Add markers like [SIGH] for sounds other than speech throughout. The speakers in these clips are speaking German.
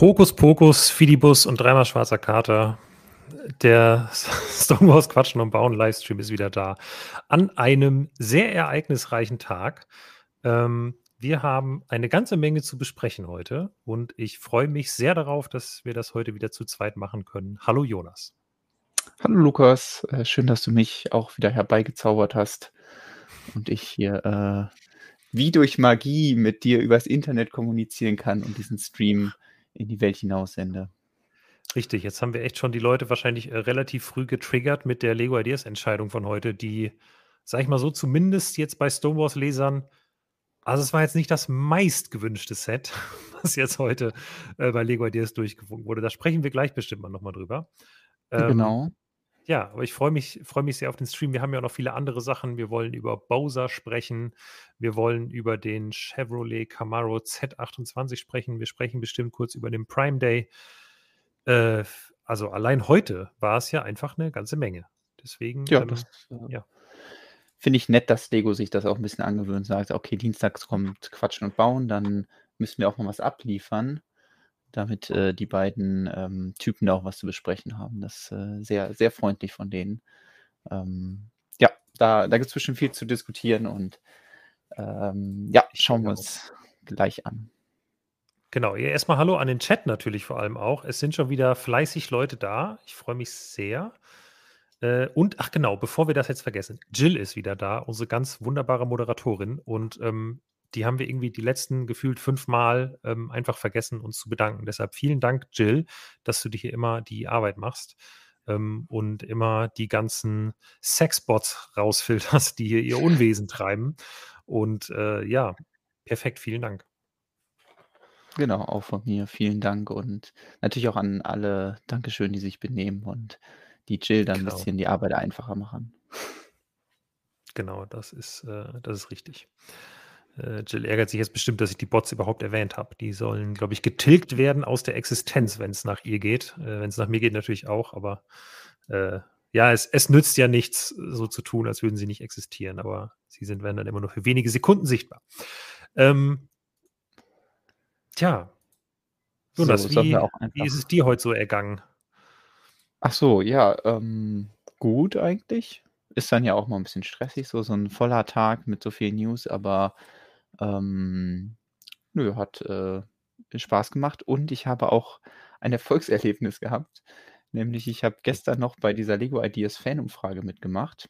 Hokus Pokus, Fidibus und dreimal schwarzer Kater. Der [LAUGHS] Stonewalls Quatschen und Bauen Livestream ist wieder da. An einem sehr ereignisreichen Tag. Ähm, wir haben eine ganze Menge zu besprechen heute und ich freue mich sehr darauf, dass wir das heute wieder zu zweit machen können. Hallo Jonas. Hallo Lukas, äh, schön, dass du mich auch wieder herbeigezaubert hast und ich hier äh, wie durch Magie mit dir übers Internet kommunizieren kann und diesen Stream in die Welt hinaus sende. Richtig, jetzt haben wir echt schon die Leute wahrscheinlich äh, relativ früh getriggert mit der Lego Ideas Entscheidung von heute, die, sag ich mal so, zumindest jetzt bei Stonewalls-Lesern, also es war jetzt nicht das meist gewünschte Set, [LAUGHS] was jetzt heute äh, bei Lego Ideas durchgewunken wurde. Da sprechen wir gleich bestimmt mal nochmal drüber. Ähm, genau. Ja, aber ich freue mich, freue mich sehr auf den Stream. Wir haben ja auch noch viele andere Sachen. Wir wollen über Bowser sprechen. Wir wollen über den Chevrolet Camaro Z28 sprechen. Wir sprechen bestimmt kurz über den Prime Day. Äh, also allein heute war es ja einfach eine ganze Menge. Deswegen, ja, ähm, das, äh, ja. finde ich nett, dass Lego sich das auch ein bisschen angewöhnt, sagt, okay, dienstags kommt Quatschen und Bauen, dann müssen wir auch mal was abliefern damit äh, die beiden ähm, Typen da auch was zu besprechen haben. Das ist äh, sehr, sehr freundlich von denen. Ähm, ja, da, da gibt es bestimmt viel zu diskutieren und ähm, ja, schauen wir uns gleich an. Genau, erstmal Hallo an den Chat natürlich vor allem auch. Es sind schon wieder fleißig Leute da. Ich freue mich sehr. Äh, und, ach genau, bevor wir das jetzt vergessen, Jill ist wieder da, unsere ganz wunderbare Moderatorin. Und ähm, die haben wir irgendwie die letzten gefühlt fünfmal ähm, einfach vergessen, uns zu bedanken. Deshalb vielen Dank, Jill, dass du dir hier immer die Arbeit machst ähm, und immer die ganzen Sexbots rausfilterst, die hier ihr Unwesen treiben. Und äh, ja, perfekt, vielen Dank. Genau, auch von mir vielen Dank und natürlich auch an alle Dankeschön, die sich benehmen und die Jill dann genau. ein bisschen die Arbeit einfacher machen. Genau, das ist, äh, das ist richtig. Äh, Jill ärgert sich jetzt bestimmt, dass ich die Bots überhaupt erwähnt habe. Die sollen, glaube ich, getilgt werden aus der Existenz, wenn es nach ihr geht. Äh, wenn es nach mir geht, natürlich auch, aber äh, ja, es, es, nützt ja nichts, so zu tun, als würden sie nicht existieren, aber sie sind, werden dann immer nur für wenige Sekunden sichtbar. Ähm, tja, Jonas, so, wie, wie, ist es dir heute so ergangen? Ach so, ja, ähm, gut eigentlich. Ist dann ja auch mal ein bisschen stressig, so, so ein voller Tag mit so viel News, aber ähm, nö, hat, äh, Spaß gemacht und ich habe auch ein Erfolgserlebnis gehabt, nämlich ich habe gestern noch bei dieser Lego Ideas Fanumfrage mitgemacht.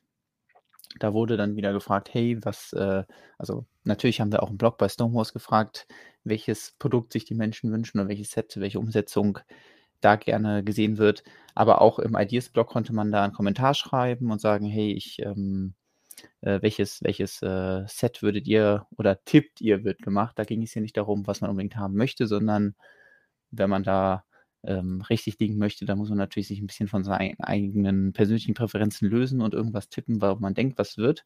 Da wurde dann wieder gefragt: „Hey, was“ äh, also, natürlich haben wir auch im Blog bei Stonewalls gefragt, welches Produkt sich die Menschen wünschen und welches Set, welche Umsetzung da gerne gesehen wird. Aber auch im Ideas-Blog konnte man da einen Kommentar schreiben und sagen: „Hey, ich, ähm äh, welches, welches äh, Set würdet ihr oder tippt ihr, wird gemacht. Da ging es hier nicht darum, was man unbedingt haben möchte, sondern wenn man da ähm, richtig liegen möchte, dann muss man natürlich sich ein bisschen von seinen eigenen persönlichen Präferenzen lösen und irgendwas tippen, warum man denkt, was wird.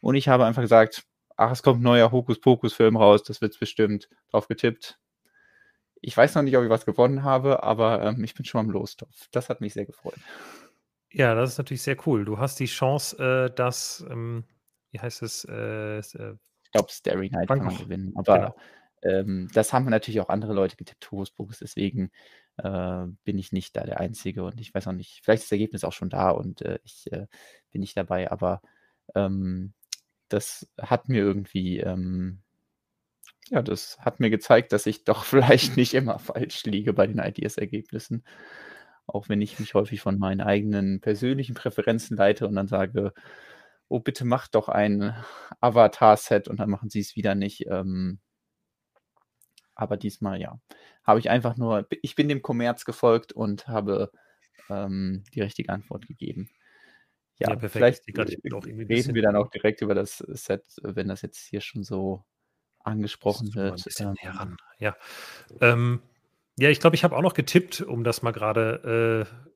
Und ich habe einfach gesagt, ach, es kommt ein neuer Hokus-Pokus-Film raus, das wird es bestimmt, drauf getippt. Ich weiß noch nicht, ob ich was gewonnen habe, aber ähm, ich bin schon am Lostopf. Das hat mich sehr gefreut. Ja, das ist natürlich sehr cool. Du hast die Chance, äh, dass, ähm, wie heißt es, äh, äh Ich glaube, Starry Night kann man gewinnen. Aber genau. ähm, das haben natürlich auch andere Leute getippt, Hokus Pokus. Deswegen äh, bin ich nicht da der Einzige und ich weiß auch nicht, vielleicht ist das Ergebnis auch schon da und äh, ich bin nicht dabei, aber ähm, das hat mir irgendwie, ähm, ja, das hat mir gezeigt, dass ich doch [LAUGHS] vielleicht nicht immer falsch liege bei den Ideas-Ergebnissen auch wenn ich mich häufig von meinen eigenen persönlichen Präferenzen leite und dann sage, oh, bitte macht doch ein Avatar-Set und dann machen sie es wieder nicht. Ähm, aber diesmal ja, habe ich einfach nur, ich bin dem Kommerz gefolgt und habe ähm, die richtige Antwort gegeben. Ja, ja perfekt. Vielleicht reden wir dann auch direkt über das Set, wenn das jetzt hier schon so angesprochen wird. Ein bisschen ähm, näher ran. Ja. Ähm, ja, ich glaube, ich habe auch noch getippt, um das mal gerade äh,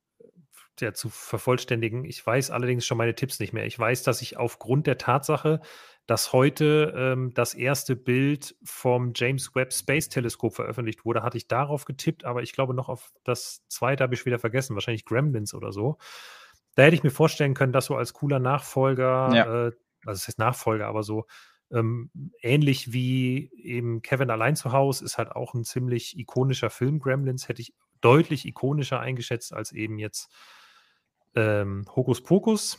ja, zu vervollständigen. Ich weiß allerdings schon meine Tipps nicht mehr. Ich weiß, dass ich aufgrund der Tatsache, dass heute ähm, das erste Bild vom James Webb Space Teleskop veröffentlicht wurde, hatte ich darauf getippt, aber ich glaube noch auf das zweite habe ich wieder vergessen, wahrscheinlich Gremlins oder so. Da hätte ich mir vorstellen können, dass so als cooler Nachfolger, ja. äh, also es heißt Nachfolger, aber so Ähm, ähnlich wie eben Kevin allein zu Hause ist halt auch ein ziemlich ikonischer Film. Gremlins hätte ich deutlich ikonischer eingeschätzt als eben jetzt ähm, Hokus Pokus.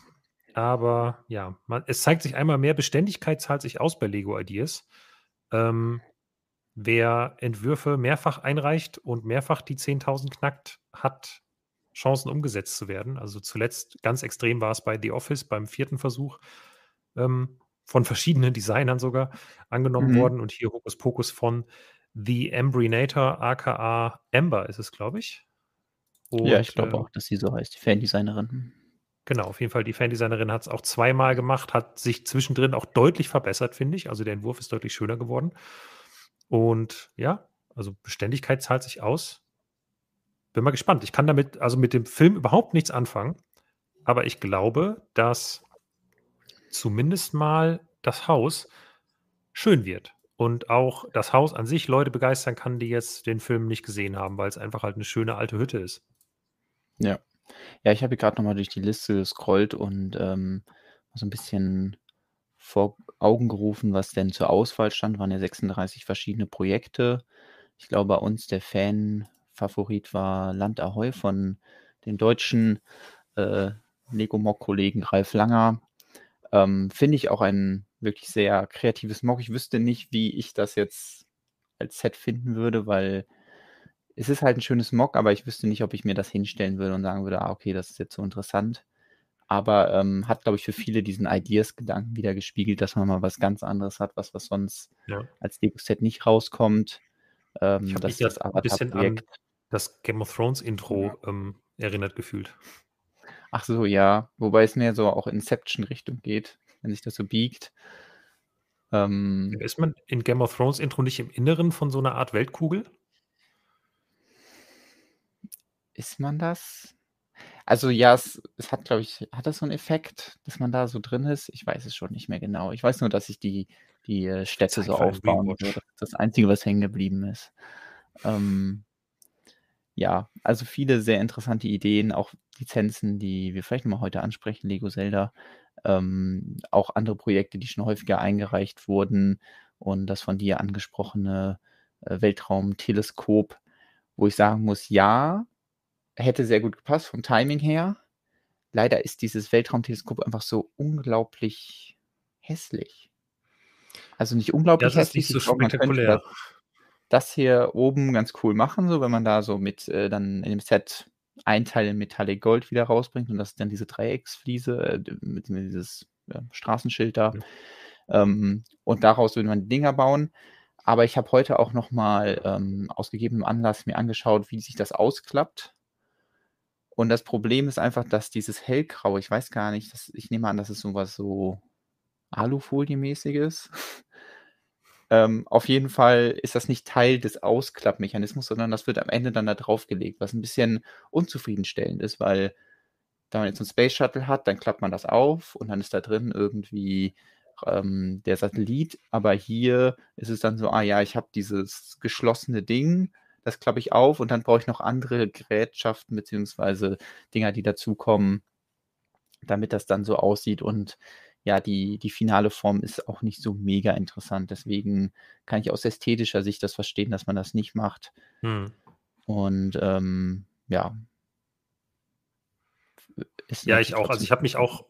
Aber ja, man, es zeigt sich einmal mehr, Beständigkeit zahlt sich aus bei Lego Ideas. Ähm, wer Entwürfe mehrfach einreicht und mehrfach die 10.000 knackt, hat Chancen umgesetzt zu werden. Also zuletzt ganz extrem war es bei The Office beim vierten Versuch. Ähm, von verschiedenen Designern sogar angenommen mhm. worden und hier Hokus Pokus von The Embrinator, aka Amber ist es, glaube ich. Und, ja, ich glaube äh, auch, dass sie so heißt, die Fandesignerin. Genau, auf jeden Fall. Die Fandesignerin hat es auch zweimal gemacht, hat sich zwischendrin auch deutlich verbessert, finde ich. Also der Entwurf ist deutlich schöner geworden. Und ja, also Beständigkeit zahlt sich aus. Bin mal gespannt. Ich kann damit, also mit dem Film überhaupt nichts anfangen. Aber ich glaube, dass zumindest mal das Haus schön wird und auch das Haus an sich Leute begeistern kann, die jetzt den Film nicht gesehen haben, weil es einfach halt eine schöne alte Hütte ist. Ja. Ja, ich habe gerade nochmal durch die Liste gescrollt und ähm, so ein bisschen vor Augen gerufen, was denn zur Auswahl stand. Waren ja 36 verschiedene Projekte. Ich glaube, bei uns der Fan-Favorit war Land Ahoi von dem deutschen äh, Lego Mock-Kollegen Ralf Langer. Ähm, Finde ich auch ein wirklich sehr kreatives Mock. Ich wüsste nicht, wie ich das jetzt als Set finden würde, weil es ist halt ein schönes Mock, aber ich wüsste nicht, ob ich mir das hinstellen würde und sagen würde, ah, okay, das ist jetzt so interessant. Aber ähm, hat, glaube ich, für viele diesen Ideas-Gedanken wieder gespiegelt, dass man mal was ganz anderes hat, was, was sonst ja. als Lego-Set nicht rauskommt. Ähm, ich habe mich das ein bisschen an das Game of Thrones Intro ja. ähm, erinnert gefühlt. Ach so, ja. Wobei es mehr so auch Inception-Richtung geht, wenn sich das so biegt. Ähm, Ist man in Game of Thrones Intro nicht im Inneren von so einer Art Weltkugel? Ist man das? Also ja, es, es hat, glaube ich, hat das so einen Effekt, dass man da so drin ist? Ich weiß es schon nicht mehr genau. Ich weiß nur, dass sich die, die äh, Städte so aufbauen. Das ist das Einzige, was hängen geblieben ist. Ähm, ja, also viele sehr interessante Ideen, auch Lizenzen, die wir vielleicht noch mal heute ansprechen, Lego Zelda, ähm, auch andere Projekte, die schon häufiger eingereicht wurden und das von dir angesprochene äh, Weltraumteleskop, wo ich sagen muss, ja, hätte sehr gut gepasst vom Timing her. Leider ist dieses Weltraumteleskop einfach so unglaublich hässlich. Also nicht unglaublich das hässlich, ist nicht so spektakulär das hier oben ganz cool machen, so wenn man da so mit äh, dann in dem Set ein Teil in Metallic Gold wieder rausbringt und das ist dann diese Dreiecksfliese äh, mit, mit dieses ja, Straßenschild da. Mhm. Ähm, und daraus würde man die Dinger bauen. Aber ich habe heute auch nochmal ähm, aus gegebenem Anlass mir angeschaut, wie sich das ausklappt. Und das Problem ist einfach, dass dieses hellgraue, ich weiß gar nicht, dass, ich nehme an, dass es sowas so Alufolie-mäßiges. [LAUGHS] Ähm, auf jeden Fall ist das nicht Teil des Ausklappmechanismus, sondern das wird am Ende dann da draufgelegt, was ein bisschen unzufriedenstellend ist, weil da man jetzt ein Space Shuttle hat, dann klappt man das auf und dann ist da drin irgendwie ähm, der Satellit, aber hier ist es dann so, ah ja, ich habe dieses geschlossene Ding, das klappe ich auf und dann brauche ich noch andere Gerätschaften beziehungsweise Dinger, die dazukommen, damit das dann so aussieht. Und ja, die, die finale Form ist auch nicht so mega interessant. Deswegen kann ich aus ästhetischer Sicht das verstehen, dass man das nicht macht. Hm. Und ähm, ja. ja, ich auch. Also ich habe mich auch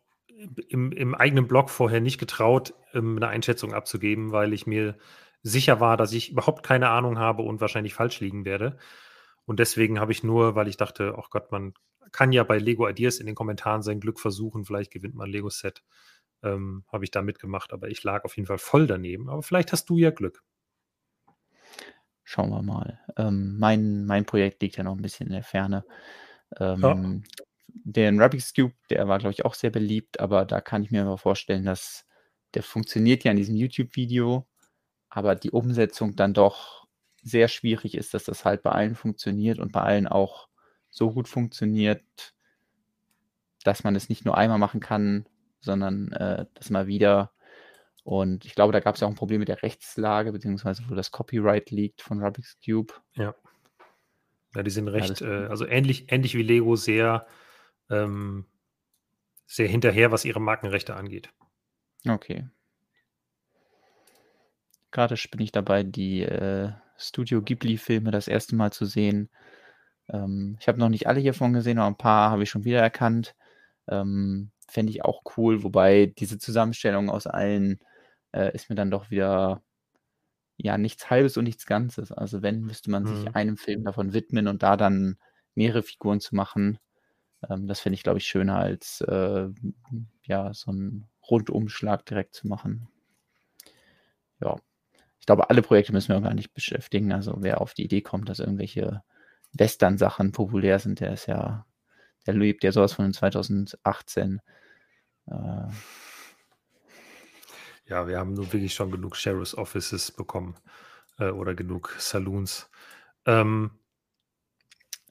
im, im, eigenen Blog vorher nicht getraut, ähm, eine Einschätzung abzugeben, weil ich mir sicher war, dass ich überhaupt keine Ahnung habe und wahrscheinlich falsch liegen werde. Und deswegen habe ich nur, weil ich dachte, ach Gott, man kann ja bei Lego Ideas in den Kommentaren sein Glück versuchen, vielleicht gewinnt man ein Lego-Set ähm, habe ich da mitgemacht, aber ich lag auf jeden Fall voll daneben. Aber vielleicht hast du ja Glück. Schauen wir mal. Ähm, mein, mein Projekt liegt ja noch ein bisschen in der Ferne. Ähm, ja. Den Rubik's Cube, der war, glaube ich, auch sehr beliebt, aber da kann ich mir aber vorstellen, dass der funktioniert ja in diesem YouTube-Video, aber die Umsetzung dann doch sehr schwierig ist, dass das halt bei allen funktioniert und bei allen auch so gut funktioniert, dass man es nicht nur einmal machen kann, sondern äh, das mal wieder. Und ich glaube, da gab es ja auch ein Problem mit der Rechtslage, beziehungsweise wo das Copyright liegt von Rubik's Cube. Ja. Ja, die sind recht, ja, äh, also ähnlich, ähnlich wie Lego, sehr, ähm, sehr hinterher, was ihre Markenrechte angeht. Okay. Gerade bin ich dabei, die äh, Studio Ghibli-Filme das erste Mal zu sehen. Ähm, ich habe noch nicht alle hiervon gesehen, aber ein paar habe ich schon wiedererkannt. Ähm, Fände ich auch cool, wobei diese Zusammenstellung aus allen äh, ist mir dann doch wieder ja nichts Halbes und nichts Ganzes. Also wenn, müsste man sich Mhm. einem Film davon widmen und da dann mehrere Figuren zu machen. Ähm, das finde ich, glaube ich, schöner als äh, ja, so einen Rundumschlag direkt zu machen. Ja. Ich glaube, alle Projekte müssen wir gar nicht beschäftigen. Also wer auf die Idee kommt, dass irgendwelche Western-Sachen populär sind, der ist ja, der lebt ja sowas von in 2018. Äh, Ja, wir haben nun wirklich schon genug Sheriff's Offices bekommen äh, oder genug Saloons. Ähm,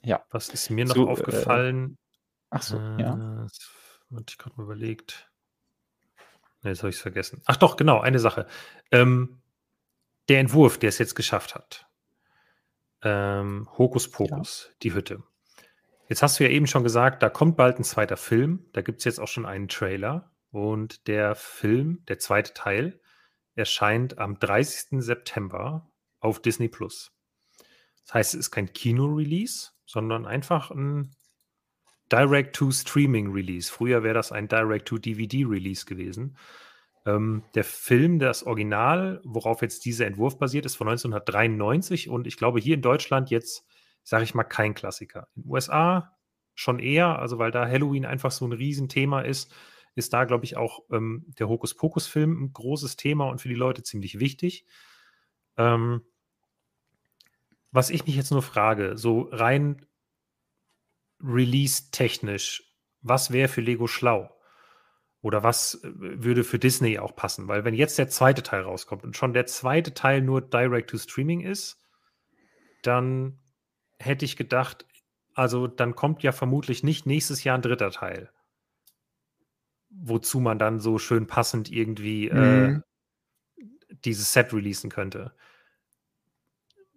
ja. was ist mir noch So, äh, aufgefallen? ach so, Äh, ja. das hatte ich gerade mal überlegt. Ne, jetzt habe ich es vergessen. Ach doch, genau, eine Sache. Ähm, der Entwurf, der es jetzt geschafft hat. Ähm, Hokus Pokus, die Hütte. Jetzt hast du ja eben schon gesagt, da kommt bald ein zweiter Film. Da gibt es jetzt auch schon einen Trailer. Und der Film, der zweite Teil, erscheint am 30. September auf Disney Plus. Das heißt, es ist kein Kino-Release, sondern einfach ein Direct-to-Streaming-Release. Früher wäre das ein Direct-to-DVD-Release gewesen. Ähm, der Film, das Original, worauf jetzt dieser Entwurf basiert, ist von 1993 und ich glaube hier in Deutschland jetzt, sage ich mal, kein Klassiker. In den USA schon eher, also weil da Halloween einfach so ein Riesenthema ist, ist da, glaube ich, auch ähm, der Hokus-Pokus-Film ein großes Thema und für die Leute ziemlich wichtig. Ähm, was ich mich jetzt nur frage, so rein release-technisch, was wäre für Lego schlau? Oder was äh, würde für Disney auch passen? Weil wenn jetzt der zweite Teil rauskommt und schon der zweite Teil nur Direct-to-Streaming ist, dann hätte ich gedacht, also dann kommt ja vermutlich nicht nächstes Jahr ein dritter Teil. Wozu man dann so schön passend irgendwie äh, Mhm. dieses Set releasen könnte.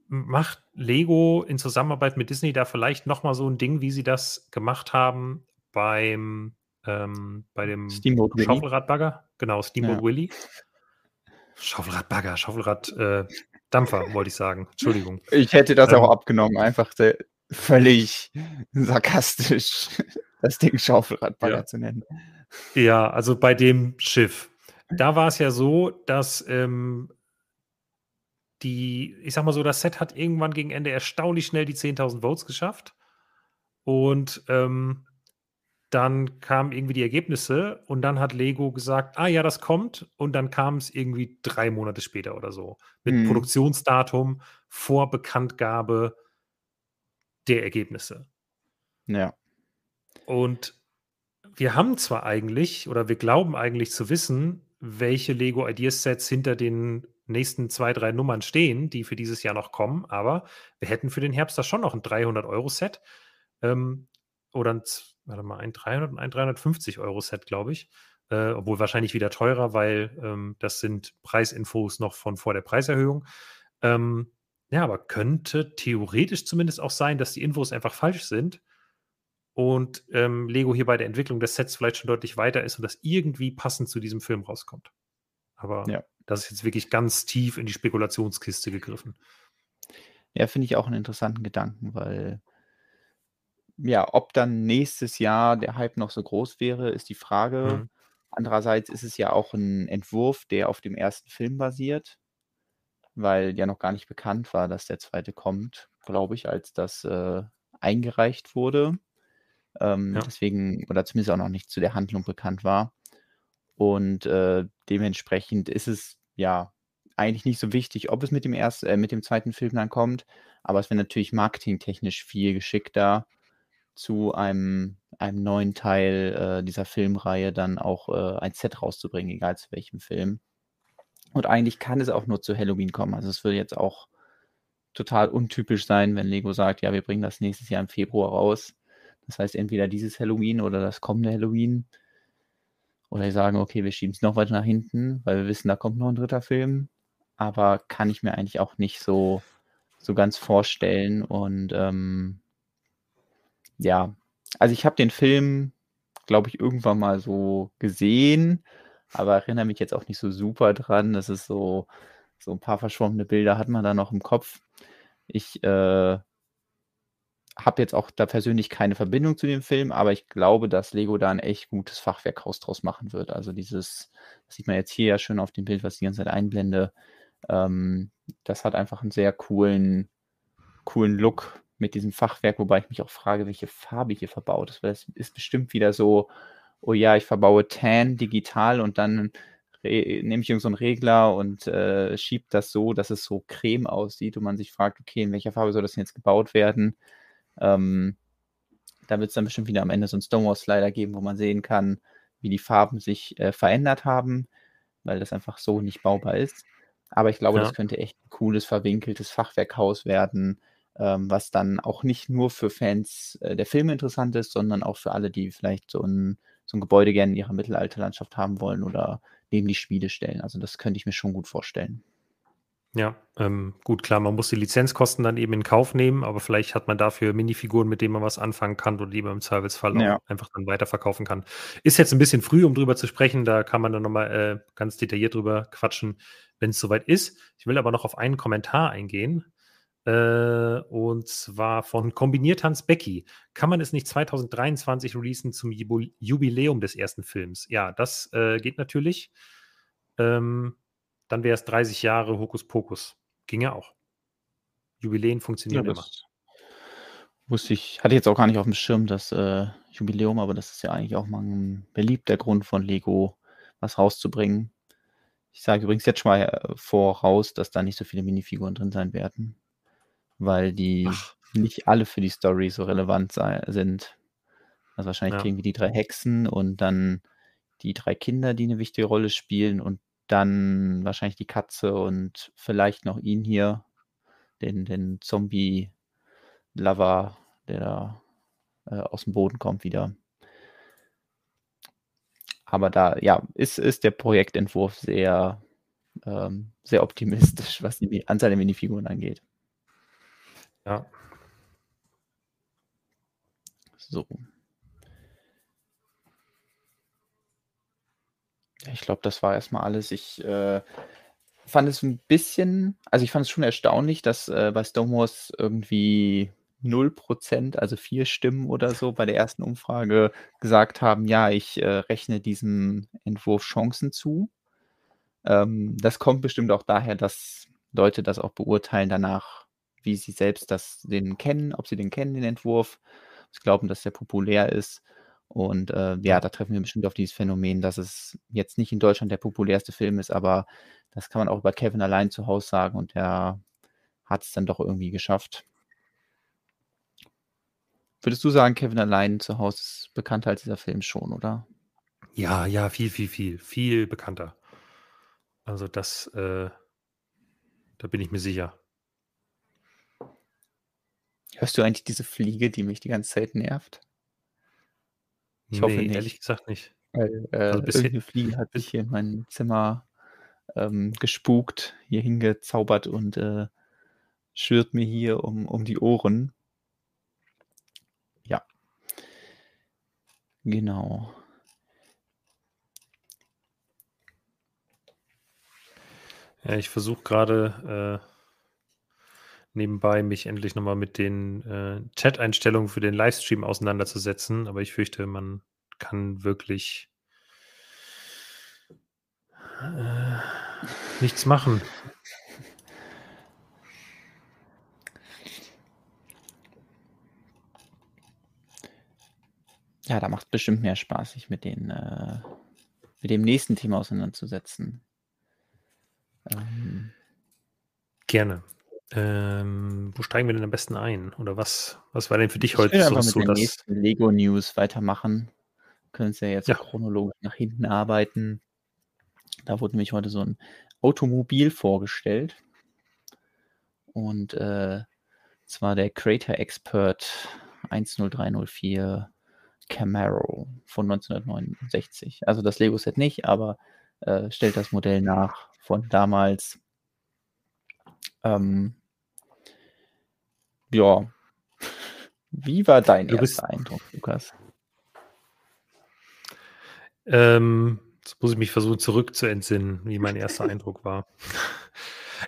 Macht Lego in Zusammenarbeit mit Disney da vielleicht noch mal so ein Ding, wie sie das gemacht haben beim ähm, bei dem Steamboat. Schaufelradbagger? Genau, Steamboat Ja. Willie. Schaufelradbagger, Schaufelrad äh, Dampfer, wollte ich sagen. Entschuldigung. Ich hätte das Ähm. auch abgenommen, einfach völlig sarkastisch, [LAUGHS] das Ding Schaufelradbagger Ja. zu nennen. Ja, also bei dem Schiff. Da war es ja so, dass ähm, die, ich sag mal so, das Set hat irgendwann gegen Ende erstaunlich schnell die 10.000 Votes geschafft. Und ähm, dann kamen irgendwie die Ergebnisse und dann hat Lego gesagt, ah ja, das kommt. Und dann kam es irgendwie drei Monate später oder so. Mit Mhm. Produktionsdatum vor Bekanntgabe der Ergebnisse. Ja. Und wir haben zwar eigentlich, oder wir glauben eigentlich zu wissen, welche Lego Ideas Sets hinter den nächsten zwei, drei Nummern stehen, die für dieses Jahr noch kommen, aber wir hätten für den Herbst da schon noch ein 300-Euro-Set ähm, oder ein, warte mal, ein 300 und ein 350-Euro-Set, glaube ich. Äh, obwohl wahrscheinlich wieder teurer, weil ähm, das sind Preisinfos noch von vor der Preiserhöhung. Ähm, ja, aber könnte theoretisch zumindest auch sein, dass die Infos einfach falsch sind und ähm, Lego hier bei der Entwicklung des Sets vielleicht schon deutlich weiter ist und das irgendwie passend zu diesem Film rauskommt. Aber Ja. das ist jetzt wirklich ganz tief in die Spekulationskiste gegriffen. Ja, finde ich auch einen interessanten Gedanken, weil ja, ob dann nächstes Jahr der Hype noch so groß wäre, ist die Frage. Mhm. Andererseits ist es ja auch ein Entwurf, der auf dem ersten Film basiert, weil ja noch gar nicht bekannt war, dass der zweite kommt, glaube ich, als das äh, eingereicht wurde. Ähm, Ja. Deswegen, oder zumindest auch noch nicht zu der Handlung bekannt war. Und äh, dementsprechend ist es ja eigentlich nicht so wichtig, ob es mit dem ersten, äh, mit dem zweiten Film dann kommt, aber es wäre natürlich marketingtechnisch viel geschickter, zu einem, einem neuen Teil äh, dieser Filmreihe dann auch äh, ein Set rauszubringen, egal zu welchem Film. Und eigentlich kann es auch nur zu Halloween kommen. Also es würde jetzt auch total untypisch sein, wenn Lego sagt, ja, wir bringen das nächstes Jahr im Februar raus. Das heißt, entweder dieses Halloween oder das kommende Halloween. Oder sie sagen, okay, wir schieben es noch weiter nach hinten, weil wir wissen, da kommt noch ein dritter Film. Aber kann ich mir eigentlich auch nicht so, so ganz vorstellen. Und ähm, ja, also ich habe den Film, glaube ich, irgendwann mal so gesehen, aber erinnere mich jetzt auch nicht so super dran. Das ist so, So ein paar verschwommene Bilder hat man da noch im Kopf. Ich äh, habe jetzt auch da persönlich keine Verbindung zu dem Film, aber ich glaube, dass Lego da ein echt gutes Fachwerkhaus draus machen wird. Also dieses, das sieht man jetzt hier ja schön auf dem Bild, was ich die ganze Zeit einblende. Ähm, das hat einfach einen sehr coolen, coolen Look mit diesem Fachwerk, wobei ich mich auch frage, welche Farbe hier verbaut ist, weil es ist bestimmt wieder so, oh ja, ich verbaue Tan digital und dann nehme ich irgendeinen so Regler und äh, schiebe das so, dass es so creme aussieht und man sich fragt, okay, in welcher Farbe soll das denn jetzt gebaut werden? Ähm, da wird es dann bestimmt wieder am Ende so einen Stonewall-Slider geben, wo man sehen kann, wie die Farben sich äh, verändert haben, weil das einfach so nicht baubar ist. Aber ich glaube, ja. das könnte echt ein cooles, verwinkeltes Fachwerkhaus werden, ähm, was dann auch nicht nur für Fans äh, der Filme interessant ist, sondern auch für alle, die vielleicht so ein, so ein Gebäude gerne in ihrer Mittelalterlandschaft haben wollen oder neben die Spiele stellen. Also das könnte ich mir schon gut vorstellen. Ja, ähm, gut, klar, man muss die Lizenzkosten dann eben in Kauf nehmen, aber vielleicht hat man dafür Minifiguren, mit denen man was anfangen kann oder die man im Zweifelsfall ja. auch einfach dann weiterverkaufen kann. Ist jetzt ein bisschen früh, um drüber zu sprechen, da kann man dann nochmal äh, ganz detailliert drüber quatschen, wenn es soweit ist. Ich will aber noch auf einen Kommentar eingehen. Äh, und zwar von Kombiniert Hans Becky. Kann man es nicht 2023 releasen zum Jubiläum des ersten Films? Ja, das äh, geht natürlich. Ähm, dann wäre es 30 Jahre Hokuspokus. Ging ja auch. Jubiläen funktionieren ja, immer. Wusste ich, hatte jetzt auch gar nicht auf dem Schirm das äh, Jubiläum, aber das ist ja eigentlich auch mal ein beliebter Grund von Lego, was rauszubringen. Ich sage übrigens jetzt schon mal äh, voraus, dass da nicht so viele Minifiguren drin sein werden, weil die Ach. nicht alle für die Story so relevant sind. Also wahrscheinlich ja. kriegen wir die drei Hexen und dann die drei Kinder, die eine wichtige Rolle spielen und dann wahrscheinlich die Katze und vielleicht noch ihn hier, den, den Zombie-Lover, der da äh, aus dem Boden kommt wieder. Aber da, ja, ist, ist der Projektentwurf sehr, ähm, sehr optimistisch, was die Anzahl der Minifiguren angeht. Ja. So. Ich glaube, das war erstmal alles. Ich äh, fand es ein bisschen, also ich fand es schon erstaunlich, dass äh, bei Stonewalls irgendwie 0%, also vier Stimmen oder so bei der ersten Umfrage gesagt haben, ja, ich äh, rechne diesem Entwurf Chancen zu. Ähm, das kommt bestimmt auch daher, dass Leute das auch beurteilen danach, wie sie selbst das den kennen, ob sie den kennen, den Entwurf, sie glauben, dass der populär ist und äh, ja, da treffen wir bestimmt auf dieses Phänomen, dass es jetzt nicht in Deutschland der populärste Film ist, aber das kann man auch über Kevin allein zu Hause sagen und er hat es dann doch irgendwie geschafft. Würdest du sagen, Kevin allein zu Hause ist bekannter als dieser Film schon, oder? Ja, ja, viel, viel, viel, viel bekannter. Also das, äh, da bin ich mir sicher. Hörst du eigentlich diese Fliege, die mich die ganze Zeit nervt? Ich hoffe nicht. ehrlich gesagt nicht. Weil äh, also irgendeine Fliege hat sich hier in mein Zimmer ähm, gespukt, hier hingezaubert und äh, schürt mir hier um, um die Ohren. Ja. Genau. Ja, ich versuche gerade äh, nebenbei mich endlich nochmal mit den äh, Chat-Einstellungen für den Livestream auseinanderzusetzen, aber ich fürchte, man kann wirklich äh, nichts machen. Ja, da macht es bestimmt mehr Spaß, sich mit, den, äh, mit dem nächsten Thema auseinanderzusetzen. Ähm. Gerne. Ähm, wo steigen wir denn am besten ein? Oder was, was war denn für dich ich heute so, so das? Lego News weitermachen. Können es ja jetzt ja. chronologisch nach hinten arbeiten. Da wurde nämlich heute so ein Automobil vorgestellt. Und äh, zwar der Creator Expert 10304 Camaro von 1969. Also das Lego-Set nicht, aber äh, stellt das Modell nach von damals. Ähm, ja. Wie war dein du erster Eindruck, Lukas? Ähm, jetzt muss ich mich versuchen zurück zu entsinnen, wie mein erster [LAUGHS] Eindruck war.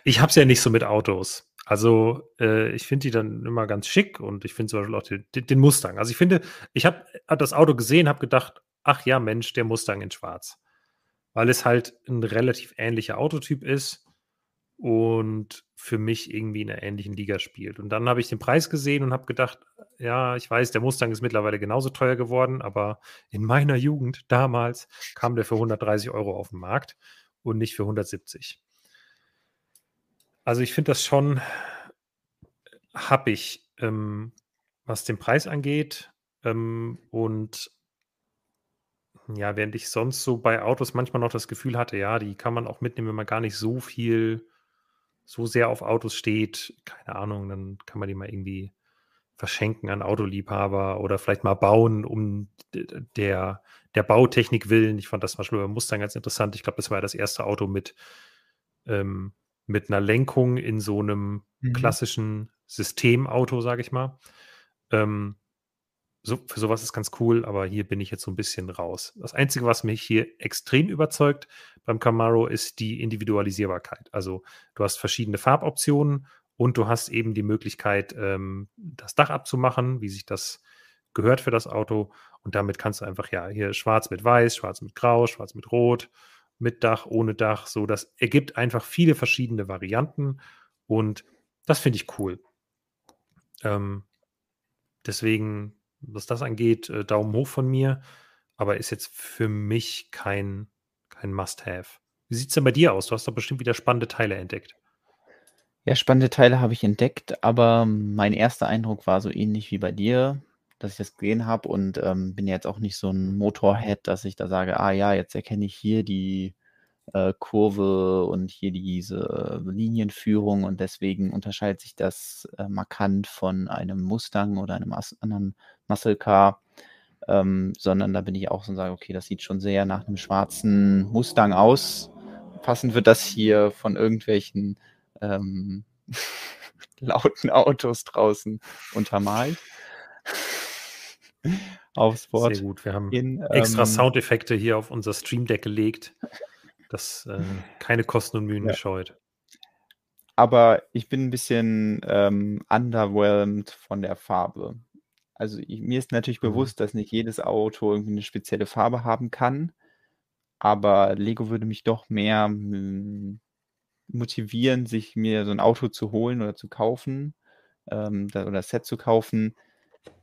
Ich habe es ja nicht so mit Autos. Also, äh, ich finde die dann immer ganz schick und ich finde zum Beispiel auch den, den Mustang. Also, ich finde, ich habe hab das Auto gesehen, habe gedacht, ach ja, Mensch, der Mustang in Schwarz. Weil es halt ein relativ ähnlicher Autotyp ist und für mich irgendwie in einer ähnlichen Liga spielt. Und dann habe ich den Preis gesehen und habe gedacht, ja, ich weiß, der Mustang ist mittlerweile genauso teuer geworden, aber in meiner Jugend damals kam der für 130 Euro auf den Markt und nicht für 170. Also ich finde das schon happig, ähm, was den Preis angeht. Ähm, und ja, während ich sonst so bei Autos manchmal noch das Gefühl hatte, ja, die kann man auch mitnehmen, wenn man gar nicht so viel so sehr auf Autos steht, keine Ahnung, dann kann man die mal irgendwie verschenken an Autoliebhaber oder vielleicht mal bauen, um der, der Bautechnik willen. Ich fand das zum Beispiel beim Mustang ganz interessant. Ich glaube, das war ja das erste Auto mit, ähm, mit einer Lenkung in so einem mhm. klassischen Systemauto, sage ich mal. Ähm, so, für sowas ist ganz cool, aber hier bin ich jetzt so ein bisschen raus. Das Einzige, was mich hier extrem überzeugt beim Camaro, ist die Individualisierbarkeit. Also du hast verschiedene Farboptionen und du hast eben die Möglichkeit, ähm, das Dach abzumachen, wie sich das gehört für das Auto. Und damit kannst du einfach, ja, hier schwarz mit weiß, schwarz mit grau, schwarz mit rot, mit Dach, ohne Dach. So, das ergibt einfach viele verschiedene Varianten und das finde ich cool. Ähm, deswegen was das angeht, äh, Daumen hoch von mir, aber ist jetzt für mich kein, kein Must-Have. Wie sieht es denn bei dir aus? Du hast doch bestimmt wieder spannende Teile entdeckt. Ja, spannende Teile habe ich entdeckt, aber mein erster Eindruck war so ähnlich wie bei dir, dass ich das gesehen habe und ähm, bin jetzt auch nicht so ein Motorhead, dass ich da sage, ah ja, jetzt erkenne ich hier die äh, Kurve und hier diese Linienführung und deswegen unterscheidet sich das äh, markant von einem Mustang oder einem anderen Muscle Car, ähm, sondern da bin ich auch so und sage, okay, das sieht schon sehr nach einem schwarzen Mustang aus. Passend wird das hier von irgendwelchen ähm, [LAUGHS] lauten Autos draußen untermalt. [LAUGHS] Aufs Wort. Sehr gut. Wir haben in, extra ähm, Soundeffekte hier auf unser Stream Deck gelegt das äh, keine Kosten und Mühen ja. gescheut. Aber ich bin ein bisschen ähm, underwhelmed von der Farbe. Also ich, mir ist natürlich mhm. bewusst, dass nicht jedes Auto irgendwie eine spezielle Farbe haben kann. Aber Lego würde mich doch mehr motivieren, sich mir so ein Auto zu holen oder zu kaufen ähm, oder das Set zu kaufen,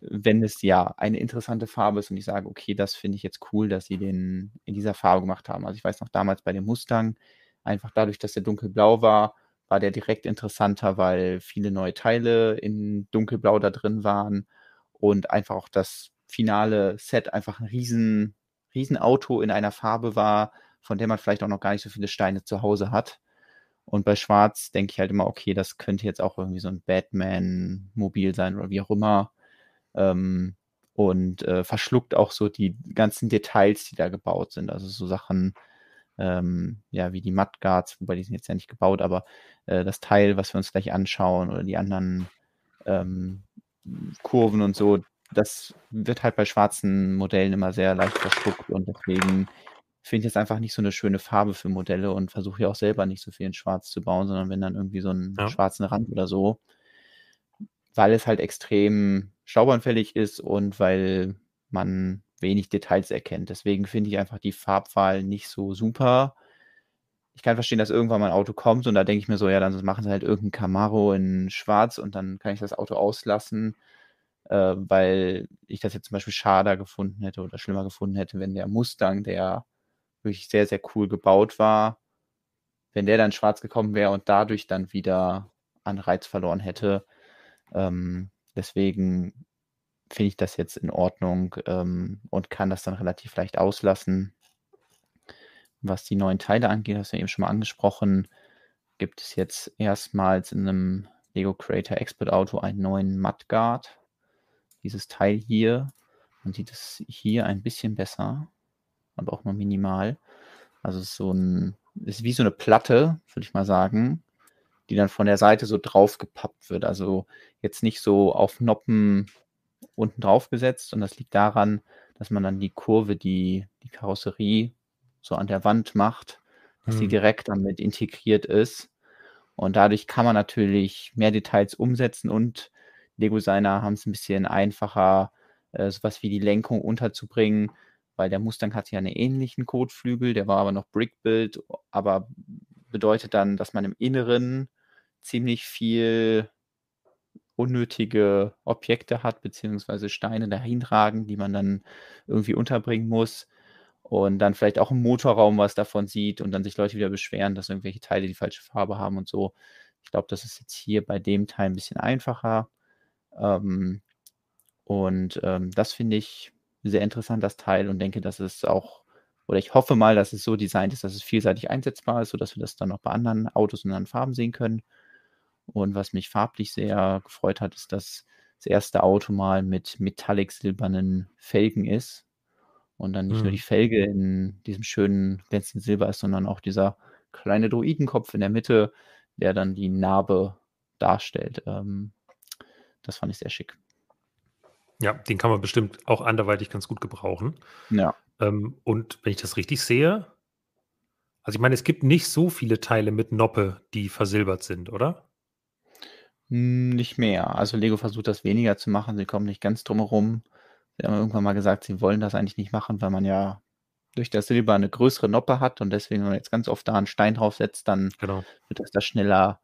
wenn es ja eine interessante Farbe ist und ich sage, okay, das finde ich jetzt cool, dass sie den in dieser Farbe gemacht haben. Also ich weiß noch damals bei dem Mustang, einfach dadurch, dass der dunkelblau war, war der direkt interessanter, weil viele neue Teile in dunkelblau da drin waren und einfach auch das finale Set einfach ein riesen, riesen Auto in einer Farbe war, von der man vielleicht auch noch gar nicht so viele Steine zu Hause hat. Und bei Schwarz denke ich halt immer, okay, das könnte jetzt auch irgendwie so ein Batman-Mobil sein oder wie auch immer ähm, und äh, verschluckt auch so die ganzen Details, die da gebaut sind. Also so Sachen, ähm, ja, wie die Mudguards, wobei die sind jetzt ja nicht gebaut, aber äh, das Teil, was wir uns gleich anschauen oder die anderen ähm, Kurven und so, das wird halt bei schwarzen Modellen immer sehr leicht verschluckt und deswegen finde ich jetzt einfach nicht so eine schöne Farbe für Modelle und versuche ja auch selber nicht so viel in Schwarz zu bauen, sondern wenn dann irgendwie so einen ja. schwarzen Rand oder so, weil es halt extrem staubanfällig ist und weil man wenig Details erkennt. Deswegen finde ich einfach die Farbwahl nicht so super. Ich kann verstehen, dass irgendwann mal ein Auto kommt und da denke ich mir so, ja, dann machen sie halt irgendein Camaro in schwarz und dann kann ich das Auto auslassen, äh, weil ich das jetzt zum Beispiel schade gefunden hätte oder schlimmer gefunden hätte, wenn der Mustang, der wirklich sehr, sehr cool gebaut war, wenn der dann schwarz gekommen wäre und dadurch dann wieder an Reiz verloren hätte. Ähm, deswegen finde ich das jetzt in Ordnung ähm, und kann das dann relativ leicht auslassen. Was die neuen Teile angeht, hast du ja eben schon mal angesprochen, gibt es jetzt erstmals in einem Lego Creator Expert Auto einen neuen Mudguard. Dieses Teil hier, man sieht es hier ein bisschen besser, aber auch nur minimal. Also es ist so ein, ist wie so eine Platte, würde ich mal sagen, die dann von der Seite so drauf gepappt wird. Also jetzt nicht so auf Noppen unten drauf gesetzt. Und das liegt daran, dass man dann die Kurve, die die Karosserie so an der Wand macht, dass hm. die direkt damit integriert ist. Und dadurch kann man natürlich mehr Details umsetzen und Lego-Designer haben es ein bisschen einfacher, äh, so wie die Lenkung unterzubringen, weil der Mustang hat ja einen ähnlichen Kotflügel, der war aber noch Brick-Build, aber bedeutet dann, dass man im Inneren ziemlich viel unnötige Objekte hat, beziehungsweise Steine dahinragen, die man dann irgendwie unterbringen muss und dann vielleicht auch im Motorraum was davon sieht und dann sich Leute wieder beschweren, dass irgendwelche Teile die falsche Farbe haben und so. Ich glaube, das ist jetzt hier bei dem Teil ein bisschen einfacher. Ähm, und ähm, das finde ich sehr interessant, das Teil, und denke, dass es auch, oder ich hoffe mal, dass es so designt ist, dass es vielseitig einsetzbar ist, sodass wir das dann auch bei anderen Autos und anderen Farben sehen können. Und was mich farblich sehr gefreut hat, ist, dass das erste Auto mal mit metallic silbernen Felgen ist. Und dann nicht mhm. nur die Felge in diesem schönen glänzenden Silber ist, sondern auch dieser kleine Druidenkopf in der Mitte, der dann die Narbe darstellt. Ähm, das fand ich sehr schick. Ja, den kann man bestimmt auch anderweitig ganz gut gebrauchen. Ja. Ähm, und wenn ich das richtig sehe, also ich meine, es gibt nicht so viele Teile mit Noppe, die versilbert sind, oder? Hm, nicht mehr. Also Lego versucht das weniger zu machen. Sie kommen nicht ganz drum herum. Sie haben irgendwann mal gesagt, sie wollen das eigentlich nicht machen, weil man ja durch das Silber eine größere Noppe hat und deswegen, wenn man jetzt ganz oft da einen Stein draufsetzt, dann genau. wird das da schneller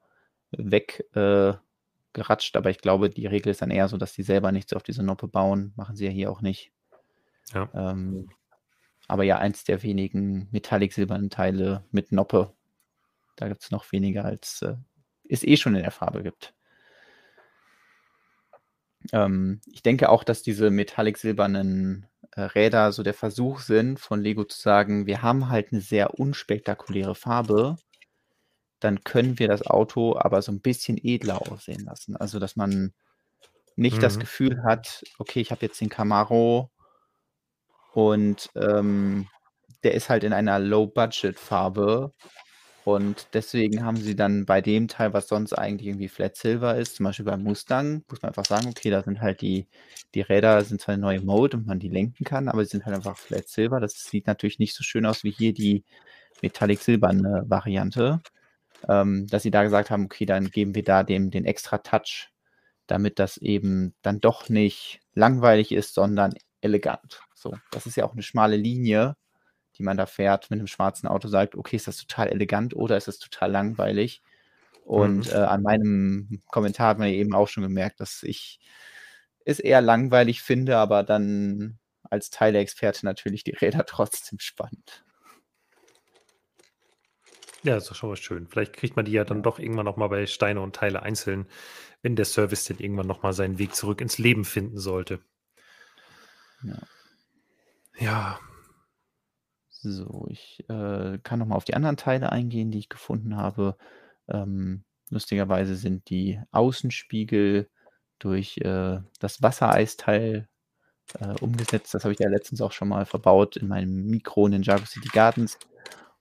weggeratscht. Äh, Aber ich glaube, die Regel ist dann eher so, dass die selber nichts auf diese Noppe bauen. Machen sie ja hier auch nicht. Ja. Ähm, aber ja, eins der wenigen metallic-silbernen Teile mit Noppe. Da gibt es noch weniger, als äh, es eh schon in der Farbe gibt. Ähm, ich denke auch, dass diese metallic-silbernen äh, Räder so der Versuch sind, von Lego zu sagen, wir haben halt eine sehr unspektakuläre Farbe, dann können wir das Auto aber so ein bisschen edler aussehen lassen. Also, dass man nicht mhm. das Gefühl hat, okay, ich habe jetzt den Camaro und ähm, der ist halt in einer Low-Budget-Farbe und deswegen haben sie dann bei dem Teil, was sonst eigentlich irgendwie Flat Silver ist, zum Beispiel beim Mustang, muss man einfach sagen, okay, da sind halt die, die Räder sind zwar eine neue Mode und man die lenken kann, aber sie sind halt einfach Flat Silver. Das sieht natürlich nicht so schön aus wie hier die Metallic Silberne Variante. Ähm, dass sie da gesagt haben, okay, dann geben wir da dem den extra Touch, damit das eben dann doch nicht langweilig ist, sondern elegant. So, das ist ja auch eine schmale Linie die man da fährt mit einem schwarzen Auto, sagt, okay, ist das total elegant oder ist das total langweilig? Und mhm. äh, an meinem Kommentar hat man eben auch schon gemerkt, dass ich es eher langweilig finde, aber dann als Teilexperte natürlich die Räder [LAUGHS] trotzdem spannend. Ja, das ist doch schon mal schön. Vielleicht kriegt man die ja dann doch irgendwann nochmal bei Steine und Teile einzeln, wenn der Service denn irgendwann nochmal seinen Weg zurück ins Leben finden sollte. Ja. Ja, so, ich äh, kann noch mal auf die anderen Teile eingehen, die ich gefunden habe. Ähm, lustigerweise sind die Außenspiegel durch äh, das Wassereisteil äh, umgesetzt. Das habe ich ja letztens auch schon mal verbaut in meinem Mikro in den Jago City Gardens.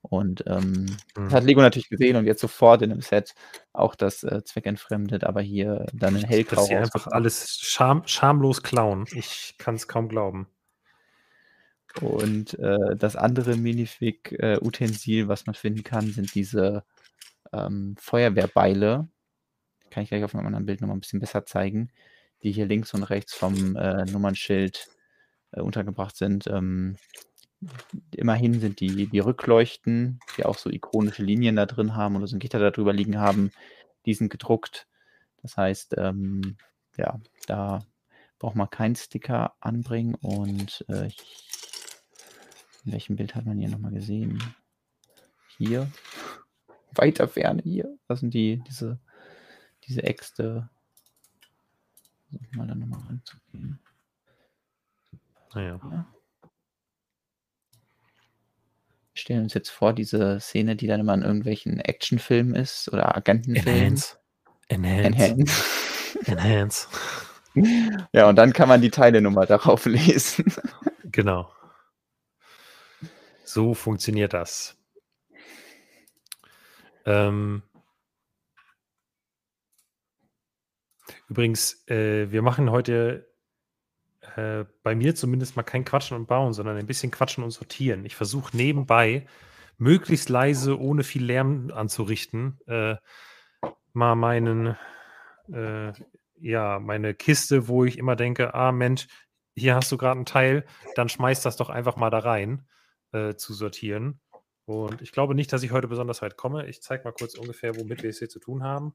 Und ähm, das mhm. hat Lego natürlich gesehen und jetzt sofort in dem Set auch das äh, zweckentfremdet, aber hier dann in hellgrau Das ist ja einfach alles scham schamlos klauen. Ich kann es kaum glauben. Und äh, das andere Minifig-Utensil, äh, was man finden kann, sind diese ähm, Feuerwehrbeile. Kann ich gleich auf einem anderen Bild nochmal ein bisschen besser zeigen, die hier links und rechts vom äh, Nummernschild äh, untergebracht sind. Ähm, immerhin sind die, die Rückleuchten, die auch so ikonische Linien da drin haben oder so ein Gitter da drüber liegen haben, die sind gedruckt. Das heißt, ähm, ja, da braucht man keinen Sticker anbringen und äh, in welchem Bild hat man hier nochmal gesehen? Hier. Weiter Ferne hier. Das sind die, diese, diese Äxte. Versuchen mal da nochmal ranzugehen. Naja. Ja. Wir stellen uns jetzt vor, diese Szene, die dann immer in irgendwelchen Actionfilmen ist oder Agentenfilmen. Enhance. Enhance. Enhance. [LAUGHS] Ja, und dann kann man die Teilenummer darauf lesen. Genau. So funktioniert das. Ähm, übrigens, äh, wir machen heute äh, bei mir zumindest mal kein Quatschen und Bauen, sondern ein bisschen Quatschen und Sortieren. Ich versuche nebenbei möglichst leise, ohne viel Lärm anzurichten, äh, mal meinen, äh, ja, meine Kiste, wo ich immer denke, ah Mensch, hier hast du gerade ein Teil, dann schmeiß das doch einfach mal da rein, äh, zu sortieren. Und ich glaube nicht, dass ich heute besonders weit komme. Ich zeige mal kurz ungefähr, womit wir es hier zu tun haben.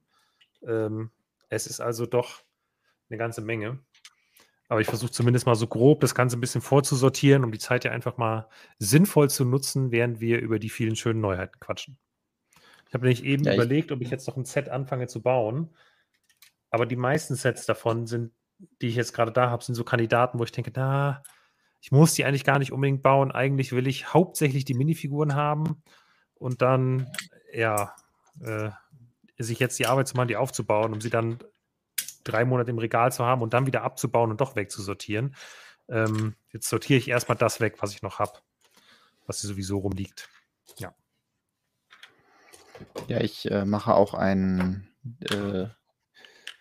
Ähm, es ist also doch eine ganze Menge. Aber ich versuche zumindest mal so grob das Ganze ein bisschen vorzusortieren, um die Zeit ja einfach mal sinnvoll zu nutzen, während wir über die vielen schönen Neuheiten quatschen. Ich habe nämlich eben ja, überlegt, ob ich jetzt noch ein Set anfange zu bauen. Aber die meisten Sets davon sind, die ich jetzt gerade da habe, sind so Kandidaten, wo ich denke, na, ich muss die eigentlich gar nicht unbedingt bauen. Eigentlich will ich hauptsächlich die Minifiguren haben und dann, ja, äh, sich jetzt die Arbeit zu machen, die aufzubauen, um sie dann drei Monate im Regal zu haben und dann wieder abzubauen und doch wegzusortieren. Ähm, jetzt sortiere ich erstmal das weg, was ich noch habe, was hier sowieso rumliegt. Ja. Ja, ich äh, mache auch einen, äh,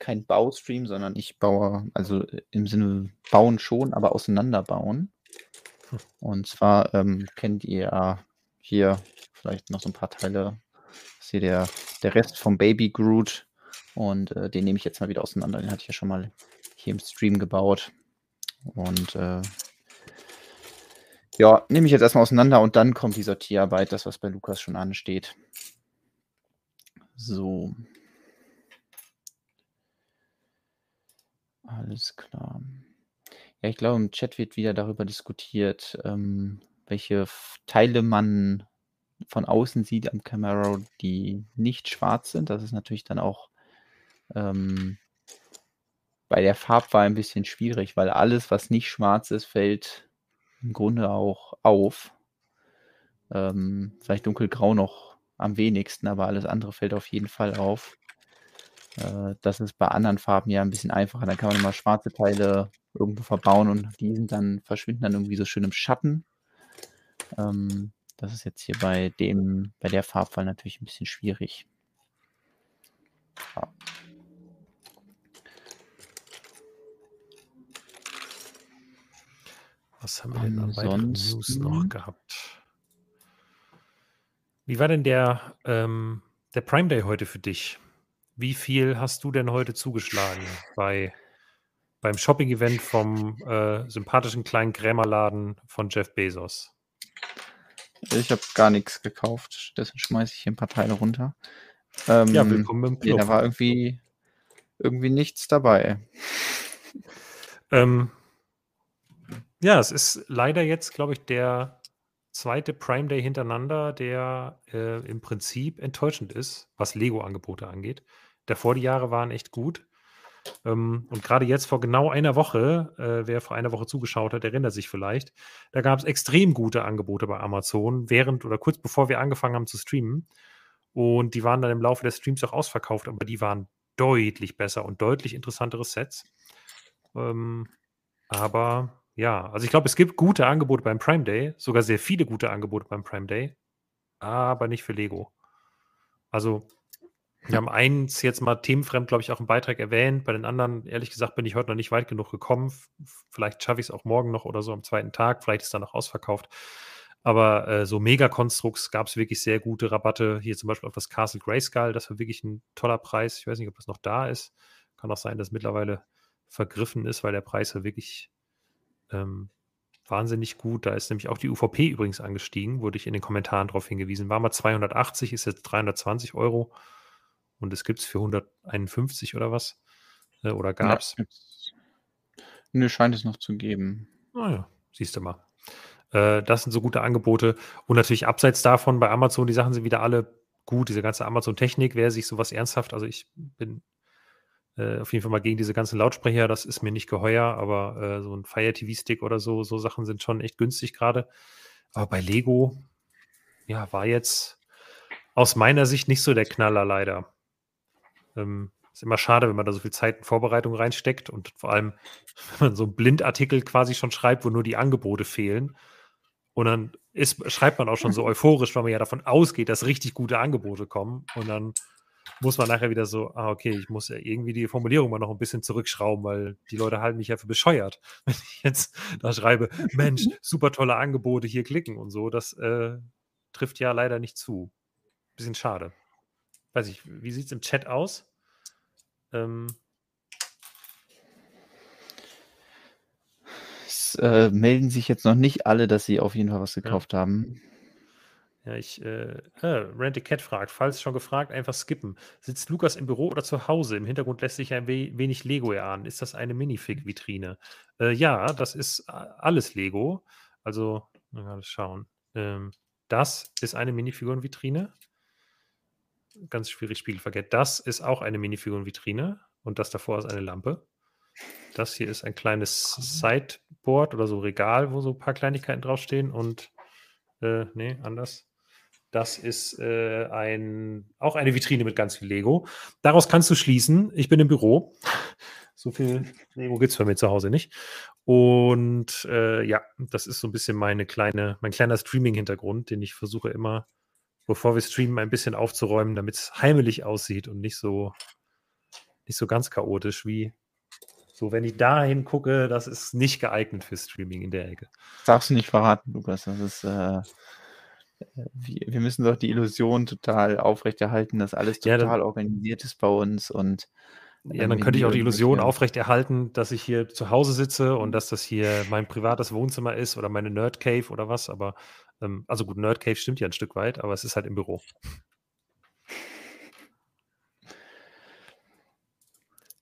kein Baustream, sondern ich baue, also äh, im Sinne bauen schon, aber auseinanderbauen. Hm. Und zwar ähm, kennt ihr hier vielleicht noch so ein paar Teile. Das ist hier der, der Rest vom Baby Groot und äh, den nehme ich jetzt mal wieder auseinander. Den hatte ich ja schon mal hier im Stream gebaut. Und äh, ja, nehme ich jetzt erstmal auseinander und dann kommt die Sortierarbeit, das, was bei Lukas schon ansteht. So. Alles klar. Ja, ich glaube, im Chat wird wieder darüber diskutiert, ähm, welche Teile man von außen sieht am Camaro, die nicht schwarz sind. Das ist natürlich dann auch ähm, bei der Farbwahl ein bisschen schwierig, weil alles, was nicht schwarz ist, fällt im Grunde auch auf. Ähm, vielleicht dunkelgrau noch am wenigsten, aber alles andere fällt auf jeden Fall auf. Äh, das ist bei anderen Farben ja ein bisschen einfacher. Da kann man immer schwarze Teile irgendwo verbauen und die sind dann, verschwinden dann irgendwie so schön im Schatten. Ähm, das ist jetzt hier bei dem, bei der Farbwahl natürlich ein bisschen schwierig. Ja. Was haben wir denn an weiteren News noch gehabt? Wie war denn der, ähm, der Prime Day heute für dich? Wie viel hast du denn heute zugeschlagen bei, beim Shopping-Event vom äh, sympathischen kleinen Krämerladen von Jeff Bezos? Ich habe gar nichts gekauft, stattdessen schmeiße ich hier ein paar Teile runter. Ähm, ja, willkommen im Club. Nee, da war irgendwie, irgendwie nichts dabei. Ähm, ja, es ist leider jetzt, glaube ich, der zweite Prime Day hintereinander, der äh, im Prinzip enttäuschend ist, was Lego-Angebote angeht. Davor die Jahre waren echt gut. Ähm, und gerade jetzt vor genau einer Woche, äh, wer vor einer Woche zugeschaut hat, erinnert sich vielleicht, da gab es extrem gute Angebote bei Amazon, während oder kurz bevor wir angefangen haben zu streamen. Und die waren dann im Laufe des Streams auch ausverkauft, aber die waren deutlich besser und deutlich interessantere Sets. Ähm, aber ja, also ich glaube, es gibt gute Angebote beim Prime Day, sogar sehr viele gute Angebote beim Prime Day, aber nicht für Lego. Also, wir haben eins jetzt mal themenfremd, glaube ich, auch im Beitrag erwähnt. Bei den anderen, ehrlich gesagt, bin ich heute noch nicht weit genug gekommen. Vielleicht schaffe ich es auch morgen noch oder so am zweiten Tag. Vielleicht ist dann noch ausverkauft. Aber äh, so Mega-Konstrukts gab es wirklich sehr gute Rabatte. Hier zum Beispiel auf das Castle Grayskull. Das war wirklich ein toller Preis. Ich weiß nicht, ob das noch da ist. Kann auch sein, dass mittlerweile vergriffen ist, weil der Preis ja wirklich ähm, wahnsinnig gut. Da ist nämlich auch die UVP übrigens angestiegen, wurde ich in den Kommentaren darauf hingewiesen. War mal 280, ist jetzt 320 Euro und es gibt es für 151 oder was? Äh, oder gab es? Ja, Nö, scheint es noch zu geben. Naja, ah siehst du mal. Äh, das sind so gute Angebote. Und natürlich abseits davon bei Amazon, die Sachen sind wieder alle gut. Diese ganze Amazon-Technik, wer sich sowas ernsthaft, also ich bin äh, auf jeden Fall mal gegen diese ganzen Lautsprecher, das ist mir nicht geheuer, aber äh, so ein Fire TV-Stick oder so, so Sachen sind schon echt günstig gerade. Aber bei Lego, ja, war jetzt aus meiner Sicht nicht so der Knaller leider. Ähm, ist immer schade, wenn man da so viel Zeit in Vorbereitung reinsteckt und vor allem, [LAUGHS] wenn man so einen Blindartikel quasi schon schreibt, wo nur die Angebote fehlen. Und dann ist, schreibt man auch schon so [LAUGHS] euphorisch, weil man ja davon ausgeht, dass richtig gute Angebote kommen. Und dann muss man nachher wieder so, ah, okay, ich muss ja irgendwie die Formulierung mal noch ein bisschen zurückschrauben, weil die Leute halten mich ja für bescheuert, [LAUGHS] wenn ich jetzt da schreibe, Mensch, [LAUGHS] super tolle Angebote, hier klicken und so. Das äh, trifft ja leider nicht zu. Bisschen schade. weiß ich, wie sieht es im Chat aus? Ähm, Es äh, melden sich jetzt noch nicht alle, dass sie auf jeden Fall was gekauft haben. Ja, ich, äh, äh, Randy Cat fragt, falls schon gefragt, einfach skippen. Sitzt Lukas im Büro oder zu Hause? Im Hintergrund lässt sich ein we wenig Lego erahnen. Ist das eine Minifig-Vitrine? Äh, ja, das ist a- alles Lego. Also, mal schauen. Ähm, das ist eine Minifigurenvitrine. Ganz schwierig spiegelverkehrt. Das ist auch eine Minifigurenvitrine. Und das davor ist eine Lampe. Das hier ist ein kleines Sideboard oder so Regal, wo so ein paar Kleinigkeiten draufstehen. Und, äh, nee, anders. Das ist äh, ein, auch eine Vitrine mit ganz viel Lego. Daraus kannst du schließen, ich bin im Büro. [LAUGHS] So viel Lego gibt es bei mir zu Hause nicht. Und äh, ja, das ist so ein bisschen meine kleine, mein kleiner Streaming-Hintergrund, den ich versuche immer, bevor wir streamen, ein bisschen aufzuräumen, damit es heimelig aussieht und nicht so, nicht so ganz chaotisch wie so, wenn ich dahin gucke, das ist nicht geeignet für Streaming in der Ecke. Darfst du nicht verraten, Lukas. Das ist, äh, wir, müssen doch die Illusion total aufrechterhalten, dass alles Ja, total dann- organisiert ist bei uns und Ja, dann könnte ich auch die Illusion aufrechterhalten, dass ich hier zu Hause sitze und dass das hier mein privates Wohnzimmer ist oder meine Nerd Cave oder was, aber ähm, also gut, Nerd Cave stimmt ja ein Stück weit, aber es ist halt im Büro.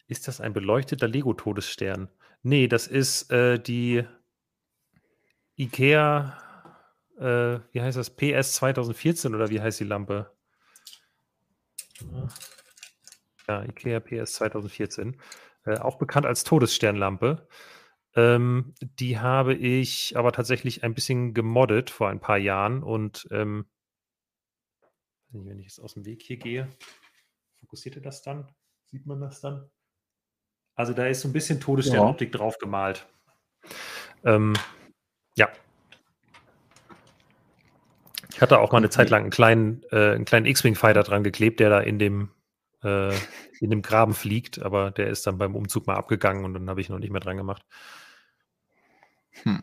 Ist das ein beleuchteter Lego-Todesstern? Nee, das ist äh, die IKEA, äh, wie heißt das? PS 2014 oder wie heißt die Lampe? Ja, IKEA PS 2014. Äh, auch bekannt als Todessternlampe. Ähm, die habe ich aber tatsächlich ein bisschen gemoddet vor ein paar Jahren und ähm, wenn ich jetzt aus dem Weg hier gehe, fokussiert ihr das dann? Sieht man das dann? Also da ist so ein bisschen Todessternoptik drauf gemalt. Ähm, ja. Ich hatte auch mal eine. Zeit lang einen kleinen, äh, einen kleinen X-Wing-Fighter dran geklebt, der da in dem, äh, in dem Graben fliegt, aber der ist dann beim Umzug mal abgegangen und dann habe ich noch nicht mehr dran gemacht. Hm.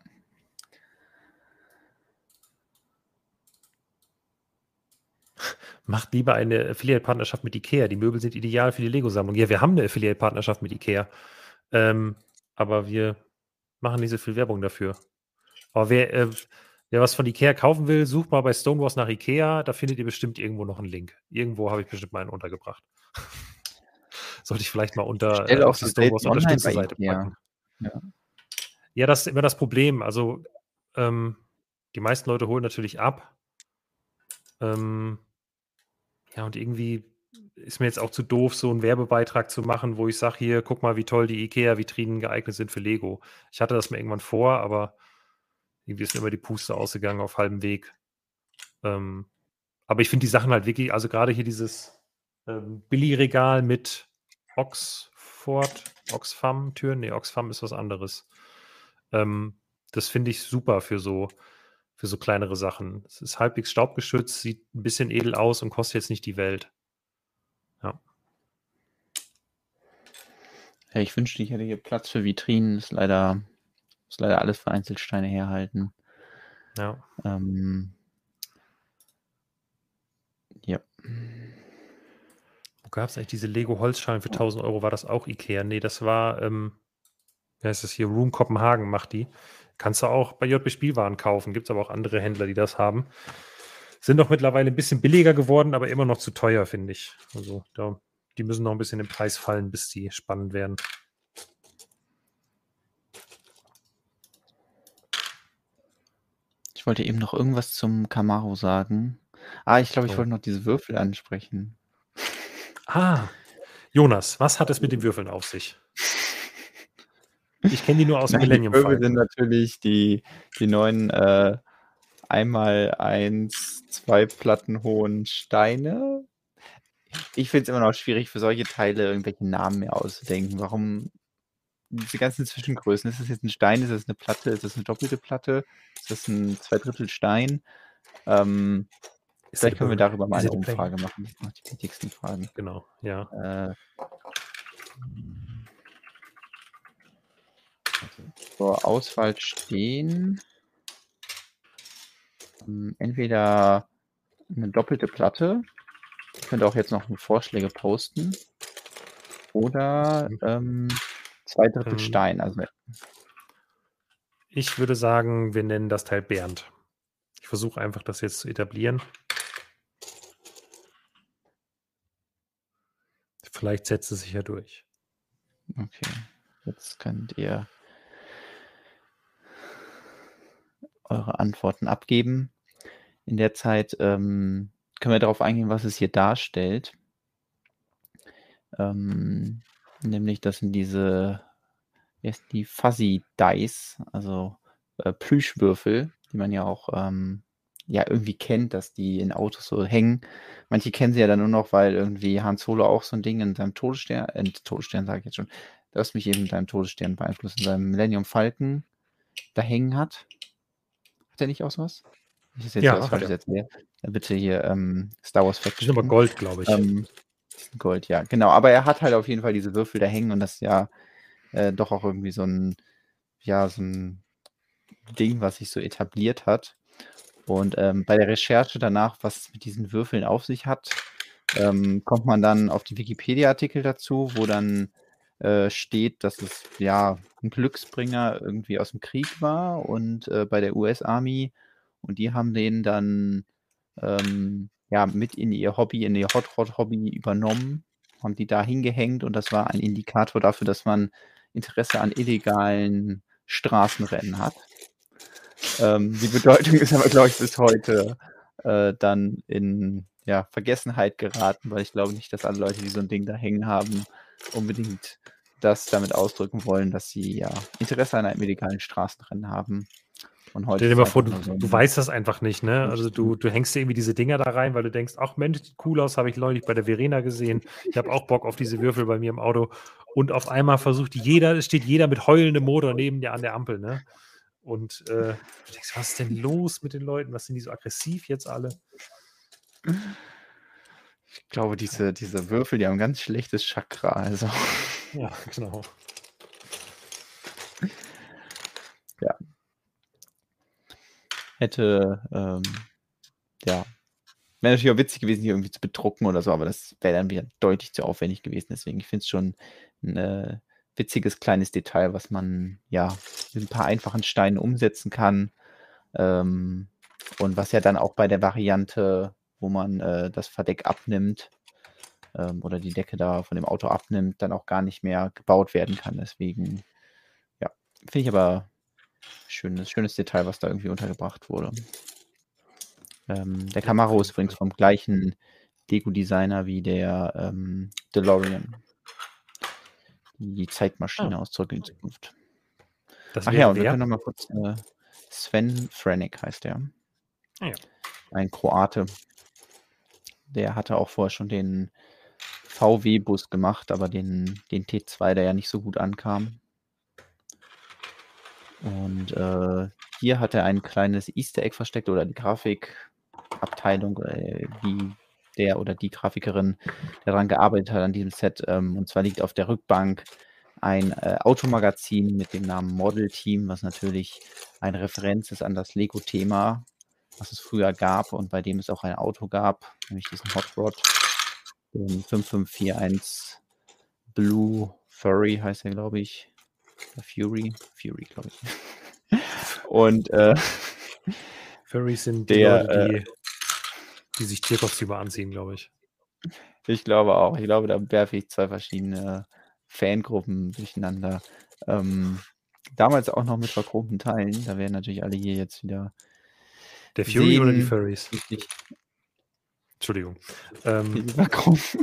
Macht lieber eine Affiliate-Partnerschaft mit Ikea. Die Möbel sind ideal für die Lego-Sammlung. Ja, wir haben eine Affiliate-Partnerschaft mit Ikea. Ähm, aber wir machen nicht so viel Werbung dafür. Aber wer, äh, wer was von Ikea kaufen will, sucht mal bei Stonewalls nach Ikea. Da findet ihr bestimmt irgendwo noch einen Link. Irgendwo habe ich bestimmt mal einen untergebracht. [LAUGHS] Sollte ich vielleicht mal unter auch auf die Stonewalls Unterstützerseite packen. Ja. Ja, das ist immer das Problem. Also, ähm, die meisten Leute holen natürlich ab. Ähm, ja, und irgendwie ist mir jetzt auch zu doof, so einen Werbebeitrag zu machen, wo ich sage, hier, guck mal, wie toll die IKEA-Vitrinen geeignet sind für Lego. Ich hatte das mir irgendwann vor, aber irgendwie ist mir immer die Puste ausgegangen auf halbem Weg. Ähm, aber ich finde die Sachen halt wirklich, also gerade hier dieses ähm, Billigregal mit Oxford, Oxfam-Türen, nee, Oxfam ist was anderes. Ähm, das finde ich super für so, für so kleinere Sachen. Es ist halbwegs staubgeschützt, sieht ein bisschen edel aus und kostet jetzt nicht die Welt. Ja. Ja, ich wünschte, ich hätte hier Platz für Vitrinen. Ist leider, muss leider alles für Einzelsteine herhalten. Ja. Ähm, ja. Wo gab es eigentlich diese Lego-Holzschalen für 1000 Euro? War das auch Ikea? Nee, das war, ähm, wie heißt das hier? Room Kopenhagen macht die. Kannst du auch bei JB Spielwaren kaufen. Gibt es aber auch andere Händler, die das haben. Sind doch mittlerweile ein bisschen billiger geworden, aber immer noch zu teuer, finde ich. Also da, die müssen noch ein bisschen im Preis fallen, bis die spannend werden. Wollte eben noch irgendwas zum Camaro sagen. Ah, ich glaube, ich So. wollte noch diese Würfel ansprechen. Ah, Jonas, was hat es mit den Würfeln auf sich? Ich kenne die nur aus dem Nein, die Millennium Würfel Falcon. sind natürlich die, die neuen äh, einmal eins, zwei Platten hohen Steine. Ich finde es immer noch schwierig, für solche Teile irgendwelche Namen mehr auszudenken. Warum diese ganzen Zwischengrößen? Ist das jetzt ein Stein? Ist das eine Platte? Ist das eine doppelte Platte? Ist das ein Zweidrittel Stein? Ähm, vielleicht können wir darüber mal eine? Umfrage machen. Das sind noch die wichtigsten Fragen. Genau, ja. Äh, also zur Auswahl stehen ähm, entweder eine doppelte Platte könnt auch jetzt noch Vorschläge posten. Oder Mhm. ähm, 2 Drittel Ähm. Stein. Also Ich würde sagen, wir nennen das Teil Bernd. Ich versuche einfach, das jetzt zu etablieren. Vielleicht setzt es sich ja durch. Okay, jetzt könnt ihr eure Antworten abgeben. In der Zeit ähm, können wir darauf eingehen, was es hier darstellt. Ähm, nämlich, das sind diese, wie heißt die, Fuzzy Dice, also äh, Plüschwürfel, die man ja auch ähm, ja irgendwie kennt, dass die in Autos so hängen. Manche kennen sie ja dann nur noch, weil irgendwie Han Solo auch so ein Ding in seinem Todesstern, äh, Todesstern sage ich jetzt schon, du hast mich eben in deinem Todesstern beeinflusst, in seinem Millennium Falcon da hängen hat. Hat er nicht auch sowas? Ich ist jetzt Ja, was Falsches er. jetzt. Ja, bitte hier ähm, Star Wars Die sind aber Fact. Gold, glaube ich. Ähm, Gold, ja, genau. Aber er hat halt auf jeden Fall diese Würfel da hängen und das ist ja äh, doch auch irgendwie so ein, ja, so ein Ding, was sich so etabliert hat. Und ähm, bei der Recherche danach, was es mit diesen Würfeln auf sich hat, ähm, kommt man dann auf die Wikipedia-Artikel dazu, wo dann äh, steht, dass es ja ein Glücksbringer irgendwie aus dem Krieg war und äh, bei der US Army und die haben den dann ähm, ja mit in ihr Hobby, in ihr Hot Rod Hobby übernommen, haben die da hingehängt und das war ein Indikator dafür, dass man Interesse an illegalen Straßenrennen hat. Ähm, die Bedeutung ist aber, glaube ich, bis heute äh, dann in ja, Vergessenheit geraten, weil ich glaube nicht, dass alle Leute, die so ein Ding da hängen haben, unbedingt das damit ausdrücken wollen, dass sie ja Interesse an einem illegalen Straßenrennen haben. Und heute Stell dir mal vor, du, so du weißt das einfach nicht, ne? Ja, Also du, du hängst dir irgendwie diese Dinger da rein, weil du denkst, ach Mensch, sieht cool aus, habe ich neulich bei der Verena gesehen. Ich habe auch Bock auf diese Würfel bei mir im Auto. Und auf einmal versucht jeder, steht jeder mit heulendem Motor neben dir an der Ampel, ne? Und äh, du denkst, was ist denn los mit den Leuten? Was sind die so aggressiv jetzt alle? Ich glaube, diese, diese Würfel, die haben ein ganz schlechtes Chakra. Also Ja, genau. Hätte, ähm, ja, wäre natürlich auch witzig gewesen, hier irgendwie zu bedrucken oder so, aber das wäre dann wieder deutlich zu aufwendig gewesen. Deswegen, ich finde es schon ein äh, witziges kleines Detail, was man ja mit ein paar einfachen Steinen umsetzen kann. Ähm, und was ja dann auch bei der Variante, wo man äh, das Verdeck abnimmt ähm, oder die Decke da von dem Auto abnimmt, dann auch gar nicht mehr gebaut werden kann. Deswegen, ja, finde ich aber schönes, schönes Detail, was da irgendwie untergebracht wurde. Ähm, der Camaro ist übrigens vom gleichen Deko-Designer wie der ähm, DeLorean. Die Zeitmaschine Ah. aus Zurück in die Zukunft. Das Ach ja, und wir wer? können noch mal kurz. Äh, Sven Franek heißt der. Ah ja. Ein Kroate. Der hatte auch vorher schon den VW-Bus gemacht, aber den, den T2, der ja nicht so gut ankam. Und äh, hier hat er ein kleines Easter Egg versteckt oder die Grafikabteilung, äh, wie der oder die Grafikerin daran gearbeitet hat an diesem Set. Ähm, und zwar liegt auf der Rückbank ein äh, Automagazin mit dem Namen Model Team, was natürlich eine Referenz ist an das Lego-Thema, was es früher gab und bei dem es auch ein Auto gab, nämlich diesen Hot Rod, den 5541 Blue Furry heißt er, glaube ich. Fury, Fury, glaube ich. [LAUGHS] Und äh, Furries sind die Der, Leute, die, die sich Tierkostüme anziehen, glaube ich. Ich glaube auch. Ich glaube, da werfe ich zwei verschiedene Fangruppen durcheinander. Ähm, damals auch noch mit verchromten Teilen. Da werden natürlich alle hier jetzt wieder Der Fury oder die sehen, Furries? Entschuldigung. [LAUGHS] die Ähm, verchromt.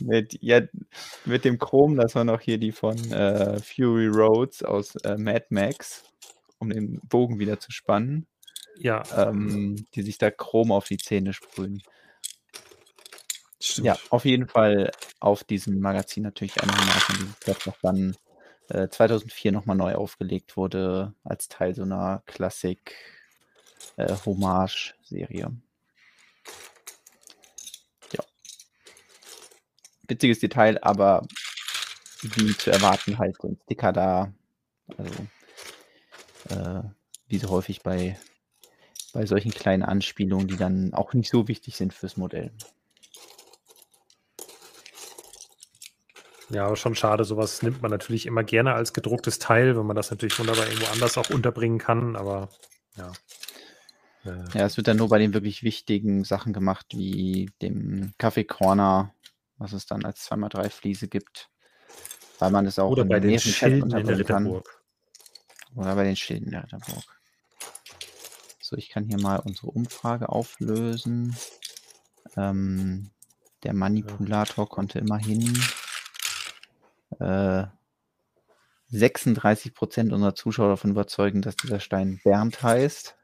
Mit, ja, mit dem Chrom, das war noch hier die von äh, Fury Roads aus äh, Mad Max, um den Bogen wieder zu spannen, ja, ähm, die sich da Chrom auf die Zähne sprühen. stimmt. Ja, auf jeden Fall auf diesem Magazin natürlich ein Hinweis an dieses Blatt, was dann äh, 2004 nochmal neu aufgelegt wurde, als Teil so einer Klassik-Hommage-Serie. Witziges Detail, aber wie zu erwarten halt so ein Sticker da. Also, äh, wie so häufig bei bei solchen kleinen Anspielungen, die dann auch nicht so wichtig sind fürs Modell. Ja, aber schon schade. Sowas nimmt man natürlich immer gerne als gedrucktes Teil, wenn man das natürlich wunderbar irgendwo anders auch unterbringen kann. Aber ja. Äh. Ja, es wird dann nur bei den wirklich wichtigen Sachen gemacht, wie dem Kaffee Corner, was es dann als 2x3 Fliese gibt. Weil man es auch Oder bei den Schilden in der Ritterburg. Kann. Oder bei den Schilden in der Ritterburg. So, ich kann hier mal unsere Umfrage auflösen. Ähm, der Manipulator konnte immerhin äh, 36 Prozent unserer Zuschauer davon überzeugen, dass dieser Stein Bernd heißt.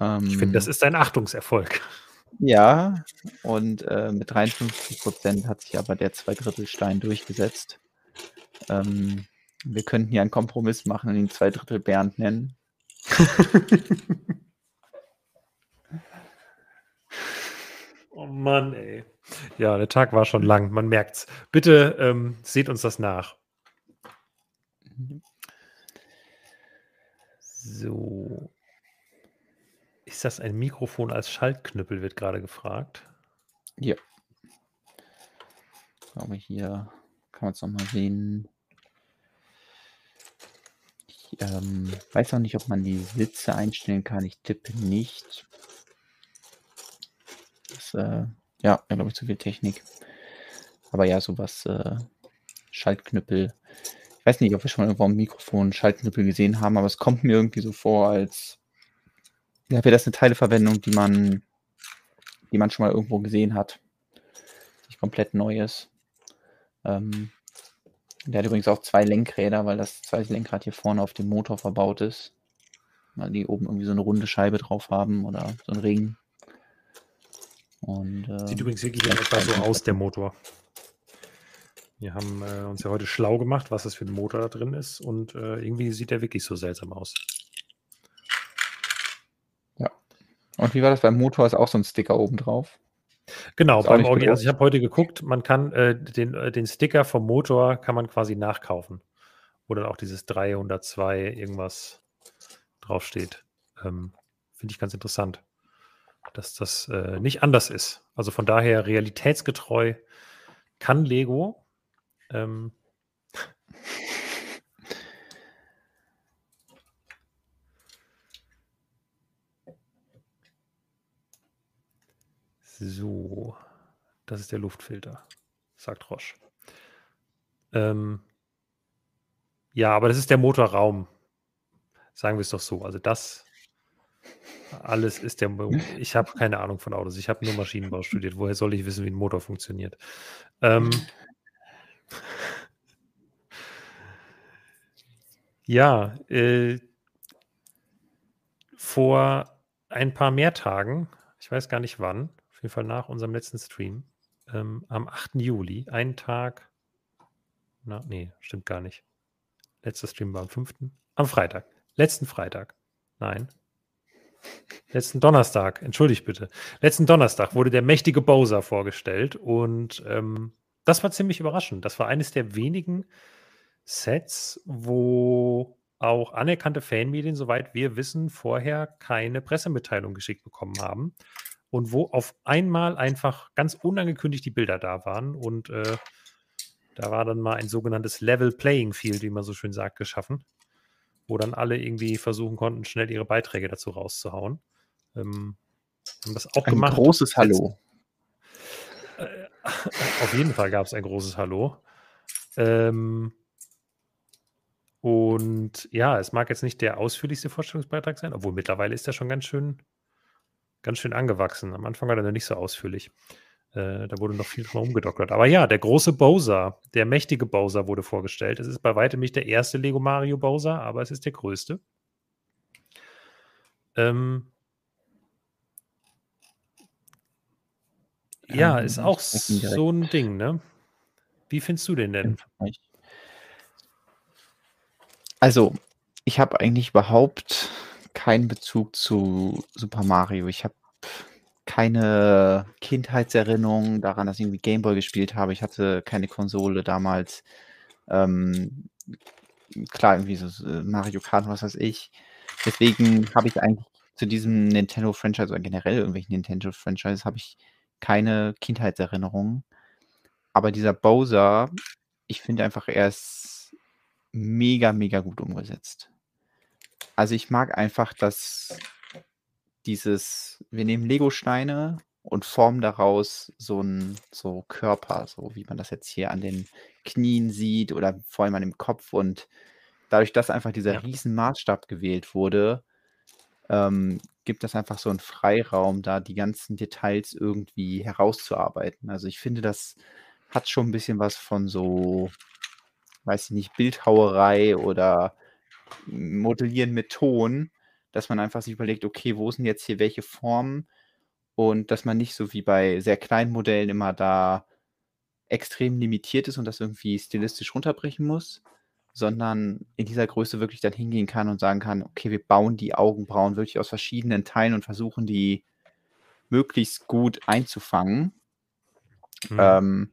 Ähm, ich finde, das ist ein Achtungserfolg. Ja, und äh, mit 53 Prozent hat sich aber der Zweidrittelstein durchgesetzt. Ähm, wir könnten hier einen Kompromiss machen und ihn Zweidrittel Bernd nennen. [LAUGHS] oh Mann, ey. Ja, der Tag war schon lang, man merkt's. Bitte ähm, seht uns das nach. So. Ist das ein Mikrofon als Schaltknüppel, wird gerade gefragt. Ja. Ich glaube, hier kann man es nochmal sehen. Ich ähm, weiß auch nicht, ob man die Sitze einstellen kann. Ich tippe nicht. Das, äh, ja, glaube ich, zu viel Technik. Aber ja, sowas, äh, Schaltknüppel. Ich weiß nicht, ob wir schon irgendwo am Mikrofon Schaltknüppel gesehen haben, aber es kommt mir irgendwie so vor, als ja, wäre das eine Teileverwendung, die man, die man schon mal irgendwo gesehen hat. Nicht komplett neu ist. Ähm, der hat übrigens auch zwei Lenkräder, weil das zweite Lenkrad hier vorne auf dem Motor verbaut ist. Weil die oben irgendwie so eine runde Scheibe drauf haben oder so ein Ring. Und, äh, Sieht übrigens wirklich etwa so aus, der Motor. Wir haben äh, uns ja heute schlau gemacht, was das für ein Motor da drin ist. Und äh, irgendwie sieht der wirklich so seltsam aus. Ja. Und wie war das beim Motor? Ist auch so ein Sticker oben drauf? Genau, beim Original. Also ich habe heute geguckt, man kann äh, den, äh, den Sticker vom Motor kann man quasi nachkaufen. Wo dann auch dieses 302 irgendwas draufsteht. Ähm, Finde ich ganz interessant dass das äh, nicht anders ist. Also von daher realitätsgetreu kann Lego. Ähm, so, das ist der Luftfilter, sagt Roche. Ähm, ja, aber das ist der Motorraum. Sagen wir es doch so. Also das alles ist der. Ich habe keine Ahnung von Autos. Ich habe nur Maschinenbau studiert. Woher soll ich wissen, wie ein Motor funktioniert? Ähm, [LAUGHS] ja, äh, vor ein paar mehr Tagen, ich weiß gar nicht wann, jeden Fall nach unserem letzten Stream, ähm, am 8. Juli, einen Tag, na, nee, stimmt gar nicht. Letzter Stream war am 5. Am Freitag. Letzten Freitag. Nein, Letzten Donnerstag, entschuldigt bitte. Letzten Donnerstag wurde der mächtige Bowser vorgestellt und ähm, das war ziemlich überraschend. Das war eines der wenigen Sets, wo auch anerkannte Fanmedien, soweit wir wissen, vorher keine Pressemitteilung geschickt bekommen haben und wo auf einmal einfach ganz unangekündigt die Bilder da waren und äh, da war dann mal ein sogenanntes Level Playing Field, wie man so schön sagt, geschaffen wo dann alle irgendwie versuchen konnten, schnell ihre Beiträge dazu rauszuhauen. Ähm, haben das auch ein gemacht. Ein großes Hallo. Äh, auf jeden Fall gab es ein großes Hallo. Ähm, und ja, es mag jetzt nicht der ausführlichste Vorstellungsbeitrag sein, obwohl mittlerweile ist er schon ganz schön, ganz schön angewachsen. Am Anfang war er noch nicht so ausführlich. Äh, da wurde noch viel drum umgedockert. Aber ja, der große Bowser, der mächtige Bowser wurde vorgestellt. Es ist bei weitem nicht der erste Lego Mario Bowser, aber es ist der größte. Ähm, ja, ist auch so ein Ding, ne? Wie findest du den denn? Also, ich habe eigentlich überhaupt keinen Bezug zu Super Mario. Ich habe keine Kindheitserinnerung daran, dass ich irgendwie Gameboy gespielt habe. Ich hatte keine Konsole damals. Ähm, klar, irgendwie so Mario Kart, was weiß ich. Deswegen habe ich eigentlich zu diesem Nintendo-Franchise oder generell irgendwelchen Nintendo-Franchises habe ich keine Kindheitserinnerungen. Aber dieser Bowser, ich finde einfach, er ist mega, mega gut umgesetzt. Also ich mag einfach, dass dieses, wir nehmen Lego-Steine und formen daraus so ein so Körper, so wie man das jetzt hier an den Knien sieht oder vor allem an dem Kopf. Und dadurch, dass einfach dieser Ja. riesen Maßstab gewählt wurde, ähm, gibt das einfach so einen Freiraum, da die ganzen Details irgendwie herauszuarbeiten. Also ich finde, das hat schon ein bisschen was von so, weiß ich nicht, Bildhauerei oder Modellieren mit Ton, dass man einfach sich überlegt, okay, wo sind jetzt hier welche Formen? Und dass man nicht so wie bei sehr kleinen Modellen immer da extrem limitiert ist und das irgendwie stilistisch runterbrechen muss, sondern in dieser Größe wirklich dann hingehen kann und sagen kann, okay, wir bauen die Augenbrauen wirklich aus verschiedenen Teilen und versuchen die möglichst gut einzufangen. Mhm. Ähm,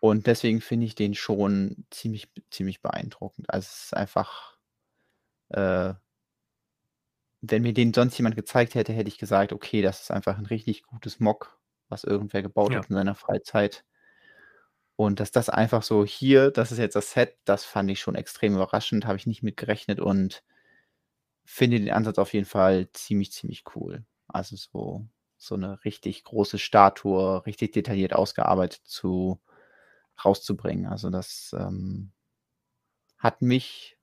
und deswegen finde ich den schon ziemlich, ziemlich beeindruckend. Also es ist einfach, äh, wenn mir den sonst jemand gezeigt hätte, hätte ich gesagt, okay, das ist einfach ein richtig gutes Mock, was irgendwer gebaut Ja. hat in seiner Freizeit. Und dass das einfach so hier, das ist jetzt das Set, das fand ich schon extrem überraschend, habe ich nicht mit gerechnet und finde den Ansatz auf jeden Fall ziemlich, ziemlich cool. Also so, so eine richtig große Statue, richtig detailliert ausgearbeitet zu rauszubringen. Also das ähm, hat mich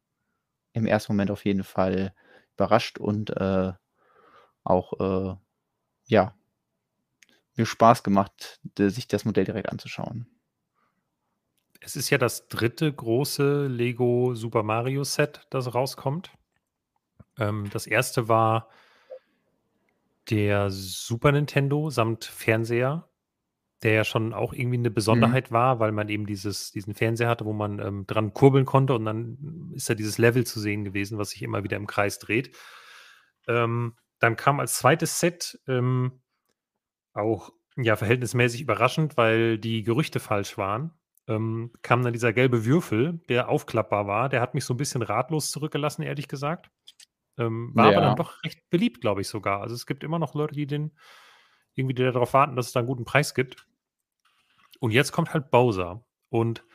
im ersten Moment auf jeden Fall überrascht und äh, auch äh, ja mir Spaß gemacht, sich das Modell direkt anzuschauen. Es ist ja das dritte große Lego Super Mario Set, das rauskommt. Ähm, das erste war der Super Nintendo samt Fernseher, der ja schon auch irgendwie eine Besonderheit war, weil man eben dieses, diesen Fernseher hatte, wo man ähm, dran kurbeln konnte und dann ist da dieses Level zu sehen gewesen, was sich immer wieder im Kreis dreht. Ähm, dann kam als zweites Set ähm, auch ja verhältnismäßig überraschend, weil die Gerüchte falsch waren. Ähm, kam dann dieser gelbe Würfel, der aufklappbar war. Der hat mich so ein bisschen ratlos zurückgelassen, ehrlich gesagt. Ähm, war aber Ja. dann doch recht beliebt, glaube ich sogar. Also es gibt immer noch Leute, die den irgendwie die darauf warten, dass es da einen guten Preis gibt. Und jetzt kommt halt Bowser. Und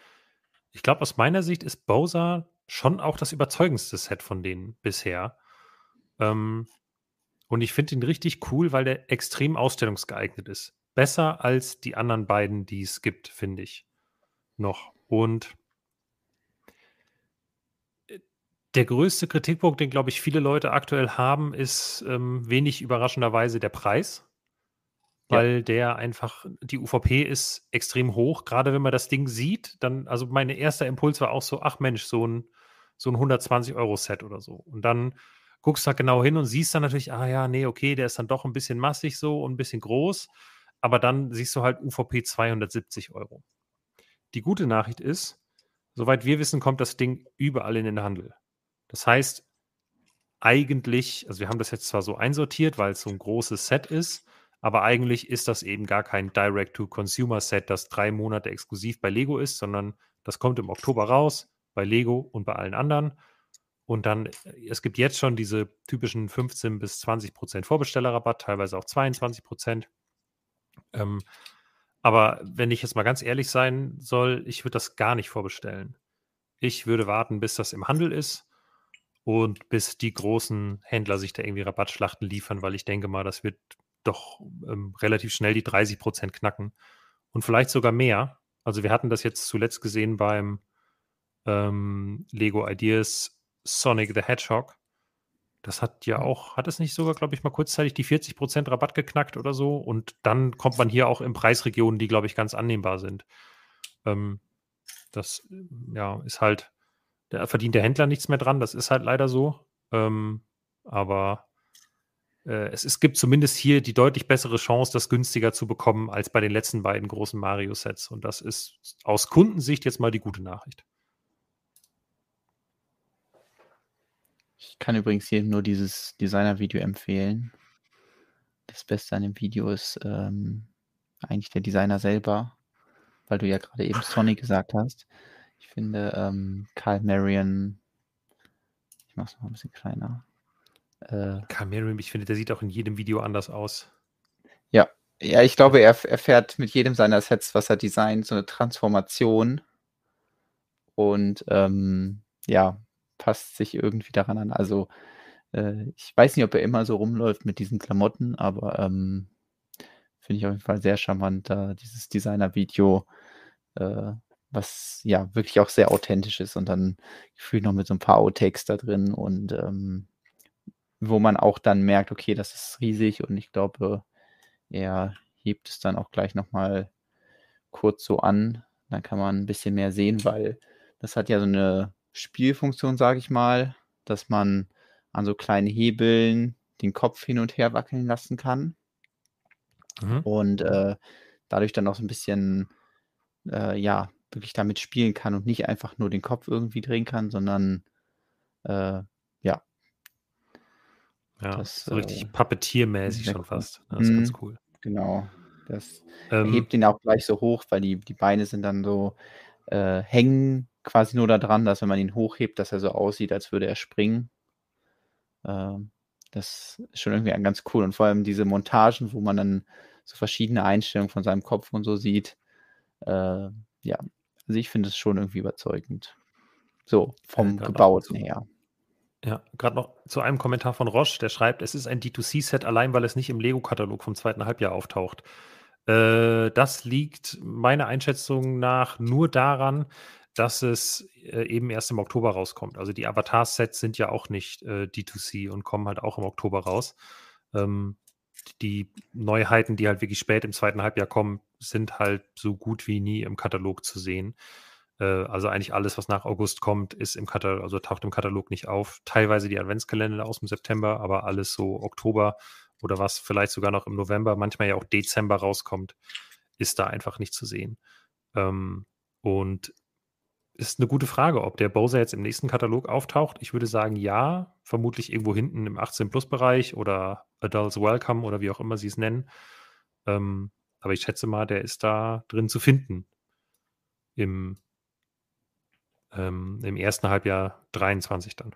ich glaube, aus meiner Sicht ist Bowser schon auch das überzeugendste Set von denen bisher. Ähm, und ich finde ihn richtig cool, weil der extrem ausstellungsgeeignet ist. Besser als die anderen beiden, die es gibt, finde ich. Noch. Und äh, der größte Kritikpunkt, den, glaube ich, viele Leute aktuell haben, ist ähm, wenig überraschenderweise der Preis. Ja. Weil der einfach, die UVP ist extrem hoch. Gerade wenn man das Ding sieht, dann, also mein erster Impuls war auch so, ach Mensch, so ein, so ein 120-Euro-Set oder so. Und dann guckst du da genau hin und siehst dann natürlich, ah ja, nee, okay, der ist dann doch ein bisschen massig so und ein bisschen groß. Aber dann siehst du halt UVP 270 Euro. Die gute Nachricht ist, soweit wir wissen, kommt das Ding überall in den Handel. Das heißt, eigentlich, also wir haben das jetzt zwar so einsortiert, weil es so ein großes Set ist, aber eigentlich ist das eben gar kein Direct-to-Consumer-Set, das drei Monate exklusiv bei Lego ist, sondern das kommt im Oktober raus bei Lego und bei allen anderen. Und dann, äh, es gibt jetzt schon diese typischen 15 bis 20 Prozent Vorbestellerrabatt, teilweise auch 22 Prozent. Ähm, aber wenn ich jetzt mal ganz ehrlich sein soll, ich würde das gar nicht vorbestellen. Ich würde warten, bis das im Handel ist und bis die großen Händler sich da irgendwie Rabattschlachten liefern, weil ich denke mal, das wird doch ähm, relativ schnell die 30 Prozent knacken und vielleicht sogar mehr. Also wir hatten das jetzt zuletzt gesehen beim ähm, Lego Ideas Sonic the Hedgehog. Das hat ja auch, hat es nicht sogar, glaube ich, mal kurzzeitig die 40% Rabatt geknackt oder so. Und dann kommt man hier auch in Preisregionen, die, glaube ich, ganz annehmbar sind. Ähm, das ja, ist halt, da verdient der Händler nichts mehr dran, das ist halt leider so. Ähm, aber es, es gibt zumindest hier die deutlich bessere Chance, das günstiger zu bekommen als bei den letzten beiden großen Mario-Sets. Und das ist aus Kundensicht jetzt mal die gute Nachricht. Ich kann übrigens hier nur dieses Designer-Video empfehlen. Das Beste an dem Video ist ähm, eigentlich der Designer selber, weil du ja gerade eben Sonic [LAUGHS] gesagt hast. Ich finde ähm, Karl Marion, ich mache es noch ein bisschen kleiner, Äh, Cameron, ich finde, der sieht auch in jedem Video anders aus. Ja, ja, ich glaube, er, er fährt mit jedem seiner Sets, was er designt, so eine Transformation und ähm, ja, passt sich irgendwie daran an. Also äh, ich weiß nicht, ob er immer so rumläuft mit diesen Klamotten, aber ähm, finde ich auf jeden Fall sehr charmant, da dieses Designer-Video, äh, was ja wirklich auch sehr authentisch ist und dann gefühlt noch mit so ein paar Outtakes da drin und ähm, wo man auch dann merkt, okay, das ist riesig und ich glaube, er hebt es dann auch gleich nochmal kurz so an. Dann kann man ein bisschen mehr sehen, weil das hat ja so eine Spielfunktion, sage ich mal, dass man an so kleinen Hebeln den Kopf hin und her wackeln lassen kann. Mhm. Und äh, dadurch dann auch so ein bisschen, äh, ja, wirklich damit spielen kann und nicht einfach nur den Kopf irgendwie drehen kann, sondern äh, ja. Das, so richtig äh, Puppeteer-mäßig schon fast. Das ist mhm. ganz cool. Genau. Das ähm, hebt ihn auch gleich so hoch, weil die, die Beine sind dann so äh, hängen quasi nur daran, dass wenn man ihn hochhebt, dass er so aussieht, als würde er springen. Ähm, das ist schon irgendwie ganz cool. Und vor allem diese Montagen, wo man dann so verschiedene Einstellungen von seinem Kopf und so sieht. Äh, ja, also ich finde es schon irgendwie überzeugend. So, vom Gebauten her. Ja, gerade noch zu einem Kommentar von Roche, der schreibt, es ist ein D2C-Set allein, weil es nicht im Lego-Katalog vom zweiten Halbjahr auftaucht. Äh, das liegt meiner Einschätzung nach nur daran, dass es äh, eben erst im Oktober rauskommt. Also die Avatar-Sets sind ja auch nicht äh, D2C und kommen halt auch im Oktober raus. Ähm, die Neuheiten, die halt wirklich spät im zweiten Halbjahr kommen, sind halt so gut wie nie im Katalog zu sehen. Äh, also eigentlich alles, was nach August kommt, ist im Katalog, also taucht im Katalog nicht auf. Teilweise die Adventskalender aus dem September, aber alles so Oktober oder was vielleicht sogar noch im November, manchmal ja auch Dezember rauskommt, ist da einfach nicht zu sehen. Ähm, und ist eine gute Frage, ob der Bowser jetzt im nächsten Katalog auftaucht. Ich würde sagen, ja, vermutlich irgendwo hinten im 18-Plus-Bereich oder Adults Welcome oder wie auch immer sie es nennen. Ähm, aber ich schätze mal, der ist da drin zu finden im ähm, im ersten Halbjahr 23 dann.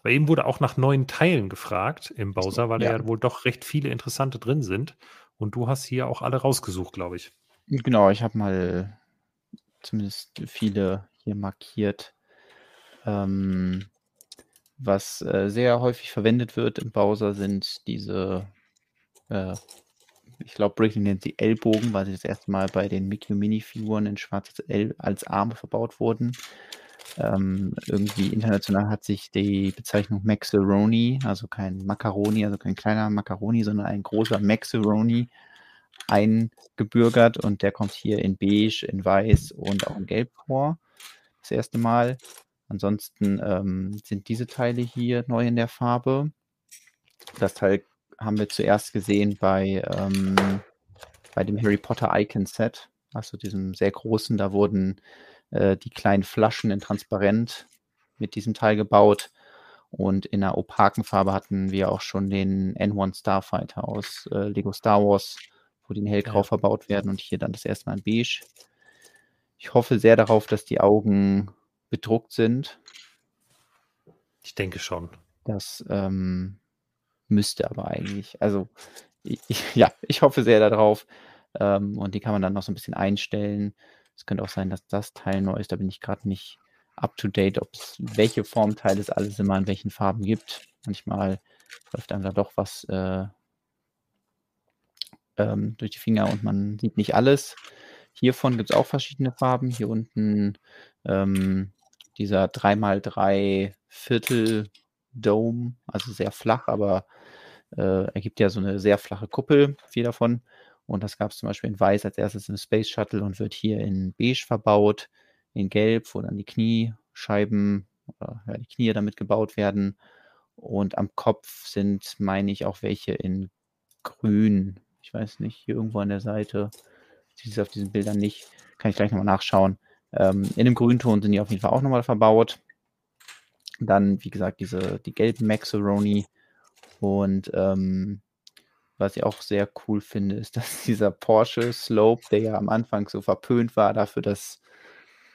Aber eben wurde auch nach neuen Teilen gefragt im Bowser, weil ja. ja wohl doch recht viele interessante drin sind. Und du hast hier auch alle rausgesucht, glaube ich. Genau, ich habe mal zumindest viele hier markiert. Ähm, was äh, sehr häufig verwendet wird im Bowser sind diese äh, ich glaube, Brickley nennt sie Ellbogen, weil sie das erste Mal bei den Mickey Mini-Figuren in schwarzes L als Arme verbaut wurden. Ähm, irgendwie international hat sich die Bezeichnung Maxeroni, also kein Macaroni, also kein kleiner Macaroni, sondern ein großer Maxeroni eingebürgert und der kommt hier in beige, in weiß und auch in gelb vor. Das erste Mal. Ansonsten ähm, sind diese Teile hier neu in der Farbe. Das Teil haben wir zuerst gesehen bei, ähm, bei dem Harry Potter Icon Set, also diesem sehr großen. Da wurden äh, die kleinen Flaschen in Transparent mit diesem Teil gebaut. Und in einer opaken Farbe hatten wir auch schon den N1 Starfighter aus äh, Lego Star Wars, wo die in hellgrau ja. verbaut werden und hier dann das erste Mal in beige. Ich hoffe sehr darauf, dass die Augen bedruckt sind. Ich denke schon. Das ähm, Müsste aber eigentlich. Also, ich, [LAUGHS] ja, ich hoffe sehr darauf. Ähm, und die kann man dann noch so ein bisschen einstellen. Es könnte auch sein, dass das Teil neu ist. Da bin ich gerade nicht up to date, ob es welche Formteile es alles immer in welchen Farben gibt. Manchmal läuft einem da doch was äh, ähm, durch die Finger und man sieht nicht alles. Hiervon gibt es auch verschiedene Farben. Hier unten ähm, dieser 3x3 Viertel Dome, also sehr flach, aber äh, ergibt ja so eine sehr flache Kuppel, viel davon. Und das gab es zum Beispiel in Weiß als erstes im Space Shuttle und wird hier in Beige verbaut, in Gelb, wo dann die Kniescheiben oder ja, die Knie damit gebaut werden. Und am Kopf sind, meine ich, auch welche in Grün. Ich weiß nicht, hier irgendwo an der Seite. Sieht es auf diesen Bildern nicht. Kann ich gleich nochmal nachschauen. Ähm, in dem Grünton sind die auf jeden Fall auch nochmal verbaut. Dann, wie gesagt, diese, die gelben Maxaroni und ähm, was ich auch sehr cool finde, ist, [LAUGHS] dass dieser Porsche Slope, der ja am Anfang so verpönt war dafür, dass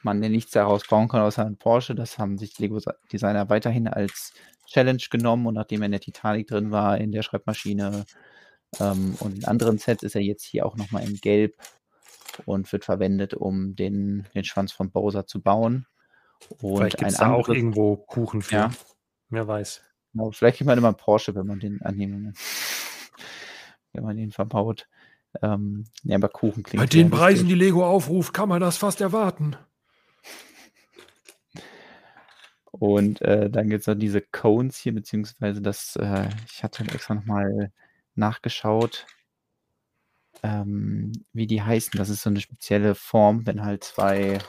man ja nichts daraus bauen kann außer ein Porsche, das haben sich Lego Designer weiterhin als Challenge genommen und nachdem er in der Titanic drin war, in der Schreibmaschine ähm, und in anderen Sets, ist er jetzt hier auch nochmal in Gelb und wird verwendet, um den, den Schwanz von Bowser zu bauen. Und vielleicht gibt es da auch irgendwo Kuchen für. Ja. Wer weiß. Genau, vielleicht kriegt man immer einen Porsche, wenn man den annehmen [LAUGHS] wenn man den verbaut. Ähm, ja, aber Kuchen klingt. Bei den Preisen, die Lego aufruft, kann man das fast erwarten. Und äh, dann gibt es noch diese Cones hier, beziehungsweise das, äh, ich hatte extra nochmal nachgeschaut, ähm, wie die heißen. Das ist so eine spezielle Form, wenn halt zwei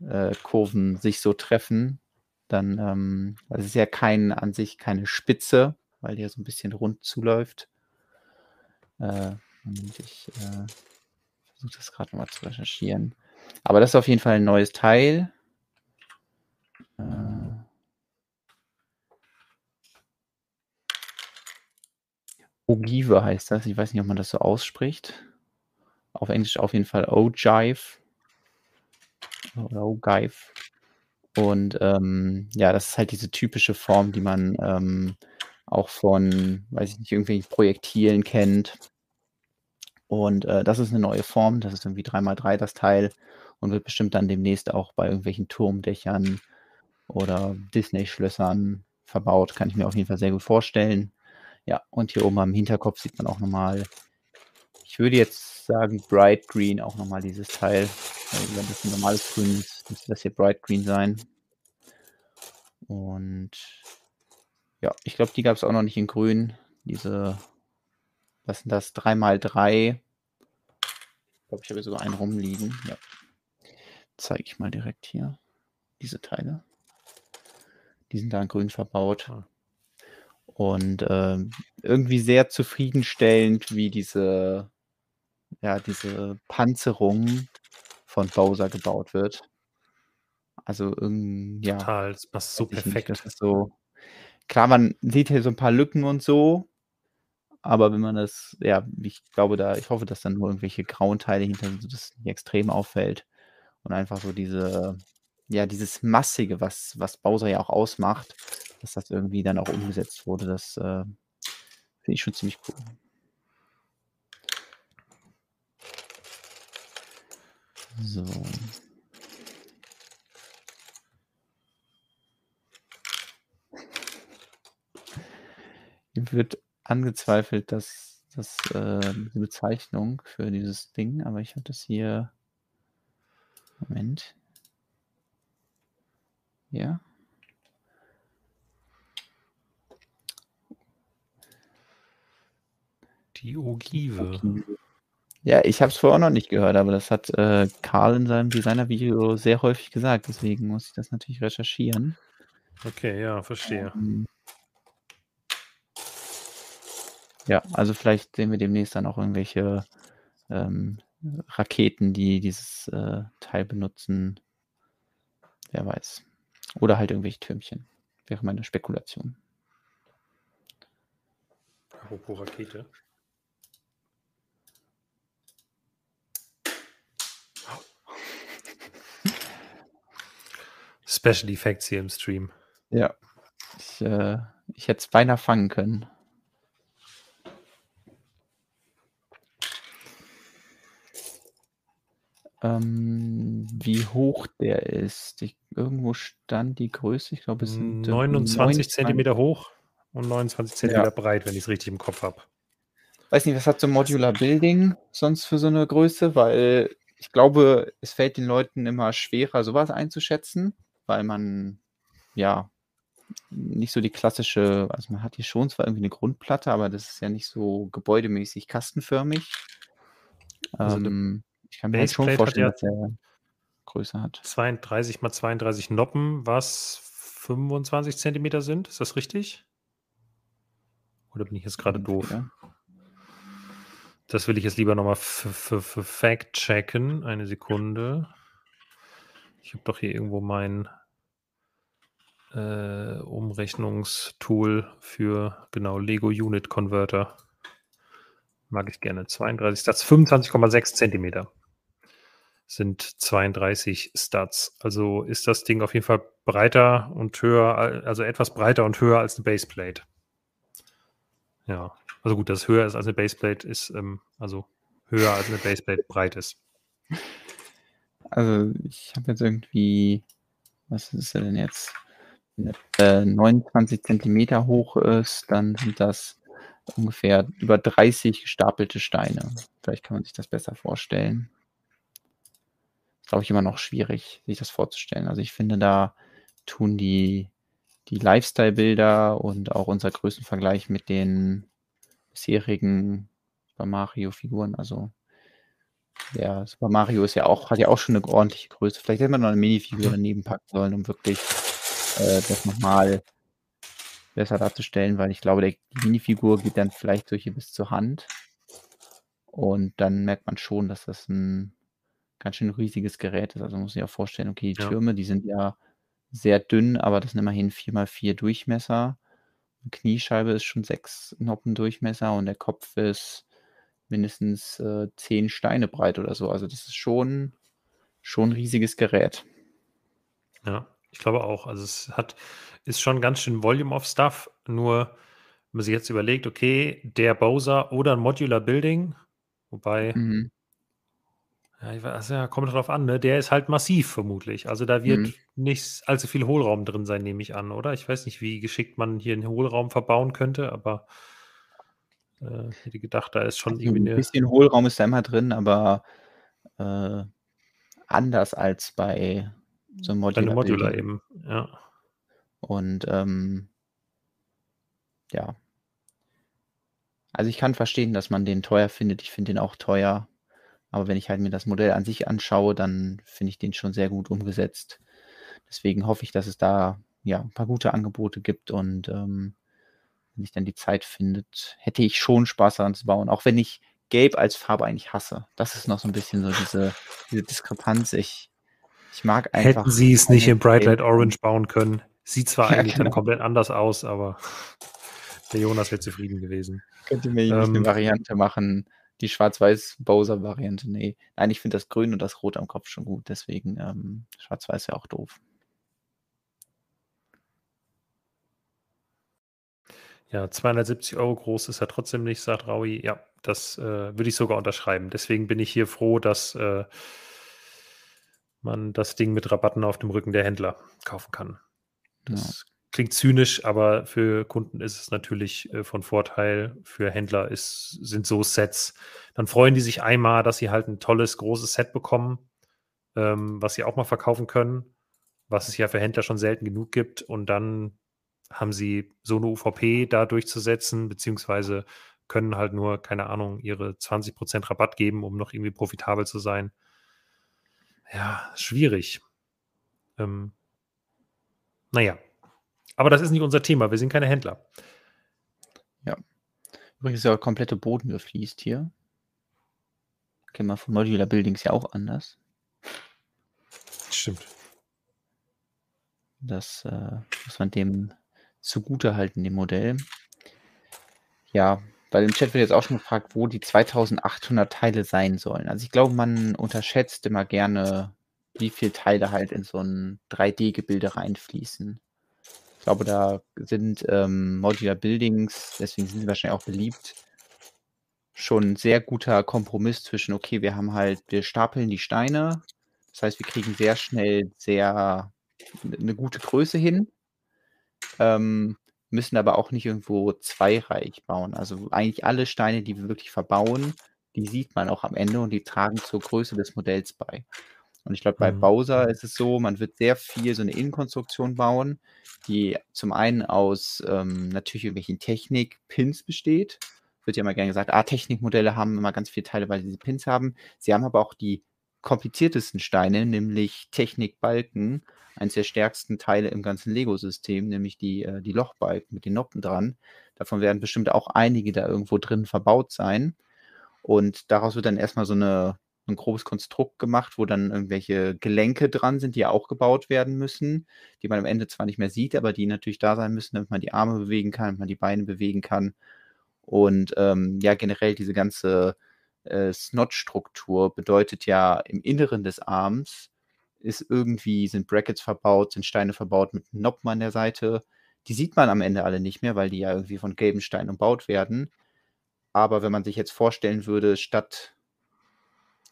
äh, Kurven sich so treffen, dann, ähm, also es ist ja kein, an sich keine Spitze, weil die ja so ein bisschen rund zuläuft. Äh, und ich äh, versuche das gerade mal zu recherchieren. Aber das ist auf jeden Fall ein neues Teil. Äh, Ogive heißt das. Ich weiß nicht, ob man das so ausspricht. Auf Englisch auf jeden Fall Ogive. Ogive. Und ähm, ja, das ist halt diese typische Form, die man ähm, auch von, weiß ich nicht, irgendwelchen Projektilen kennt. Und äh, das ist eine neue Form. Das ist irgendwie 3x3 das Teil und wird bestimmt dann demnächst auch bei irgendwelchen Turmdächern oder Disney-Schlössern verbaut. Kann ich mir auf jeden Fall sehr gut vorstellen. Ja, und hier oben am Hinterkopf sieht man auch nochmal, ich würde jetzt sagen, Bright Green auch nochmal dieses Teil. Also wenn das ein normales Grün ist, müsste das hier Bright Green sein. Und ja, ich glaube, die gab es auch noch nicht in Grün. Diese, was sind das? 3x3. Ich glaube, ich habe sogar einen rumliegen. Ja. Zeige ich mal direkt hier. Diese Teile. Die sind da in grün verbaut. Ah. Und äh, irgendwie sehr zufriedenstellend, wie diese, ja, diese Panzerung von Bowser gebaut wird. Also irgendwie, ja. Total, das passt so perfekt. Nicht, das ist so, klar, man sieht hier so ein paar Lücken und so, aber wenn man das, ja, ich glaube da, ich hoffe, dass dann nur irgendwelche grauen Teile hinter sind, dass das nicht extrem auffällt. Und einfach so diese, ja, dieses Massige, was, was Bowser ja auch ausmacht, dass das irgendwie dann auch umgesetzt wurde, das äh, finde ich schon ziemlich cool. So. Hier wird angezweifelt, dass das äh, die Bezeichnung für dieses Ding, aber ich habe das hier. Moment. Ja. Die Ogive. Ja, ich habe es vorher noch nicht gehört, aber das hat äh, Karl in seinem Designer-Video sehr häufig gesagt. Deswegen muss ich das natürlich recherchieren. Okay, ja, verstehe. Ähm, ja, also vielleicht sehen wir demnächst dann auch irgendwelche ähm, Raketen, die dieses äh, Teil benutzen. Wer weiß. Oder halt irgendwelche Türmchen. Wäre meine Spekulation. Apropos Rakete. Special Effects hier im Stream. Ja. Ich, äh, ich hätte es beinahe fangen können. Ähm, wie hoch der ist. Ich, irgendwo stand die Größe, ich glaube, es sind 29 Zentimeter hoch und 29 Zentimeter ja. breit, wenn ich es richtig im Kopf habe. Weiß nicht, was hat so Modular Building sonst für so eine Größe? Weil ich glaube, es fällt den Leuten immer schwerer, sowas einzuschätzen, weil man ja nicht so die klassische, also man hat hier schon zwar irgendwie eine Grundplatte, aber das ist ja nicht so gebäudemäßig kastenförmig. Also ähm, ich kann mir halt schon vorstellen, dass er Größe hat. 32 mal 32 Noppen, was 25 Zentimeter sind. Ist das richtig? Oder bin ich jetzt gerade doof? Ja. Das will ich jetzt lieber nochmal für Fact checken. Eine Sekunde. Ich habe doch hier irgendwo mein äh, Umrechnungstool für genau Lego Unit Converter. Mag ich gerne. 32 Stats, 25,6 Zentimeter sind 32 Stats. Also ist das Ding auf jeden Fall breiter und höher, also etwas breiter und höher als eine Baseplate. Ja, also gut, dass höher ist als eine Baseplate ist, ähm, also höher als eine Baseplate breit ist. Also ich habe jetzt irgendwie, was ist er denn jetzt? Wenn er, äh, 29 Zentimeter hoch ist, dann sind das ungefähr über 30 gestapelte Steine. Vielleicht kann man sich das besser vorstellen. Ist, glaube ich, immer noch schwierig, sich das vorzustellen. Also ich finde, da tun die, die Lifestyle-Bilder und auch unser Größenvergleich mit den bisherigen Super Mario-Figuren, also der Super Mario ist ja auch, hat ja auch schon eine ordentliche Größe. Vielleicht hätte man noch eine Minifigur daneben packen sollen, um wirklich äh, das nochmal besser darzustellen, weil ich glaube, der, die Minifigur geht dann vielleicht so hier bis zur Hand. Und dann merkt man schon, dass das ein ganz schön riesiges Gerät ist. Also man muss sich auch vorstellen, okay, die Ja. Türme, die sind ja sehr dünn, aber das sind immerhin 4x4 Durchmesser. Kniescheibe ist schon 6 Noppen Durchmesser und der Kopf ist mindestens äh, 10 Steine breit oder so. Also das ist schon, schon ein riesiges Gerät. Ja, ich glaube auch. Also es hat, ist schon ganz schön Volume of Stuff. Nur, wenn man sich jetzt überlegt, okay, der Bowser oder ein Modular Building, wobei, Mhm. ja, ich weiß, ja, kommt drauf an, ne? Der ist halt massiv vermutlich. Also da wird Mhm. nicht allzu viel Hohlraum drin sein, nehme ich an, oder? Ich weiß nicht, wie geschickt man hier einen Hohlraum verbauen könnte, aber äh, ich hätte gedacht, da ist schon Also irgendwie ein bisschen Hohlraum ist da immer drin, aber äh, anders als bei so einem Bei einem Modular Modular Building. eben, ja. Und ähm, ja. Also ich kann verstehen, dass man den teuer findet. Ich finde den auch teuer. Aber wenn ich halt mir das Modell an sich anschaue, dann finde ich den schon sehr gut umgesetzt. Deswegen hoffe ich, dass es da ja ein paar gute Angebote gibt und ähm, wenn sich dann die Zeit findet, hätte ich schon Spaß daran zu bauen. Auch wenn ich Gelb als Farbe eigentlich hasse. Das ist noch so ein bisschen so diese, diese Diskrepanz. Ich, ich mag einfach. Hätten sie es nicht in Bright Light Orange bauen können. Sieht zwar [LAUGHS] Ja, eigentlich dann genau. komplett anders aus, aber [LAUGHS] der Jonas wäre zufrieden gewesen. Könnt ihr mir Ähm, eine Variante machen? Die Schwarz-Weiß-Bowser-Variante? Nee. Nein, ich finde das Grün und das Rot am Kopf schon gut. Deswegen ähm, Schwarz-Weiß wäre auch doof. Ja, 270 Euro groß ist er trotzdem nicht, sagt Raui. Ja, das äh, würde ich sogar unterschreiben. Deswegen bin ich hier froh, dass äh, man das Ding mit Rabatten auf dem Rücken der Händler kaufen kann. Das klingt zynisch, aber für Kunden ist es natürlich äh, von Vorteil. Für Händler ist, sind so Sets. Dann freuen die sich einmal, dass sie halt ein tolles, großes Set bekommen, ähm, was sie auch mal verkaufen können, was es ja für Händler schon selten genug gibt. Und dann haben sie so eine UVP da durchzusetzen, beziehungsweise können halt nur, keine Ahnung, ihre 20% Rabatt geben, um noch irgendwie profitabel zu sein. Ja, schwierig. Ähm, naja, aber das ist nicht unser Thema. Wir sind keine Händler. Übrigens ist ja auch komplette Boden gefliest hier. Kennen wir von Modular Buildings ja auch anders. Stimmt. Das äh, muss man dem zugute halten, dem Modell. Ja, weil im Chat wird jetzt auch schon gefragt, wo die 2800 Teile sein sollen. Also ich glaube, man unterschätzt immer gerne, wie viele Teile halt in so ein 3D-Gebilde reinfließen. Ich glaube, da sind ähm, Modular Buildings, deswegen sind sie wahrscheinlich auch beliebt, schon ein sehr guter Kompromiss zwischen, okay, wir haben halt, wir stapeln die Steine, das heißt, wir kriegen sehr schnell sehr eine gute Größe hin, ähm, müssen aber auch nicht irgendwo zweireich bauen. Also eigentlich alle Steine, die wir wirklich verbauen, die sieht man auch am Ende und die tragen zur Größe des Modells bei. Und ich glaube, bei Mhm. Bowser ist es so, man wird sehr viel so eine Innenkonstruktion bauen, die zum einen aus ähm, natürlich irgendwelchen Technik-Pins besteht. Wird ja immer gerne gesagt, ah, Technikmodelle haben immer ganz viele Teile, weil sie diese Pins haben. Sie haben aber auch die kompliziertesten Steine, nämlich Technikbalken, eines der stärksten Teile im ganzen Lego-System, nämlich die, äh, die Lochbalken mit den Noppen dran. Davon werden bestimmt auch einige da irgendwo drin verbaut sein. Und daraus wird dann erstmal so eine, ein grobes Konstrukt gemacht, wo dann irgendwelche Gelenke dran sind, die ja auch gebaut werden müssen, die man am Ende zwar nicht mehr sieht, aber die natürlich da sein müssen, damit man die Arme bewegen kann, damit man die Beine bewegen kann. Und ähm, ja, generell diese ganze äh, Snot-Struktur bedeutet ja im Inneren des Arms ist irgendwie, sind Brackets verbaut, sind Steine verbaut mit Noppen an der Seite. Die sieht man am Ende alle nicht mehr, weil die ja irgendwie von gelben Steinen umbaut werden. Aber wenn man sich jetzt vorstellen würde, statt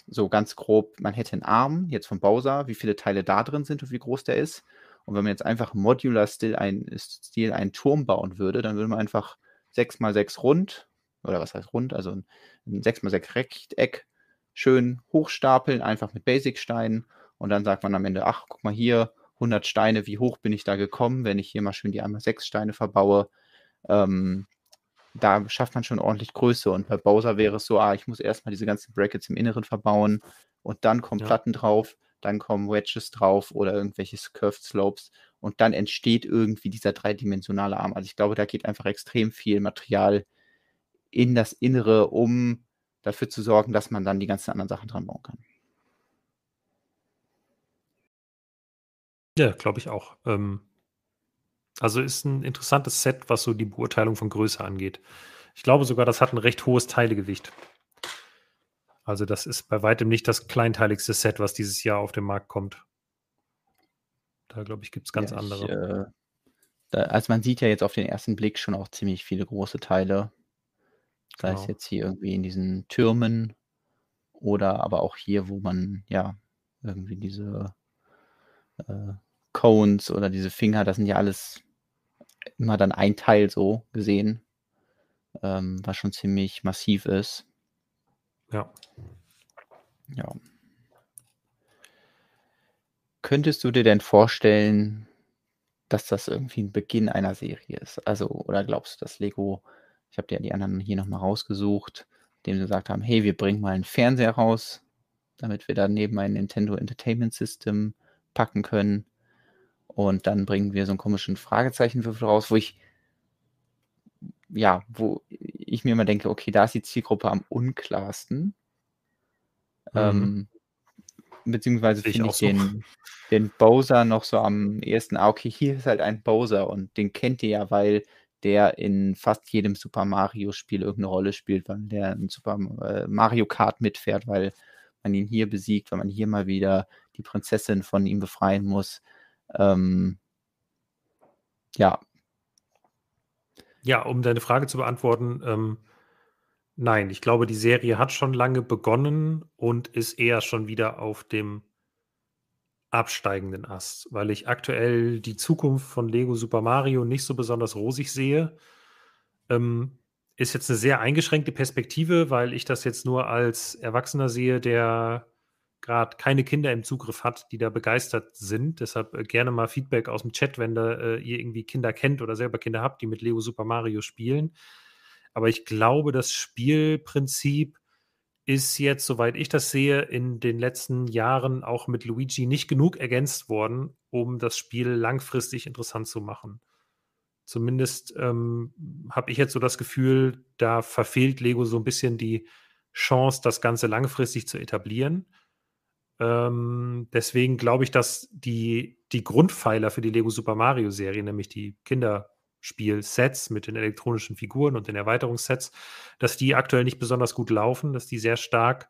so ganz grob, man hätte einen Arm jetzt von Bowser, wie viele Teile da drin sind und wie groß der ist. Und wenn man jetzt einfach Modular-Stil ein, Stil einen Turm bauen würde, dann würde man einfach 6x6 rund, oder was heißt rund, also ein, ein 6x6 Rechteck schön hochstapeln, einfach mit Basic-Steinen. Und dann sagt man am Ende, ach, guck mal hier, 100 Steine, wie hoch bin ich da gekommen, wenn ich hier mal schön die einmal 6 Steine verbaue. Ähm, da schafft man schon ordentlich Größe. Und bei Bowser wäre es so, ah, ich muss erstmal diese ganzen Brackets im Inneren verbauen und dann kommen ja. Platten drauf, dann kommen Wedges drauf oder irgendwelche Curved Slopes und dann entsteht irgendwie dieser dreidimensionale Arm. Also ich glaube, da geht einfach extrem viel Material in das Innere, um dafür zu sorgen, dass man dann die ganzen anderen Sachen dran bauen kann. Ja, glaube ich auch. Ähm, also ist ein interessantes Set, was so die Beurteilung von Größe angeht. Ich glaube sogar, das hat ein recht hohes Teilegewicht. Also das ist bei weitem nicht das kleinteiligste Set, was dieses Jahr auf den Markt kommt. Da glaube ich, gibt es ganz ja, ich, andere. Äh, da, also man sieht ja jetzt auf den ersten Blick schon auch ziemlich viele große Teile. Sei genau. es jetzt hier irgendwie in diesen Türmen oder aber auch hier, wo man ja irgendwie diese äh, Cones oder diese Finger, das sind ja alles immer dann ein Teil so gesehen, ähm, was schon ziemlich massiv ist. Ja. Ja. Könntest du dir denn vorstellen, dass das irgendwie ein Beginn einer Serie ist? Also, oder glaubst du, dass Lego, ich habe dir die anderen hier nochmal rausgesucht, dem sie gesagt haben, hey, wir bringen mal einen Fernseher raus, damit wir daneben ein Nintendo Entertainment System packen können. Und dann bringen wir so einen komischen Fragezeichenwürfel raus, wo ich, ja, wo ich mir immer denke, okay, da ist die Zielgruppe am unklarsten. Mhm. Ähm, beziehungsweise finde ich, ich den, so. den Bowser noch so am ehesten, ah, okay, hier ist halt ein Bowser und den kennt ihr ja, weil der in fast jedem Super Mario-Spiel irgendeine Rolle spielt, weil der in Super äh, Mario Kart mitfährt, weil man ihn hier besiegt, weil man hier mal wieder die Prinzessin von ihm befreien muss. Ähm, ja. Ja, um deine Frage zu beantworten, ähm, nein, ich glaube, die Serie hat schon lange begonnen und ist eher schon wieder auf dem absteigenden Ast, weil ich aktuell die Zukunft von Lego Super Mario nicht so besonders rosig sehe. Ähm, ist jetzt eine sehr eingeschränkte Perspektive, weil ich das jetzt nur als Erwachsener sehe, der gerade keine Kinder im Zugriff hat, die da begeistert sind. Deshalb äh, gerne mal Feedback aus dem Chat, wenn da, äh, ihr irgendwie Kinder kennt oder selber Kinder habt, die mit Lego Super Mario spielen. Aber ich glaube, das Spielprinzip ist jetzt, soweit ich das sehe, in den letzten Jahren auch mit Luigi nicht genug ergänzt worden, um das Spiel langfristig interessant zu machen. Zumindest ähm, habe ich jetzt so das Gefühl, da verfehlt Lego so ein bisschen die Chance, das Ganze langfristig zu etablieren. Ähm, deswegen glaube ich, dass die, die Grundpfeiler für die Lego Super Mario Serie, nämlich die Kinderspiel-Sets mit den elektronischen Figuren und den Erweiterungssets, dass die aktuell nicht besonders gut laufen, dass die sehr stark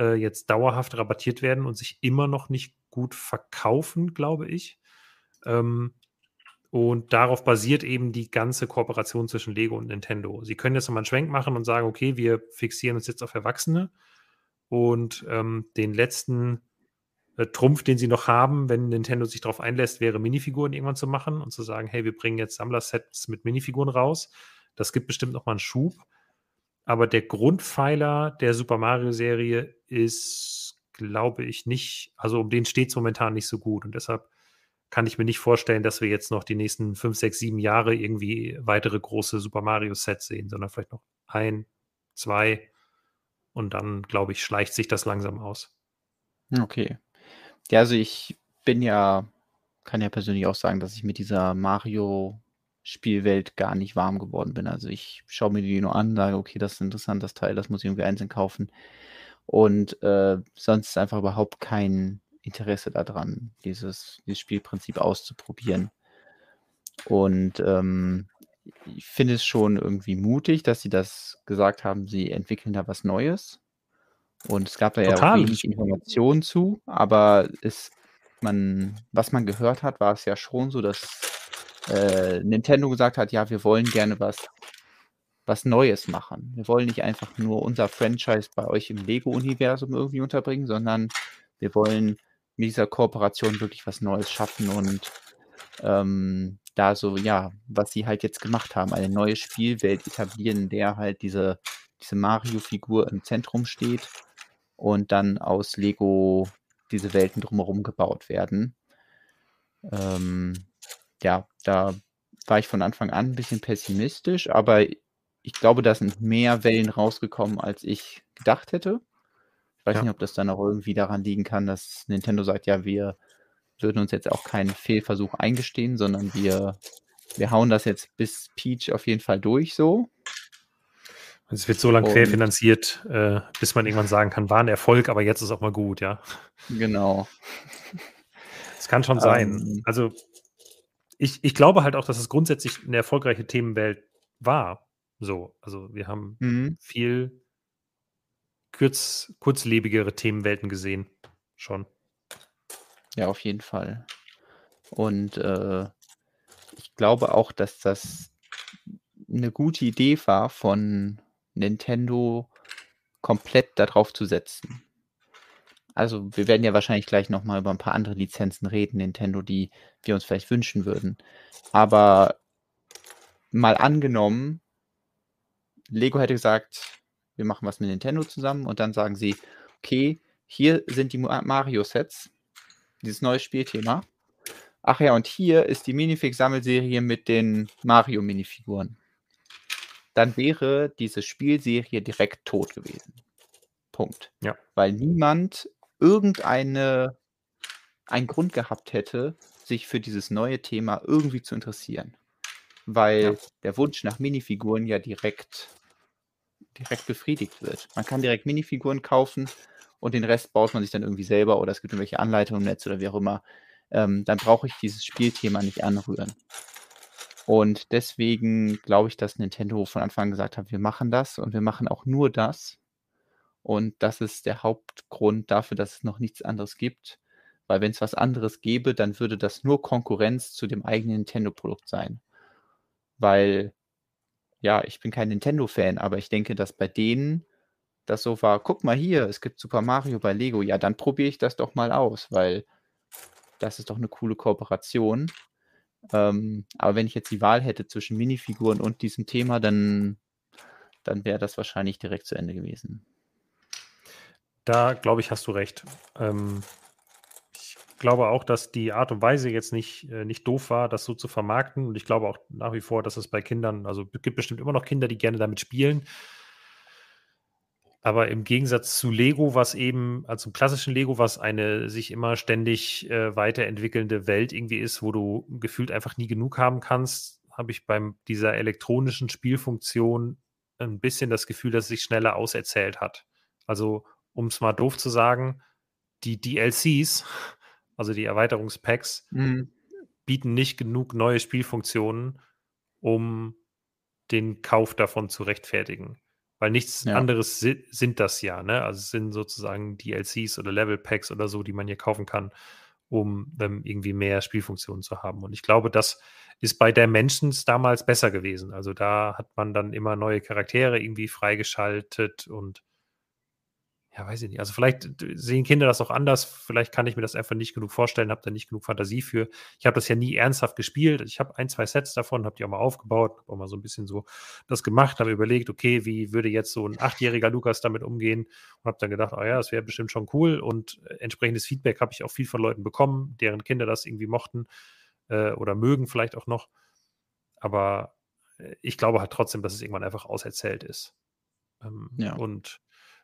äh, jetzt dauerhaft rabattiert werden und sich immer noch nicht gut verkaufen, glaube ich. Ähm, und darauf basiert eben die ganze Kooperation zwischen Lego und Nintendo. Sie können jetzt nochmal einen Schwenk machen und sagen, okay, wir fixieren uns jetzt auf Erwachsene und ähm, den letzten äh, Trumpf, den sie noch haben, wenn Nintendo sich darauf einlässt, wäre Minifiguren irgendwann zu machen und zu sagen, hey, wir bringen jetzt Sammlersets mit Minifiguren raus. Das gibt bestimmt noch mal einen Schub. Aber der Grundpfeiler der Super Mario-Serie ist, glaube ich, nicht, also um den steht es momentan nicht so gut. Und deshalb kann ich mir nicht vorstellen, dass wir jetzt noch die nächsten fünf, sechs, sieben Jahre irgendwie weitere große Super Mario-Sets sehen, sondern vielleicht noch ein, zwei, und dann, glaube ich, schleicht sich das langsam aus. Okay. Ja, also ich bin ja, kann ja persönlich auch sagen, dass ich mit dieser Mario-Spielwelt gar nicht warm geworden bin. Also ich schaue mir die nur an, sage, okay, das ist interessant, das Teil, das muss ich irgendwie einzeln kaufen. Und äh, sonst ist einfach überhaupt kein Interesse daran, dieses, dieses Spielprinzip auszuprobieren. Und ähm, ich finde es schon irgendwie mutig, dass sie das gesagt haben, sie entwickeln da was Neues. Und es gab da ja auch wenig Informationen zu, aber es man, was man gehört hat, war es ja schon so, dass äh, Nintendo gesagt hat, ja, wir wollen gerne was, was Neues machen. Wir wollen nicht einfach nur unser Franchise bei euch im Lego-Universum irgendwie unterbringen, sondern wir wollen mit dieser Kooperation wirklich was Neues schaffen und ähm, da so, ja, was sie halt jetzt gemacht haben, eine neue Spielwelt etablieren, in der halt diese, diese Mario-Figur im Zentrum steht und dann aus Lego diese Welten drumherum gebaut werden. Ähm, ja, da war ich von Anfang an ein bisschen pessimistisch, aber ich glaube, da sind mehr Wellen rausgekommen, als ich gedacht hätte. Ich weiß Ja. nicht, ob das dann auch irgendwie daran liegen kann, dass Nintendo sagt, ja, wir würden uns jetzt auch keinen Fehlversuch eingestehen, sondern wir, wir hauen das jetzt bis Peach auf jeden Fall durch so. Es wird so lange Und- querfinanziert, äh, bis man irgendwann sagen kann, war ein Erfolg, aber jetzt ist auch mal gut, ja. Genau. Es kann schon sein. Ähm. Also ich, ich glaube halt auch, dass es grundsätzlich eine erfolgreiche Themenwelt war. So, also wir haben Mhm. viel kürz, kurzlebigere Themenwelten gesehen. Schon. Ja, auf jeden Fall. Und äh, ich glaube auch, dass das eine gute Idee war von Nintendo, komplett darauf zu setzen. Also wir werden ja wahrscheinlich gleich nochmal über ein paar andere Lizenzen reden, Nintendo, die wir uns vielleicht wünschen würden. Aber mal angenommen, Lego hätte gesagt, wir machen was mit Nintendo zusammen und dann sagen sie, okay, hier sind die Ma- Mario-Sets, dieses neue Spielthema. Ach ja, und hier ist die Minifig-Sammelserie mit den Mario-Minifiguren. Dann wäre diese Spielserie direkt tot gewesen. Punkt. Ja. Weil niemand irgendeine einen Grund gehabt hätte, sich für dieses neue Thema irgendwie zu interessieren. Weil Ja. der Wunsch nach Minifiguren ja direkt, direkt befriedigt wird. Man kann direkt Minifiguren kaufen und den Rest baut man sich dann irgendwie selber oder es gibt irgendwelche Anleitungen im Netz oder wie auch immer. Ähm, dann brauche ich dieses Spielthema nicht anrühren. Und deswegen glaube ich, dass Nintendo von Anfang an gesagt hat, wir machen das und wir machen auch nur das. Und das ist der Hauptgrund dafür, dass es noch nichts anderes gibt. Weil wenn es was anderes gäbe, dann würde das nur Konkurrenz zu dem eigenen Nintendo-Produkt sein. Weil, ja, ich bin kein Nintendo-Fan, aber ich denke, dass bei denen das so war, guck mal hier, es gibt Super Mario bei Lego, ja, dann probiere ich das doch mal aus, weil das ist doch eine coole Kooperation. Ähm, aber wenn ich jetzt die Wahl hätte zwischen Minifiguren und diesem Thema, dann, dann wäre das wahrscheinlich direkt zu Ende gewesen. Da glaube ich, hast du recht. Ähm, ich glaube auch, dass die Art und Weise jetzt nicht, äh, nicht doof war, das so zu vermarkten. Und ich glaube auch nach wie vor, dass es bei Kindern, also es gibt bestimmt immer noch Kinder, die gerne damit spielen. Aber im Gegensatz zu Lego, was eben, also zum klassischen Lego, was eine sich immer ständig äh, weiterentwickelnde Welt irgendwie ist, wo du gefühlt einfach nie genug haben kannst, habe ich bei dieser elektronischen Spielfunktion ein bisschen das Gefühl, dass es sich schneller auserzählt hat. Also, um es mal doof zu sagen, die DLCs, also die Erweiterungspacks, bieten nicht genug neue Spielfunktionen, um den Kauf davon zu rechtfertigen. Weil nichts Ja. anderes si sind das ja, ne? Also es sind sozusagen DLCs oder Level Packs oder so, die man hier kaufen kann, um ähm, irgendwie mehr Spielfunktionen zu haben. Und ich glaube, das ist bei Dimensions damals besser gewesen. Also da hat man dann immer neue Charaktere irgendwie freigeschaltet und ja, weiß ich nicht. Also vielleicht sehen Kinder das auch anders. Vielleicht kann ich mir das einfach nicht genug vorstellen, habe da nicht genug Fantasie für. Ich habe das ja nie ernsthaft gespielt. Ich habe ein, zwei Sets davon, habe die auch mal aufgebaut, habe auch mal so ein bisschen so das gemacht, habe überlegt, okay, wie würde jetzt so ein achtjähriger Lukas damit umgehen und habe dann gedacht, oh ja, das wäre bestimmt schon cool und äh, entsprechendes Feedback habe ich auch viel von Leuten bekommen, deren Kinder das irgendwie mochten äh, oder mögen vielleicht auch noch. Aber äh, ich glaube halt trotzdem, dass es irgendwann einfach auserzählt ist. Ähm, Ja. Und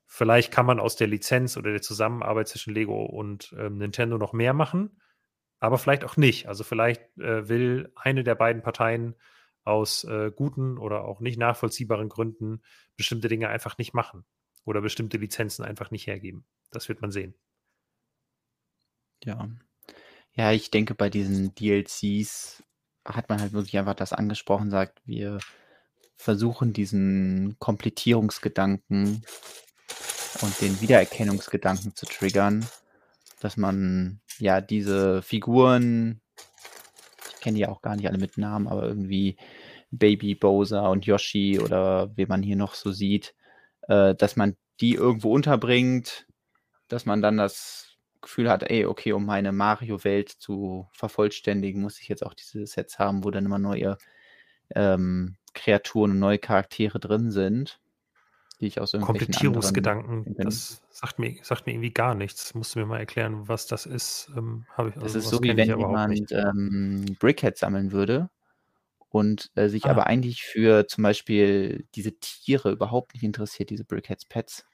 vielleicht kann man aus der Lizenz oder der Zusammenarbeit zwischen Lego und ähm, Nintendo noch mehr machen, aber vielleicht auch nicht. Also vielleicht äh, will eine der beiden Parteien aus äh, guten oder auch nicht nachvollziehbaren Gründen bestimmte Dinge einfach nicht machen oder bestimmte Lizenzen einfach nicht hergeben. Das wird man sehen. Ja. Ja, ich denke, bei diesen DLCs hat man halt wirklich einfach das angesprochen, sagt, wir versuchen diesen Komplettierungsgedanken und den Wiedererkennungsgedanken zu triggern. dass man ja diese Figuren, ich kenne die auch gar nicht alle mit Namen, aber irgendwie Baby Bowser und Yoshi oder wie man hier noch so sieht, äh, dass man die irgendwo unterbringt, dass man dann das Gefühl hat, ey, okay, um meine Mario-Welt zu vervollständigen, muss ich jetzt auch diese Sets haben, wo dann immer neue ähm, Kreaturen und neue Charaktere drin sind, die ich aus irgendwelchen Komplettierungsgedanken, das sagt mir, sagt mir irgendwie gar nichts. Musst du mir mal erklären, was das ist? Ähm, ich, also das ist so, wie wenn jemand ähm, Brickheads sammeln würde und äh, sich ah. aber eigentlich für zum Beispiel diese Tiere überhaupt nicht interessiert, diese Brickheads Pets.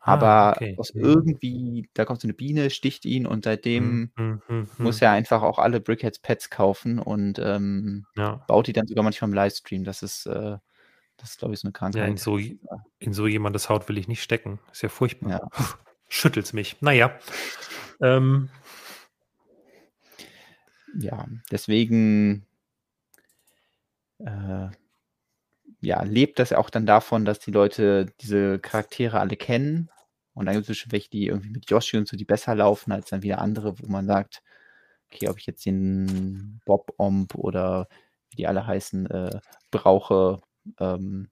Ah, aber okay. aus mhm. irgendwie, da kommt so eine Biene, sticht ihn und seitdem hm, hm, hm, muss er einfach auch alle Brickheads Pets kaufen und ähm, ja. baut die dann sogar manchmal im Livestream. Das ist, äh, das ist, glaube ich, so eine Krankheit. Ja, in so, in so jemandes Haut will ich nicht stecken. Ist ja furchtbar. Ja. Schüttelt's mich. Naja. Ähm. Ja, deswegen äh, ja, lebt das auch dann davon, dass die Leute diese Charaktere alle kennen. Und dann gibt es welche, die irgendwie mit Yoshi und so, die besser laufen, als dann wieder andere, wo man sagt, okay, ob ich jetzt den Bob Omb oder wie die alle heißen, äh, brauche, ähm,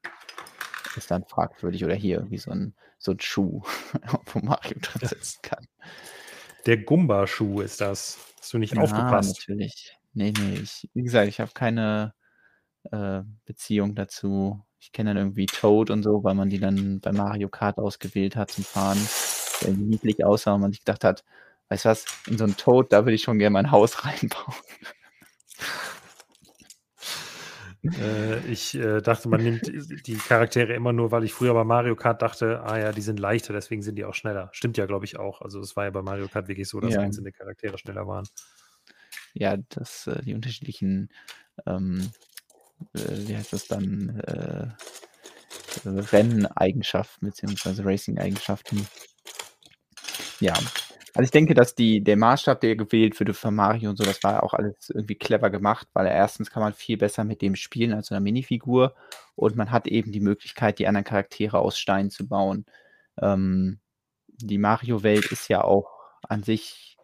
ist dann fragwürdig. Oder hier irgendwie so ein, so ein Schuh, [LAUGHS] wo Mario drin sitzen kann. Der Gumba-Schuh ist das. Hast du nicht ja, aufgepasst? natürlich. Nee, nee. Ich, wie gesagt, ich habe keine äh, Beziehung dazu. Ich kenne dann irgendwie Toad und so, weil man die dann bei Mario Kart ausgewählt hat zum Fahren, der niedlich aussah und man sich gedacht hat, weißt du was, in so ein Toad, da würde ich schon gerne mein Haus [LAUGHS] reinbauen. Äh, ich äh, dachte, man nimmt die Charaktere immer nur, weil ich früher bei Mario Kart dachte, ah ja, die sind leichter, deswegen sind die auch schneller. Stimmt ja, glaube ich, auch. Also es war ja bei Mario Kart wirklich so, dass ja. einzelne Charaktere schneller waren. Ja, dass äh, die unterschiedlichen ähm, äh, wie heißt das dann, äh, Renneigenschaften bzw. Racing-Eigenschaften. Ja, also ich denke, dass die, der Maßstab, der gewählt wurde für Mario und so, das war auch alles irgendwie clever gemacht, weil erstens kann man viel besser mit dem spielen als einer Minifigur und man hat eben die Möglichkeit, die anderen Charaktere aus Stein zu bauen. Ähm, die Mario-Welt ist ja auch an sich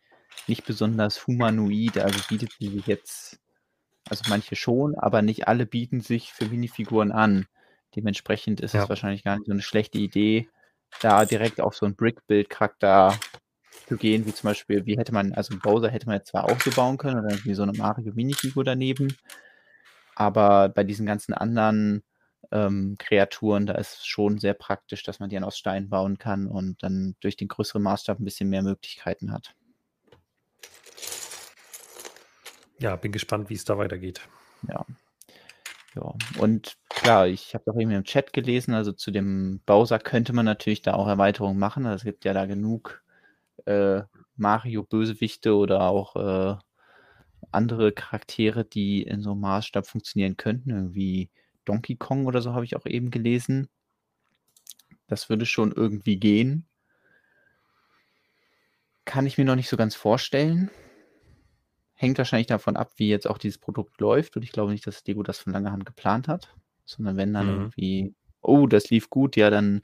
nicht besonders humanoid, also bietet sie sich jetzt also manche schon, aber nicht alle bieten sich für Minifiguren an. Dementsprechend ist ja. es wahrscheinlich gar nicht so eine schlechte Idee, da direkt auf so einen Brick-Build-Charakter zu gehen, wie zum Beispiel, wie hätte man, also Bowser hätte man jetzt zwar auch so bauen können oder wie so eine Mario-Minifigur daneben, aber bei diesen ganzen anderen ähm, Kreaturen, da ist es schon sehr praktisch, dass man die dann aus Stein bauen kann und dann durch den größeren Maßstab ein bisschen mehr Möglichkeiten hat. Ja, bin gespannt, wie es da weitergeht. Ja. Ja, und klar, ich habe auch eben im Chat gelesen, also zu dem Bowser könnte man natürlich da auch Erweiterungen machen. Also es gibt ja da genug äh, Mario-Bösewichte oder auch äh, andere Charaktere, die in so einem Maßstab funktionieren könnten. Irgendwie Donkey Kong oder so habe ich auch eben gelesen. Das würde schon irgendwie gehen. Kann ich mir noch nicht so ganz vorstellen. Hängt wahrscheinlich davon ab, wie jetzt auch dieses Produkt läuft. Und ich glaube nicht, dass Lego das von langer Hand geplant hat, sondern wenn dann mhm. irgendwie, oh, das lief gut, ja, dann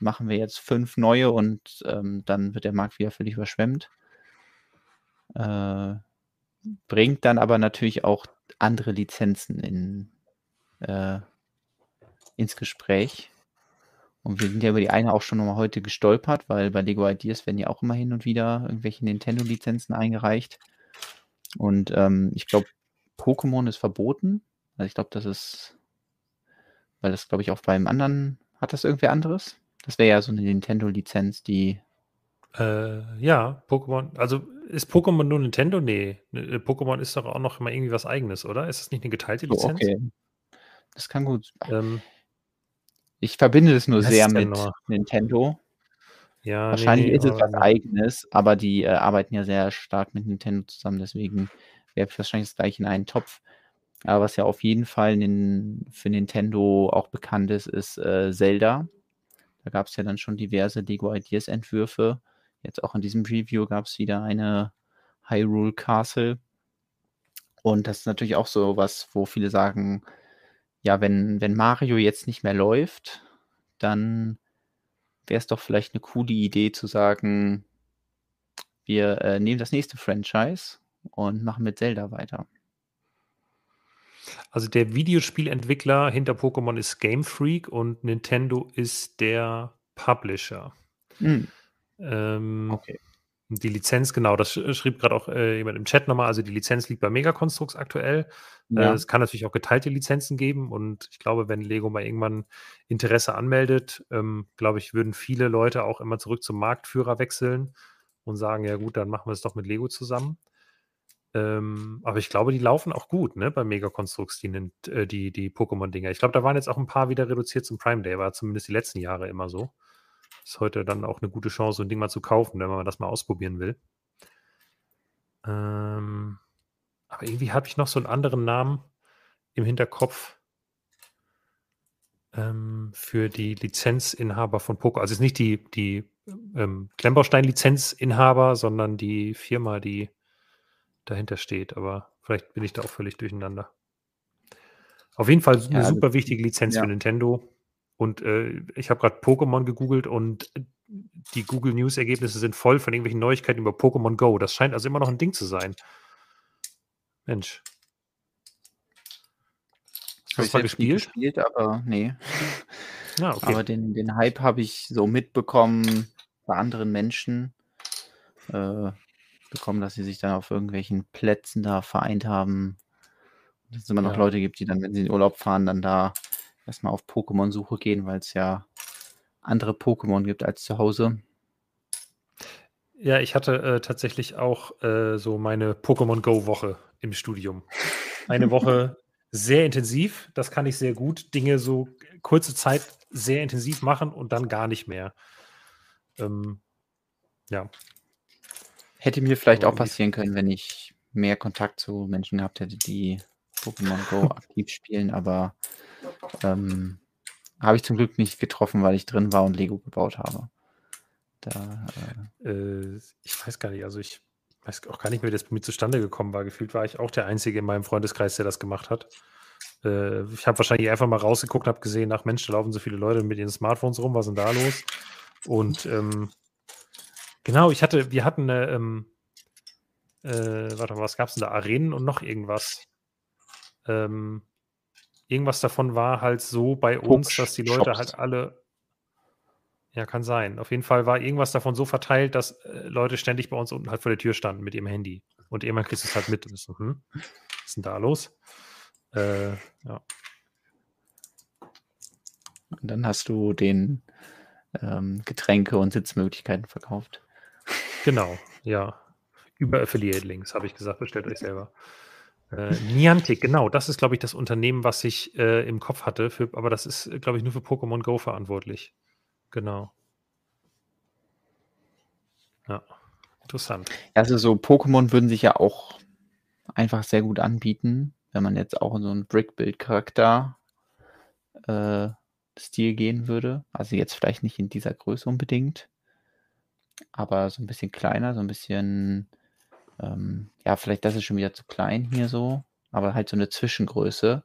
machen wir jetzt fünf neue und ähm, dann wird der Markt wieder völlig überschwemmt. Äh, bringt dann aber natürlich auch andere Lizenzen in, äh, ins Gespräch. Und wir sind ja über die eine auch schon nochmal heute gestolpert, weil bei Lego Ideas werden ja auch immer hin und wieder irgendwelche Nintendo-Lizenzen eingereicht. Und ähm, ich glaube, Pokémon ist verboten. Also ich glaube, das ist, weil das glaube ich auch beim anderen, hat das irgendwer anderes? Das wäre ja so eine Nintendo-Lizenz, die. Äh, ja, Pokémon. Also ist Pokémon nur Nintendo? Nee. Ne, äh, Pokémon ist doch auch noch immer irgendwie was eigenes, oder? Ist das nicht eine geteilte Lizenz? Oh, okay. Das kann gut. Ähm, ich verbinde das nur sehr mit? Nintendo. Ja, Wahrscheinlich nee, ist es was eigenes, aber die äh, arbeiten ja sehr stark mit Nintendo zusammen, deswegen wäre wahrscheinlich das gleich in einen Topf. Aber was ja auf jeden Fall in, für Nintendo auch bekannt ist, ist äh, Zelda. Da gab es ja dann schon diverse Lego Ideas Entwürfe. Jetzt auch in diesem Review gab es wieder eine Hyrule Castle. Und das ist natürlich auch so was, wo viele sagen, ja, wenn, wenn Mario jetzt nicht mehr läuft, dann wäre es doch vielleicht eine coole Idee zu sagen, wir äh, nehmen das nächste Franchise und machen mit Zelda weiter. Also der Videospielentwickler hinter Pokémon ist Game Freak und Nintendo ist der Publisher. Hm. Ähm, Okay. Die Lizenz, genau, das sch- schrieb gerade auch äh, jemand im Chat nochmal. Also die Lizenz liegt bei Megaconstrux aktuell. Äh, Ja. es kann natürlich auch geteilte Lizenzen geben und ich glaube, wenn Lego mal irgendwann Interesse anmeldet, ähm, glaube ich, würden viele Leute auch immer zurück zum Marktführer wechseln und sagen, ja gut, dann machen wir es doch mit Lego zusammen. Ähm, aber ich glaube, die laufen auch gut, ne, bei Megaconstrux, die, äh, die, die Pokémon-Dinger. Ich glaube, da waren jetzt auch ein paar wieder reduziert zum Prime Day, war zumindest die letzten Jahre immer so. Ist heute dann auch eine gute Chance, so ein Ding mal zu kaufen, wenn man das mal ausprobieren will. Ähm, aber irgendwie habe ich noch so einen anderen Namen im Hinterkopf ähm, für die Lizenzinhaber von Poco. Also es ist nicht die, die ähm, Klemmbaustein-Lizenzinhaber, sondern die Firma, die dahinter steht. Aber vielleicht bin ich da auch völlig durcheinander. Auf jeden Fall eine Ja, also- super wichtige Lizenz ja. für Nintendo. Und äh, ich habe gerade Pokémon gegoogelt und die Google News-Ergebnisse sind voll von irgendwelchen Neuigkeiten über Pokémon Go. Das scheint also immer noch ein Ding zu sein. Mensch. Hast du mal gespielt? gespielt, aber nee. Ja, [LAUGHS] okay. Aber den, den Hype habe ich so mitbekommen bei anderen Menschen. Äh, bekommen, dass sie sich dann auf irgendwelchen Plätzen da vereint haben. Dass es immer noch Ja. Leute gibt, die dann, wenn sie in den Urlaub fahren, dann da erstmal auf Pokémon-Suche gehen, weil es ja andere Pokémon gibt als zu Hause. Ja, ich hatte äh, tatsächlich auch äh, so meine Pokémon Go-Woche im Studium. Eine [LAUGHS] Woche sehr intensiv, das kann ich sehr gut. Dinge so kurze Zeit sehr intensiv machen und dann gar nicht mehr. Ähm, ja, Hätte mir vielleicht auch passieren können, wenn ich mehr Kontakt zu Menschen gehabt hätte, die Pokémon Go [LAUGHS] aktiv spielen, aber ähm, habe ich zum Glück nicht getroffen, weil ich drin war und Lego gebaut habe. Da, äh, äh, ich weiß gar nicht, also ich weiß auch gar nicht mehr, wie das bei mir zustande gekommen war. Gefühlt war ich auch der Einzige in meinem Freundeskreis, der das gemacht hat. Äh, ich habe wahrscheinlich einfach mal rausgeguckt, habe gesehen, ach Mensch, da laufen so viele Leute mit ihren Smartphones rum, was ist denn da los? Und ähm, genau, ich hatte, wir hatten eine, ähm, äh, warte mal, was gab es denn da? Arenen und noch irgendwas. Ähm, irgendwas davon war halt so bei uns, dass die Leute Shops. halt alle. Ja, kann sein. Auf jeden Fall war irgendwas davon so verteilt, dass äh, Leute ständig bei uns unten halt vor der Tür standen mit ihrem Handy. Und irgendwann kriegst du es halt mit. Und so, hm, was ist denn da los? Äh, ja. und dann hast du den ähm, Getränke und Sitzmöglichkeiten verkauft. Genau, ja. Über Affiliate-Links, habe ich gesagt, bestellt euch selber. Äh, Niantic, genau, das ist, glaube ich, das Unternehmen, was ich äh, im Kopf hatte, für, aber das ist, glaube ich, nur für Pokémon Go verantwortlich. Genau. Ja, interessant. Also so Pokémon würden sich ja auch einfach sehr gut anbieten, wenn man jetzt auch in so einen Brick-Build-Charakter äh, Stil gehen würde. Also jetzt vielleicht nicht in dieser Größe unbedingt, aber so ein bisschen kleiner, so ein bisschen, ähm, ja, vielleicht das ist schon wieder zu klein hier so, aber halt so eine Zwischengröße,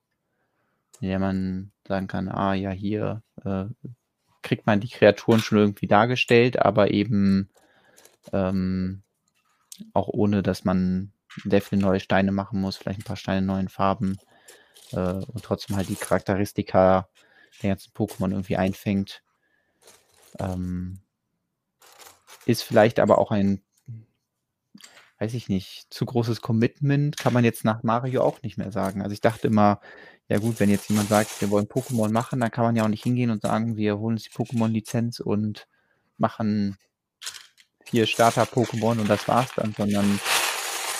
in der man sagen kann, ah ja, hier äh, kriegt man die Kreaturen schon irgendwie dargestellt, aber eben ähm, auch ohne, dass man sehr viele neue Steine machen muss, vielleicht ein paar Steine in neuen Farben äh, und trotzdem halt die Charakteristika der ganzen Pokémon irgendwie einfängt. Ähm, ist vielleicht aber auch ein, weiß ich nicht, zu großes Commitment, kann man jetzt nach Mario auch nicht mehr sagen. Also ich dachte immer, ja gut, wenn jetzt jemand sagt, wir wollen Pokémon machen, dann kann man ja auch nicht hingehen und sagen, wir holen uns die Pokémon-Lizenz und machen vier Starter-Pokémon und das war's dann, sondern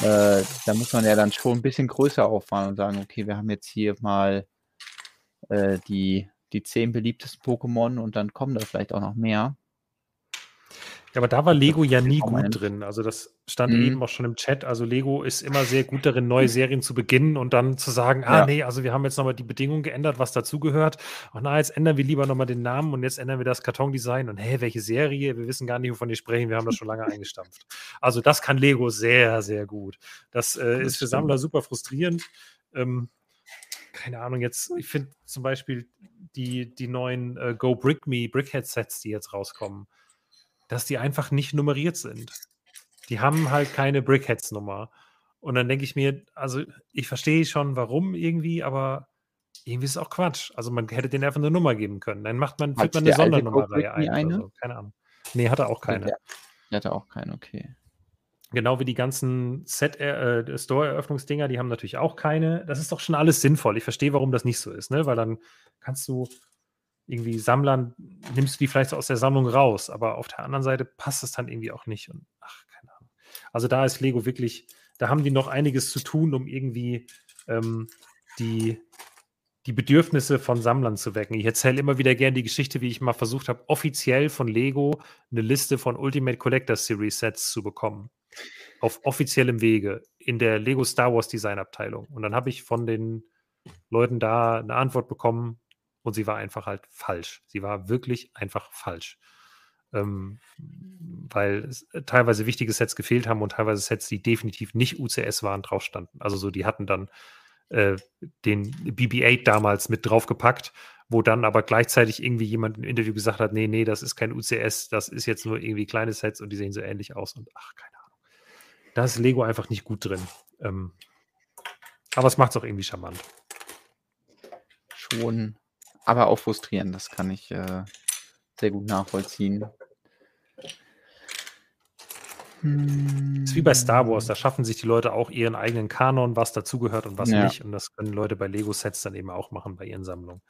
äh, da muss man ja dann schon ein bisschen größer auffahren und sagen, okay, wir haben jetzt hier mal äh, die, die zehn beliebtesten Pokémon und dann kommen da vielleicht auch noch mehr. Ja, aber da war Lego ja nie gut drin. Also das stand Mhm. eben auch schon im Chat. Also Lego ist immer sehr gut darin, neue Serien zu beginnen und dann zu sagen, ah Ja. nee, also wir haben jetzt nochmal die Bedingungen geändert, was dazugehört. Ach na, jetzt ändern wir lieber nochmal den Namen und jetzt ändern wir das Kartondesign und hey, welche Serie? Wir wissen gar nicht, wovon die sprechen, wir haben das schon lange eingestampft. Also das kann Lego sehr, sehr gut. Das, äh, Das ist für. Sammler super frustrierend. Ähm, keine Ahnung, jetzt, ich finde zum Beispiel die, die neuen äh, Go Brick Me, Brickhead Sets, die jetzt rauskommen, dass die einfach nicht nummeriert sind. die haben halt keine Brickheads-Nummer. Und dann denke ich mir, also ich verstehe schon, warum irgendwie, aber irgendwie ist es auch Quatsch. Also man hätte denen einfach eine Nummer geben können. Dann macht man, führt man eine Sondernummerreihe ein. Eine? So. Keine Ahnung. Nee, hat er auch keine. Der, der hatte auch keine, okay. Genau wie die ganzen Set äh, Store-Eröffnungsdinger, die haben natürlich auch keine. Das ist doch schon alles sinnvoll. Ich verstehe, warum das nicht so ist, ne? Weil dann kannst du irgendwie Sammlern, nimmst du die vielleicht aus der Sammlung raus, aber auf der anderen Seite passt es dann irgendwie auch nicht. Und ach, keine Ahnung. Also da ist Lego wirklich, da haben die noch einiges zu tun, um irgendwie ähm, die, die Bedürfnisse von Sammlern zu wecken. Ich erzähle immer wieder gerne die Geschichte, wie ich mal versucht habe, offiziell von Lego eine Liste von Ultimate Collector Series Sets zu bekommen. Auf offiziellem Wege in der Lego Star Wars Design Abteilung. Und dann habe ich von den Leuten da eine Antwort bekommen, und sie war einfach halt falsch. Sie war wirklich einfach falsch. Ähm, weil äh, teilweise wichtige Sets gefehlt haben und teilweise Sets, die definitiv nicht UCS waren, drauf standen. Also so, die hatten dann äh, den BB-8 damals mit draufgepackt, wo dann aber gleichzeitig irgendwie jemand im Interview gesagt hat, nee, nee, das ist kein UCS, das ist jetzt nur irgendwie kleine Sets und die sehen so ähnlich aus und ach, keine Ahnung. Da ist Lego einfach nicht gut drin. Ähm, aber es macht es auch irgendwie charmant. Schon aber auch frustrierend, das kann ich äh, sehr gut nachvollziehen. Das ist wie bei Star Wars, da schaffen sich die Leute auch ihren eigenen Kanon, was dazugehört und was ja. nicht. Und das können Leute bei Lego-Sets dann eben auch machen bei ihren Sammlungen.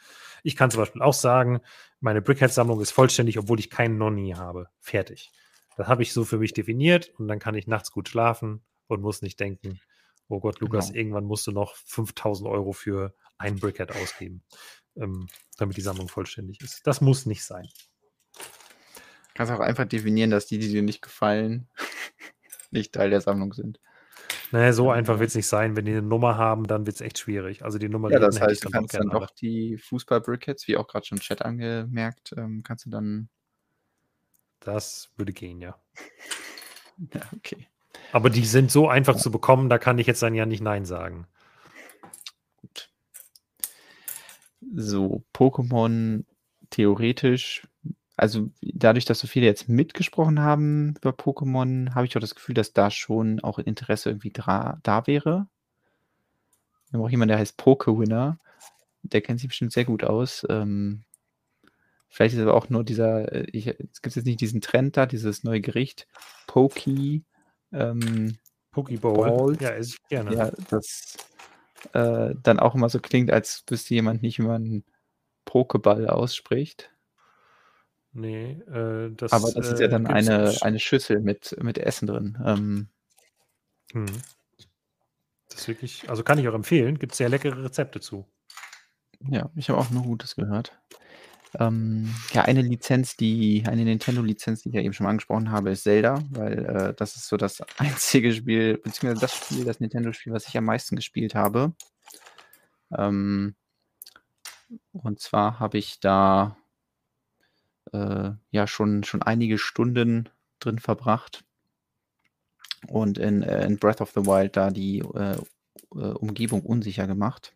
Ich kann zum Beispiel auch sagen, meine Brickhead-Sammlung ist vollständig, obwohl ich keinen Nonny habe. Fertig. Das habe ich so für mich definiert und dann kann ich nachts gut schlafen und muss nicht denken, oh Gott, Lukas, genau. irgendwann musst du noch 5000 Euro für ein Brickhead ausgeben ähm, damit die Sammlung vollständig ist. Das muss nicht sein. Kannst auch einfach definieren, dass die, die dir nicht gefallen, [LAUGHS] nicht Teil der Sammlung sind. Naja, so einfach wird es nicht sein. Wenn die eine Nummer haben, dann wird es echt schwierig. Also die Nummer Ja, das heißt, du kannst dann doch die Fußball-Brickheads, wie auch gerade schon Chat angemerkt, ähm, kannst du dann. Das würde gehen, ja. [LAUGHS] ja, okay. Aber die sind so einfach zu bekommen, da kann ich jetzt dann ja nicht Nein sagen. So, Pokémon theoretisch, also dadurch, dass so viele jetzt mitgesprochen haben über Pokémon, habe ich auch das Gefühl, dass da schon auch Interesse irgendwie da, da wäre. Wir haben auch jemanden, der heißt Pokewinner. Der kennt sich bestimmt sehr gut aus. Ähm, vielleicht ist aber auch nur dieser, äh, ich, es gibt jetzt nicht diesen Trend da, dieses neue Gericht, Poke. Ähm, Pokeball. Ja, esse ich gerne. Ja, das äh, dann auch immer so klingt, als wüsste jemand nicht, wie man Pokeball ausspricht. Nee, äh, das Aber das ist ja äh, dann eine, eine Schüssel mit, mit Essen drin. Ähm, hm. Das ist wirklich, also kann ich auch empfehlen, gibt es sehr leckere Rezepte zu. Ja, ich habe auch nur Gutes gehört. Ähm, ja, eine Lizenz, die, eine Nintendo-Lizenz, die ich ja eben schon angesprochen habe, ist Zelda, weil äh, das ist so das [LAUGHS] einzige Spiel, beziehungsweise das Spiel, das Nintendo-Spiel, was ich am meisten gespielt habe. Ähm, und zwar habe ich da äh, ja schon, schon einige Stunden drin verbracht und in, äh, in Breath of the Wild da die äh, äh, Umgebung unsicher gemacht.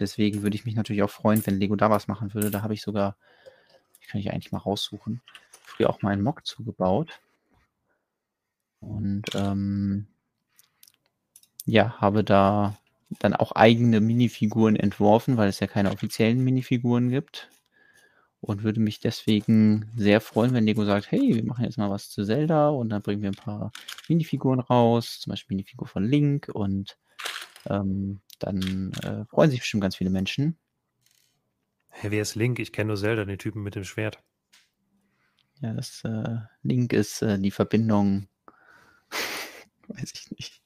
Deswegen würde ich mich natürlich auch freuen, wenn Lego da was machen würde. Da habe ich sogar, ich kann ich eigentlich mal raussuchen, früher auch mal einen Mock zugebaut. Und ähm, ja, habe da dann auch eigene Minifiguren entworfen, weil es ja keine offiziellen Minifiguren gibt. Und würde mich deswegen sehr freuen, wenn Lego sagt, hey, wir machen jetzt mal was zu Zelda und dann bringen wir ein paar Minifiguren raus, zum Beispiel Minifigur von Link und ähm, dann äh, freuen sich bestimmt ganz viele Menschen. Hey, wer ist Link? Ich kenne nur Zelda, den Typen mit dem Schwert. Ja, das äh, Link ist äh, die Verbindung. [LAUGHS] weiß ich nicht.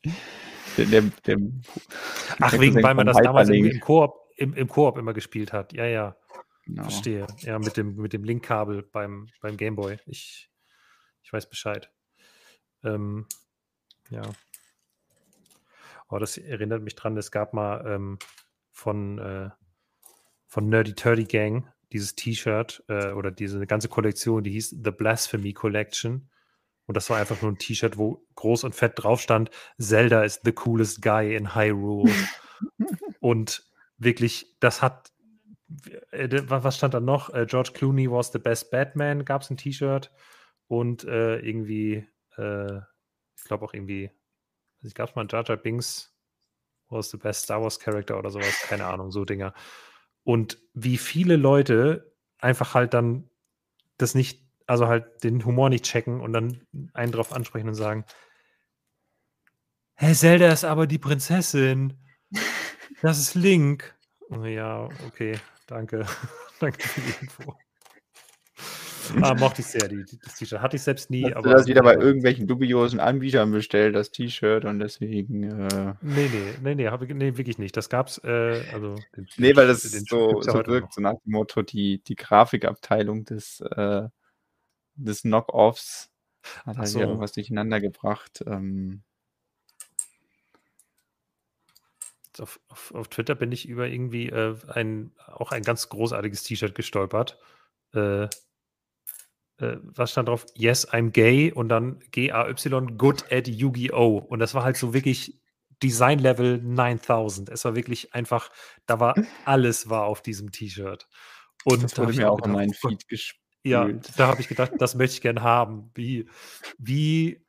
Der, der, der, Ach, wegen, weil man das damals im, im Koop im, im Koop immer gespielt hat. Ja, ja. Genau. Verstehe. Ja, mit dem, mit dem Link-Kabel beim, beim Gameboy. Ich, ich weiß Bescheid. Ähm, ja. Oh, das erinnert mich dran, es gab mal ähm, von, äh, von Nerdy Turdy Gang dieses T-Shirt äh, oder diese ganze Kollektion, die hieß The Blasphemy Collection. Und das war einfach nur ein T-Shirt, wo groß und fett drauf stand, Zelda is the coolest guy in Hyrule. [LAUGHS] und wirklich, das hat, äh, was stand da noch? Äh, George Clooney was the best Batman, gab es ein T-Shirt. Und äh, irgendwie, äh, Ich glaube auch irgendwie, es gab mal Jar Jar Binks was the best Star Wars Character oder sowas, keine Ahnung, so Dinger. Und wie viele Leute einfach halt dann das nicht, also halt den Humor nicht checken und dann einen drauf ansprechen und sagen, Hey, Zelda ist aber die Prinzessin. Das ist Link. Ja, okay, danke. [LAUGHS] danke für die Info. Ah, mochte ich sehr, die, das T-Shirt. Hatte ich selbst nie. Hast aber du das wieder bei irgendwelchen dubiosen Anbietern bestellt, das T-Shirt und deswegen. Äh... Nee, nee, nee, nee, ich, nee, wirklich nicht. Das gab's, äh, also. Den, nee, weil das so, so wirkt, so nach dem Motto, die, die Grafikabteilung des, äh, des Knock-Offs hat halt so. irgendwas durcheinander gebracht. Ähm, auf, auf, auf, Twitter bin ich über irgendwie äh, ein, auch ein ganz großartiges T-Shirt gestolpert. Äh, äh, was stand drauf? Yes, I'm gay und dann G-A-Y, good at Yu-Gi-Oh! Und das war halt so wirklich Design Level 9000. Es war wirklich einfach, da war [LAUGHS] alles war auf diesem T-Shirt. Und das wurde mir auch gedacht, in meinen Feed gespielt. Ja, da habe ich gedacht, das möchte ich gerne haben. Wie, wie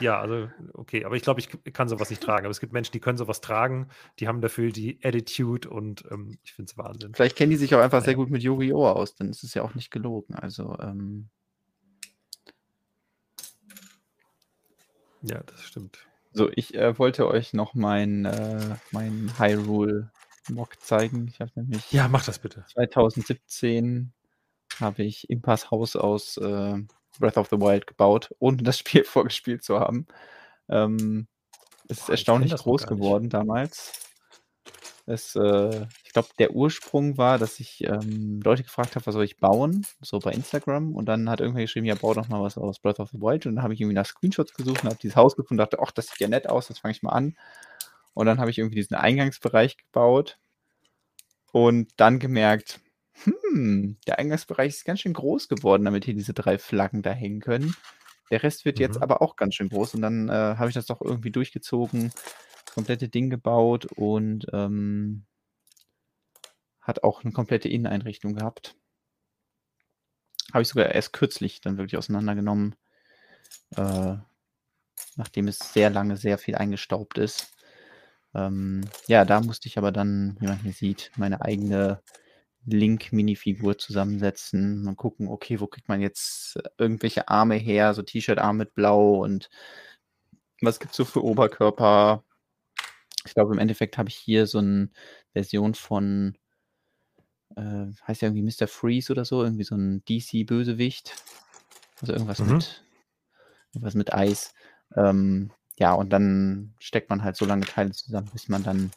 ja, also okay, aber ich glaube, ich kann sowas nicht tragen. Aber es gibt Menschen, die können sowas tragen, die haben dafür die Attitude und ähm, ich finde es Wahnsinn. Vielleicht kennen die sich auch einfach ja. sehr gut mit Yu-Gi-Oh! aus, dann ist es ja auch nicht gelogen. Also, ähm... Ja, das stimmt. So, ich äh, wollte euch noch mein, äh, mein Hyrule-Mock zeigen. Ich habe nämlich. Ja, mach das bitte. 2017 habe ich Impas Haus aus äh, Breath of the Wild gebaut, ohne das Spiel [LAUGHS] vorgespielt zu haben. Ähm, es ist Boah, erstaunlich groß geworden damals. Es, äh, ich glaube, der Ursprung war, dass ich ähm, Leute gefragt habe, was soll ich bauen, so bei Instagram. Und dann hat irgendwer geschrieben, ja, bau doch mal was aus Breath of the Wild. Und dann habe ich irgendwie nach Screenshots gesucht und habe dieses Haus gefunden und dachte, ach, das sieht ja nett aus, das fange ich mal an. Und dann habe ich irgendwie diesen Eingangsbereich gebaut und dann gemerkt, hm, der Eingangsbereich ist ganz schön groß geworden, damit hier diese drei Flaggen da hängen können. Der Rest wird mhm. jetzt aber auch ganz schön groß und dann äh, habe ich das doch irgendwie durchgezogen, das komplette Ding gebaut und ähm, hat auch eine komplette Inneneinrichtung gehabt. Habe ich sogar erst kürzlich dann wirklich auseinandergenommen, äh, nachdem es sehr lange sehr viel eingestaubt ist. Ähm, ja, da musste ich aber dann, wie man hier sieht, meine eigene Link-Minifigur zusammensetzen. Mal gucken, okay, wo kriegt man jetzt äh, irgendwelche Arme her, so T-Shirt-Arm mit Blau und was gibt es so für Oberkörper? Ich glaube, im Endeffekt habe ich hier so eine Version von, äh, heißt ja irgendwie Mr. Freeze oder so, irgendwie so ein DC-Bösewicht. Also irgendwas mhm. mit irgendwas mit Eis. Ähm, ja, und dann steckt man halt so lange Teile zusammen, bis man dann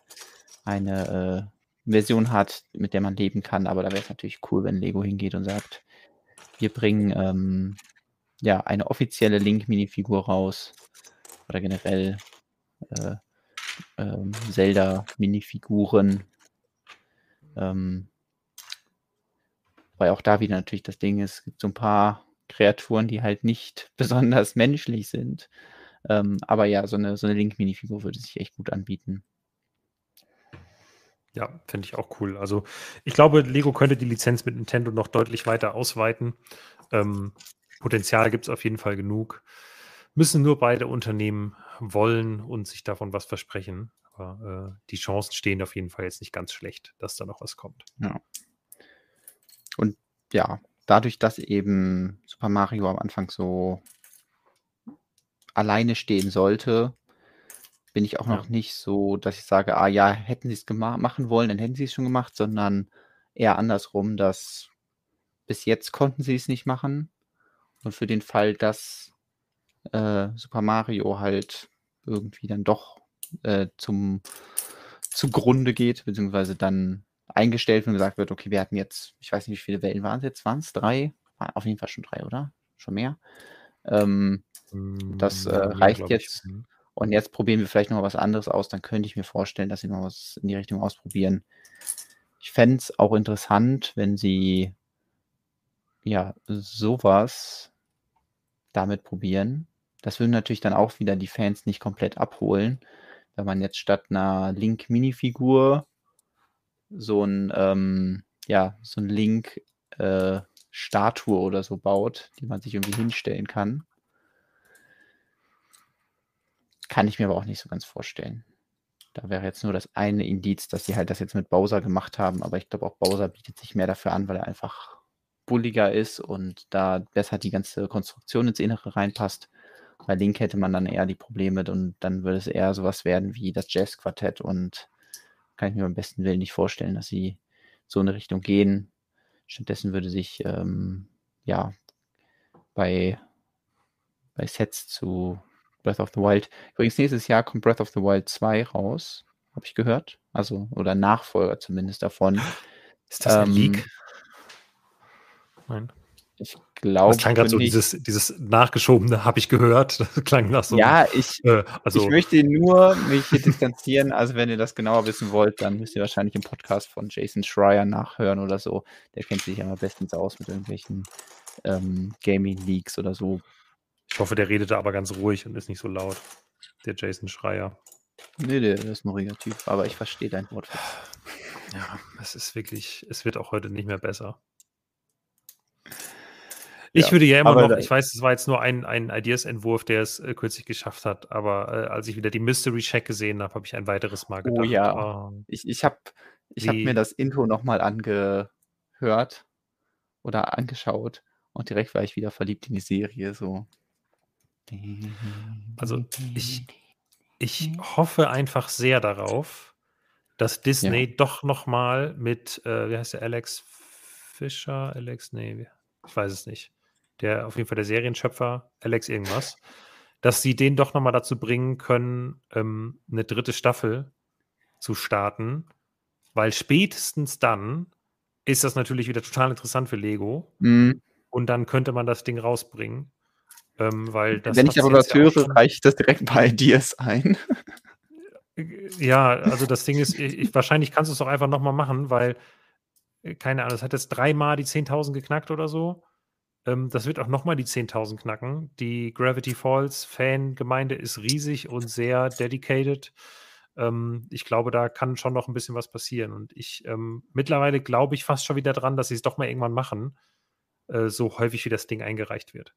eine äh, Version hat, mit der man leben kann. Aber da wäre es natürlich cool, wenn Lego hingeht und sagt, wir bringen ähm, ja eine offizielle Link-Minifigur raus oder generell äh, ähm, Zelda-Minifiguren. Ähm, weil auch da wieder natürlich das Ding ist, es gibt so ein paar Kreaturen, die halt nicht [LAUGHS] besonders menschlich sind. Ähm, aber ja, so eine, so eine Link-Minifigur würde sich echt gut anbieten. Ja, finde ich auch cool. Also ich glaube, Lego könnte die Lizenz mit Nintendo noch deutlich weiter ausweiten. Ähm, Potenzial gibt es auf jeden Fall genug. Müssen nur beide Unternehmen wollen und sich davon was versprechen. Aber äh, die Chancen stehen auf jeden Fall jetzt nicht ganz schlecht, dass da noch was kommt. Ja. Und ja, dadurch, dass eben Super Mario am Anfang so alleine stehen sollte, bin ich auch noch ja. nicht so, dass ich sage, ah ja, hätten sie es machen wollen, dann hätten sie es schon gemacht, sondern eher andersrum, dass bis jetzt konnten sie es nicht machen. Und für den Fall, dass äh, Super Mario halt irgendwie dann doch äh, zum zugrunde geht, beziehungsweise dann eingestellt und gesagt wird, okay, wir hatten jetzt, ich weiß nicht, wie viele Wellen waren es jetzt, waren es drei? War auf jeden Fall schon drei, oder? Schon mehr. Ähm, das hm, äh, reicht jetzt. Ich. Und jetzt probieren wir vielleicht noch was anderes aus. Dann könnte ich mir vorstellen, dass sie noch was in die Richtung ausprobieren. Ich fände es auch interessant, wenn sie ja sowas damit probieren. Das würden natürlich dann auch wieder die Fans nicht komplett abholen, wenn man jetzt statt einer Link-Minifigur so ein ähm, ja so ein Link äh, Statue oder so baut, die man sich irgendwie hinstellen kann. Kann ich mir aber auch nicht so ganz vorstellen. Da wäre jetzt nur das eine Indiz, dass sie halt das jetzt mit Bowser gemacht haben, aber ich glaube auch Bowser bietet sich mehr dafür an, weil er einfach bulliger ist und da besser die ganze Konstruktion ins Innere reinpasst. Bei Link hätte man dann eher die Probleme und dann würde es eher sowas werden wie das Jazz-Quartett und kann ich mir beim besten Willen nicht vorstellen, dass sie so in eine Richtung gehen. Stattdessen würde sich ähm, ja bei, bei Sets zu Breath of the Wild. Übrigens, nächstes Jahr kommt Breath of the Wild 2 raus, habe ich gehört. Also, oder Nachfolger zumindest davon. Ist das ein Ähm, Leak? Nein. Ich Das glaube klang gerade so dieses, dieses nachgeschobene, habe ich gehört. [LAUGHS] Das klang nach so. Ja, ich, äh, ich also, möchte nur mich hier distanzieren. Also, wenn ihr das genauer wissen wollt, dann müsst ihr wahrscheinlich im Podcast von Jason Schreier nachhören oder so. Der kennt sich ja bestens aus mit irgendwelchen ähm, Gaming-Leaks oder so. Ich hoffe, der redet da aber ganz ruhig und ist nicht so laut. Der Jason Schreier. Nee, der ist ein ruhiger Typ, aber ich verstehe dein Wort. Ja, es ist wirklich, es wird auch heute nicht mehr besser. Ich Ja, würde ja immer noch, ich weiß, es war jetzt nur ein, ein Ideas-Entwurf, der es äh, kürzlich geschafft hat, aber äh, als ich wieder die Mystery Check gesehen habe, habe ich ein weiteres Mal Oh gedacht. ja. ah, Ich, ich habe ich hab mir das Intro nochmal angehört oder angeschaut und direkt war ich wieder verliebt in die Serie. So. Also, ich- ich hoffe einfach sehr darauf, dass Disney doch noch mal mit, äh, wie heißt der, Alex Fischer, Alex, nee, ich weiß es nicht, der auf jeden Fall der Serienschöpfer, Alex irgendwas, dass sie den doch noch mal dazu bringen können, ähm, eine dritte Staffel zu starten, weil spätestens dann ist das natürlich wieder total interessant für Lego. Mhm. und dann könnte man das Ding rausbringen, ähm, weil Wenn ich aber was höre, schon- reiche ich das direkt bei Ideas ein. Ja, also das Ding ist, ich, ich- wahrscheinlich kannst du es doch einfach nochmal machen, weil, äh, keine Ahnung, es hat jetzt dreimal die 10.000 geknackt oder so. Ähm, das wird auch nochmal die 10.000 knacken. Die Gravity Falls Fangemeinde ist riesig und sehr dedicated. Ähm, ich glaube, da kann schon noch ein bisschen was passieren. Und ich, ähm, mittlerweile glaube ich fast schon wieder dran, dass sie es doch mal irgendwann machen, äh, so häufig wie das Ding eingereicht wird.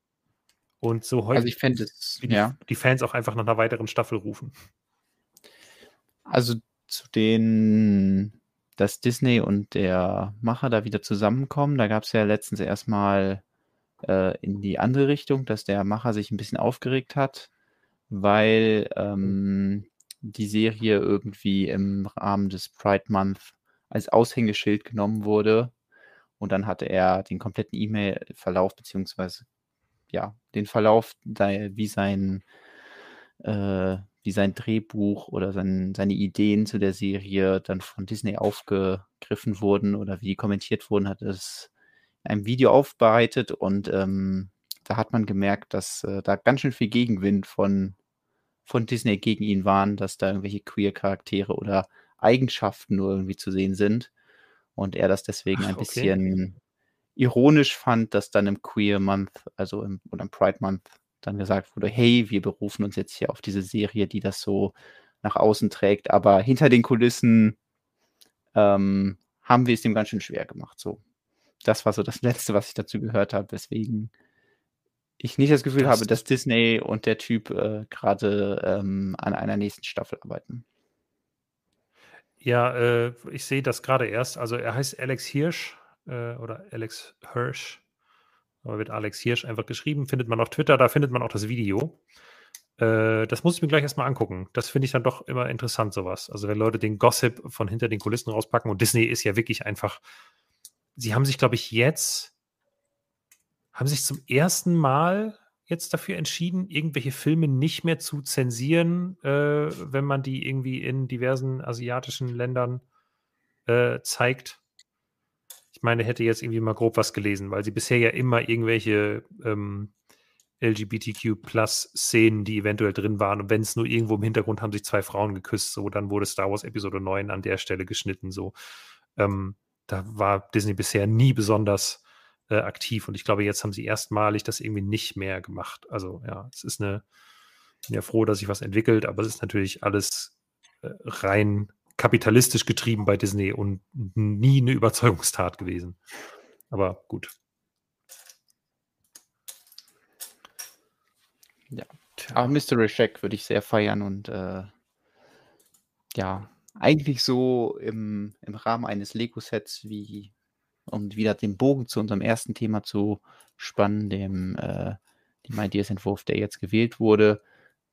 Und so häufig Also ich fände es, die, ja. die Fans auch einfach nach einer weiteren Staffel rufen. Also zu den, dass Disney und der Macher da wieder zusammenkommen, da gab es ja letztens erstmal äh, in die andere Richtung, dass der Macher sich ein bisschen aufgeregt hat, weil ähm, die Serie irgendwie im Rahmen des Pride Month als Aushängeschild genommen wurde. Und dann hatte er den kompletten E-Mail-Verlauf, beziehungsweise ja, den Verlauf, wie sein äh, wie sein Drehbuch oder sein, seine Ideen zu der Serie dann von Disney aufgegriffen wurden oder wie die kommentiert wurden, hat es in einem Video aufbereitet und ähm, da hat man gemerkt, dass äh, da ganz schön viel Gegenwind von, von Disney gegen ihn waren, dass da irgendwelche Queer-Charaktere oder Eigenschaften nur irgendwie zu sehen sind und er das deswegen Ach, ein okay. bisschen ironisch fand, dass dann im Queer Month, also im, oder im Pride Month, dann gesagt wurde, hey, wir berufen uns jetzt hier auf diese Serie, die das so nach außen trägt, aber hinter den Kulissen ähm, haben wir es ihm ganz schön schwer gemacht. So, das war so das [LAUGHS] Letzte, was ich dazu gehört habe, weswegen ich nicht das Gefühl Das- habe, dass Disney und der Typ äh, gerade ähm, an einer nächsten Staffel arbeiten. Ja, äh, ich sehe das gerade erst. Also er heißt Alex Hirsch äh, oder Alex Hirsch. Aber wird Alex Hirsch einfach geschrieben. Findet man auf Twitter, da findet man auch das Video. Äh, das muss ich mir gleich erstmal angucken. Das finde ich dann doch immer interessant, sowas. Also wenn Leute den Gossip von hinter den Kulissen rauspacken und Disney ist ja wirklich einfach. Sie haben sich, glaube ich, jetzt, haben sich zum ersten Mal jetzt dafür entschieden, irgendwelche Filme nicht mehr zu zensieren, äh, wenn man die irgendwie in diversen asiatischen Ländern äh, zeigt. Ich meine, hätte jetzt irgendwie mal grob was gelesen, weil sie bisher ja immer irgendwelche ähm, LGBTQ-Plus-Szenen, die eventuell drin waren, und wenn es nur irgendwo im Hintergrund haben sich zwei Frauen geküsst, so, dann wurde Star Wars Episode 9 an der Stelle geschnitten, so. Ähm, da war Disney bisher nie besonders äh, aktiv und ich glaube, jetzt haben sie erstmalig das irgendwie nicht mehr gemacht. Also ja, es ist eine, bin ja froh, dass sich was entwickelt, aber es ist natürlich alles äh, rein kapitalistisch getrieben bei Disney und nie eine Überzeugungstat gewesen. Aber gut. Ja. Aber Mystery Shack würde ich sehr feiern und äh, ja, eigentlich so im, im Rahmen eines Lego-Sets wie, um wieder den Bogen zu unserem ersten Thema zu spannen, dem, äh, dem Ideas-Entwurf, der jetzt gewählt wurde.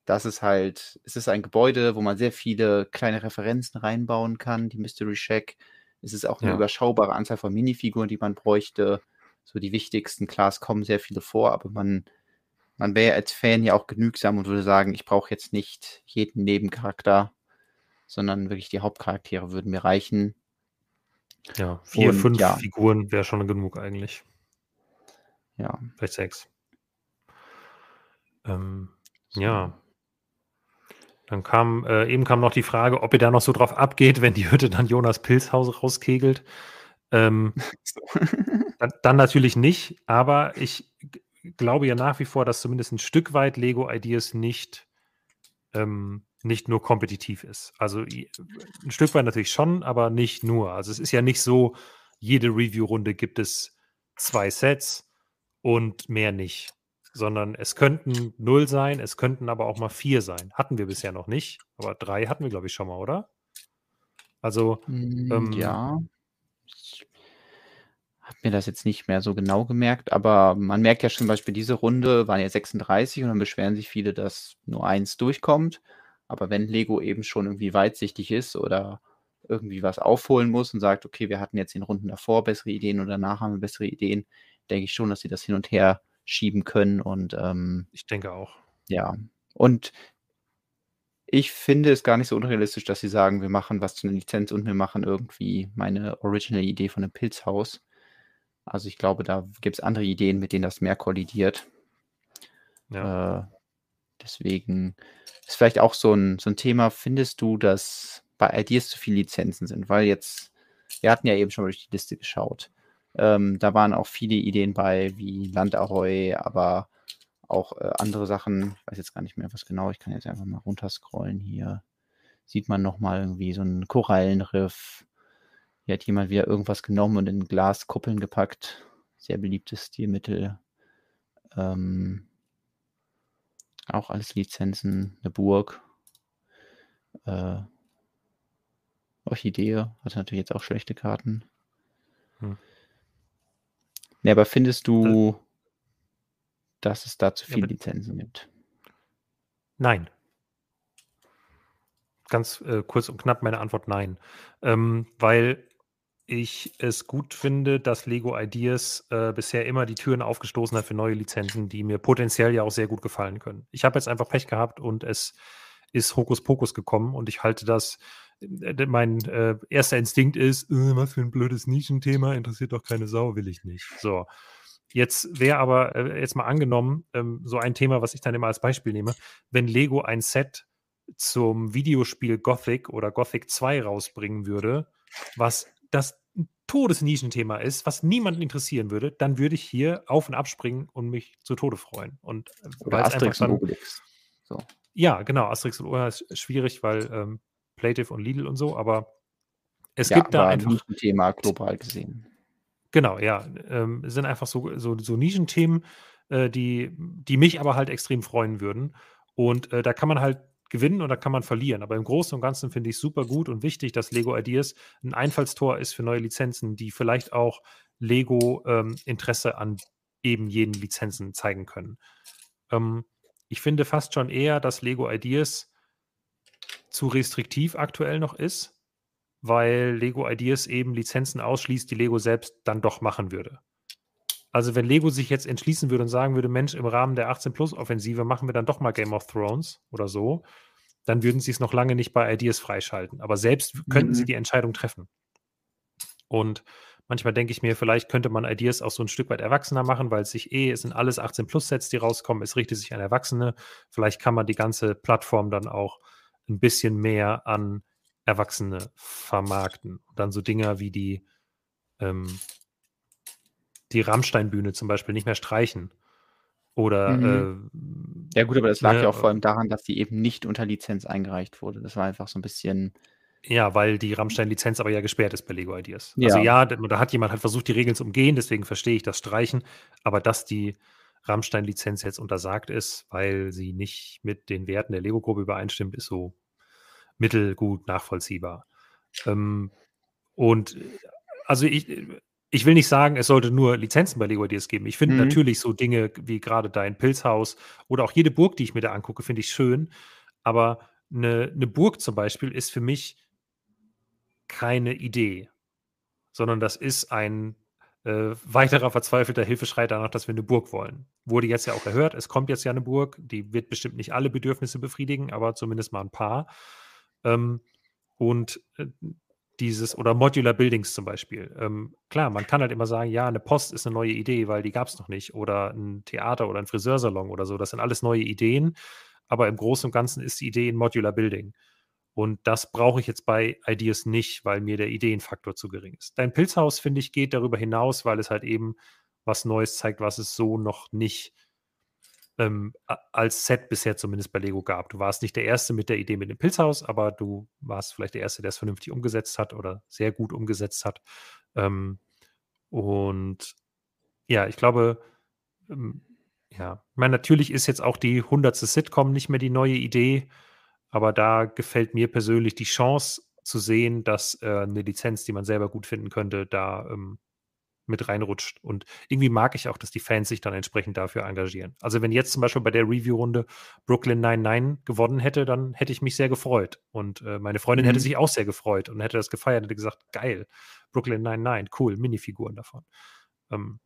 Das ist halt, es ist ein Gebäude, wo man sehr viele kleine Referenzen reinbauen kann, die Mystery Shack. Es ist auch eine Ja. überschaubare Anzahl von Minifiguren, die man bräuchte. So die wichtigsten, klar, es kommen sehr viele vor, aber man, man wäre als Fan ja auch genügsam und würde sagen, ich brauche jetzt nicht jeden Nebencharakter, sondern wirklich die Hauptcharaktere würden mir reichen. Ja, vier, Und fünf ja. Figuren wäre schon genug eigentlich. Ja, Vielleicht sechs. Ähm, ja. Dann kam, äh, eben kam noch die Frage, ob ihr da noch so drauf abgeht, wenn die Hütte dann Jonas Pilzhaus rauskegelt. Ähm, [LAUGHS] so. dann, dann natürlich nicht, aber ich glaube ja nach wie vor, dass zumindest ein Stück weit Lego Ideas nicht, ähm, nicht nur kompetitiv ist. Also ein Stück weit natürlich schon, aber nicht nur. Also es ist ja nicht so, jede Review-Runde gibt es zwei Sets und mehr nicht. Sondern es könnten null sein, es könnten aber auch mal vier sein. Hatten wir bisher noch nicht, aber drei hatten wir, glaube ich, schon mal, oder? Also, Mm, Ähm, ja. Ich habe mir das jetzt nicht mehr so genau gemerkt, aber man merkt ja schon zum Beispiel, diese Runde waren ja 36 und dann beschweren sich viele, dass nur eins durchkommt. Aber wenn Lego eben schon irgendwie weitsichtig ist oder irgendwie was aufholen muss und sagt, okay, wir hatten jetzt in Runden davor bessere Ideen oder danach haben wir bessere Ideen, denke ich schon, dass sie das hin und her schieben können und ähm, ich denke auch. ja. Und ich finde es gar nicht so unrealistisch, dass sie sagen, wir machen was zu einer Lizenz und wir machen irgendwie meine Original-Idee von einem Pilzhaus. Also ich glaube, da gibt es andere Ideen, mit denen das mehr kollidiert. Ja. Äh, deswegen ist vielleicht auch so ein, so ein Thema, findest du, dass bei Ideas zu viele Lizenzen sind? Weil jetzt, wir hatten ja eben schon mal durch die Liste geschaut. Ähm, da waren auch viele Ideen bei, wie Landaroy, aber auch äh, andere Sachen, ich weiß jetzt gar nicht mehr, was genau, ich kann jetzt einfach mal runterscrollen hier. Sieht man nochmal irgendwie so ein Korallenriff. Hier hat jemand wieder irgendwas genommen und in Glaskuppeln gepackt. Sehr beliebtes Stilmittel. Ähm, auch alles Lizenzen, eine Burg. Äh, Orchidee hat natürlich jetzt auch schlechte Karten. Hm. Ne, aber findest du, dass es da zu Ja, viele aber- Lizenzen gibt? Nein. Ganz äh, kurz und knapp meine Antwort nein. Ähm, weil ich es gut finde, dass Lego Ideas äh, bisher immer die Türen aufgestoßen hat für neue Lizenzen, die mir potenziell ja auch sehr gut gefallen können. Ich habe jetzt einfach Pech gehabt und es ist Hokuspokus gekommen und ich halte das, äh, mein äh, erster Instinkt ist, äh, was für ein blödes Nischenthema, interessiert doch keine Sau, will ich nicht. So. Jetzt wäre aber äh, jetzt mal angenommen, ähm, so ein Thema, was ich dann immer als Beispiel nehme, wenn Lego ein Set zum Videospiel Gothic oder Gothic 2 rausbringen würde, was das ein Todesnischenthema ist, was niemanden interessieren würde, dann würde ich hier auf und abspringen und mich zu Tode freuen. Und äh, Oder Asterix und dann, Obelix? So. Ja, genau, Asterix und Obelix ist schwierig, weil ähm, Plative und Lidl und so, aber es Ja, gibt da einfach ein Thema global gesehen. Genau, ja. Ähm, es sind einfach so, so, so Nischenthemen, äh, die, die mich aber halt extrem freuen würden. Und äh, da kann man halt gewinnen oder kann man verlieren. Aber im Großen und Ganzen finde ich super gut und wichtig, dass Lego Ideas ein Einfallstor ist für neue Lizenzen, die vielleicht auch Lego ähm, Interesse an eben jenen Lizenzen zeigen können. Ähm, ich finde fast schon eher, dass Lego Ideas zu restriktiv aktuell noch ist, weil Lego Ideas eben Lizenzen ausschließt, die Lego selbst dann doch machen würde. Also wenn Lego sich jetzt entschließen würde und sagen würde, Mensch, im Rahmen der 18-Plus-Offensive machen wir dann doch mal Game of Thrones oder so, dann würden sie es noch lange nicht bei Ideas freischalten. Aber selbst könnten sie Mhm. die Entscheidung treffen. Und manchmal denke ich mir, vielleicht könnte man Ideas auch so ein Stück weit erwachsener machen, weil es sich eh, es sind alles 18-Plus-Sets, die rauskommen, es richtet sich an Erwachsene. Vielleicht kann man die ganze Plattform dann auch ein bisschen mehr an Erwachsene vermarkten. Und dann so Dinger wie die, ähm, die Rammstein-Bühne zum Beispiel nicht mehr streichen. Oder Mhm. äh, Ja gut, aber das lag Ne, ja auch vor äh, allem daran, dass die eben nicht unter Lizenz eingereicht wurde. Das war einfach so ein bisschen Ja, weil die Rammstein-Lizenz aber ja gesperrt ist bei Lego Ideas. Also Ja. ja, da, da hat jemand halt versucht, die Regeln zu umgehen, deswegen verstehe ich das Streichen, aber dass die Rammstein-Lizenz jetzt untersagt ist, weil sie nicht mit den Werten der Lego-Gruppe übereinstimmt, ist so mittelgut nachvollziehbar. Ähm, und also ich, ich will nicht sagen, es sollte nur Lizenzen bei Lego Ideas geben. Ich finde Mhm. natürlich so Dinge wie gerade dein Pilzhaus oder auch jede Burg, die ich mir da angucke, finde ich schön. Aber eine, eine Burg zum Beispiel ist für mich keine Idee, sondern das ist ein äh, weiterer verzweifelter Hilfeschrei danach, dass wir eine Burg wollen. Wurde jetzt ja auch erhört, es kommt jetzt ja eine Burg, die wird bestimmt nicht alle Bedürfnisse befriedigen, aber zumindest mal ein paar. Ähm, und äh, dieses, oder Modular Buildings zum Beispiel. Ähm, klar, man kann halt immer sagen, ja, eine Post ist eine neue Idee, weil die gab es noch nicht. Oder ein Theater oder ein Friseursalon oder so. Das sind alles neue Ideen. Aber im Großen und Ganzen ist die Idee ein Modular Building. Und das brauche ich jetzt bei Ideas nicht, weil mir der Ideenfaktor zu gering ist. Dein Pilzhaus, finde ich, geht darüber hinaus, weil es halt eben was Neues zeigt, was es so noch nicht ähm, als Set bisher zumindest bei Lego gab. Du warst nicht der Erste mit der Idee mit dem Pilzhaus, aber du warst vielleicht der Erste, der es vernünftig umgesetzt hat oder sehr gut umgesetzt hat. Ähm, und ja, ich glaube, ähm, ja, ich meine, natürlich ist jetzt auch die 100. Sitcom nicht mehr die neue Idee, aber da gefällt mir persönlich die Chance zu sehen, dass äh, eine Lizenz, die man selber gut finden könnte, da ähm, mit reinrutscht. Und irgendwie mag ich auch, dass die Fans sich dann entsprechend dafür engagieren. Also wenn jetzt zum Beispiel bei der Review-Runde Brooklyn 99 gewonnen hätte, dann hätte ich mich sehr gefreut. Und äh, meine Freundin hätte Mhm. sich auch sehr gefreut und hätte das gefeiert, hätte gesagt, geil, Brooklyn 99, cool, Minifiguren davon. Ähm,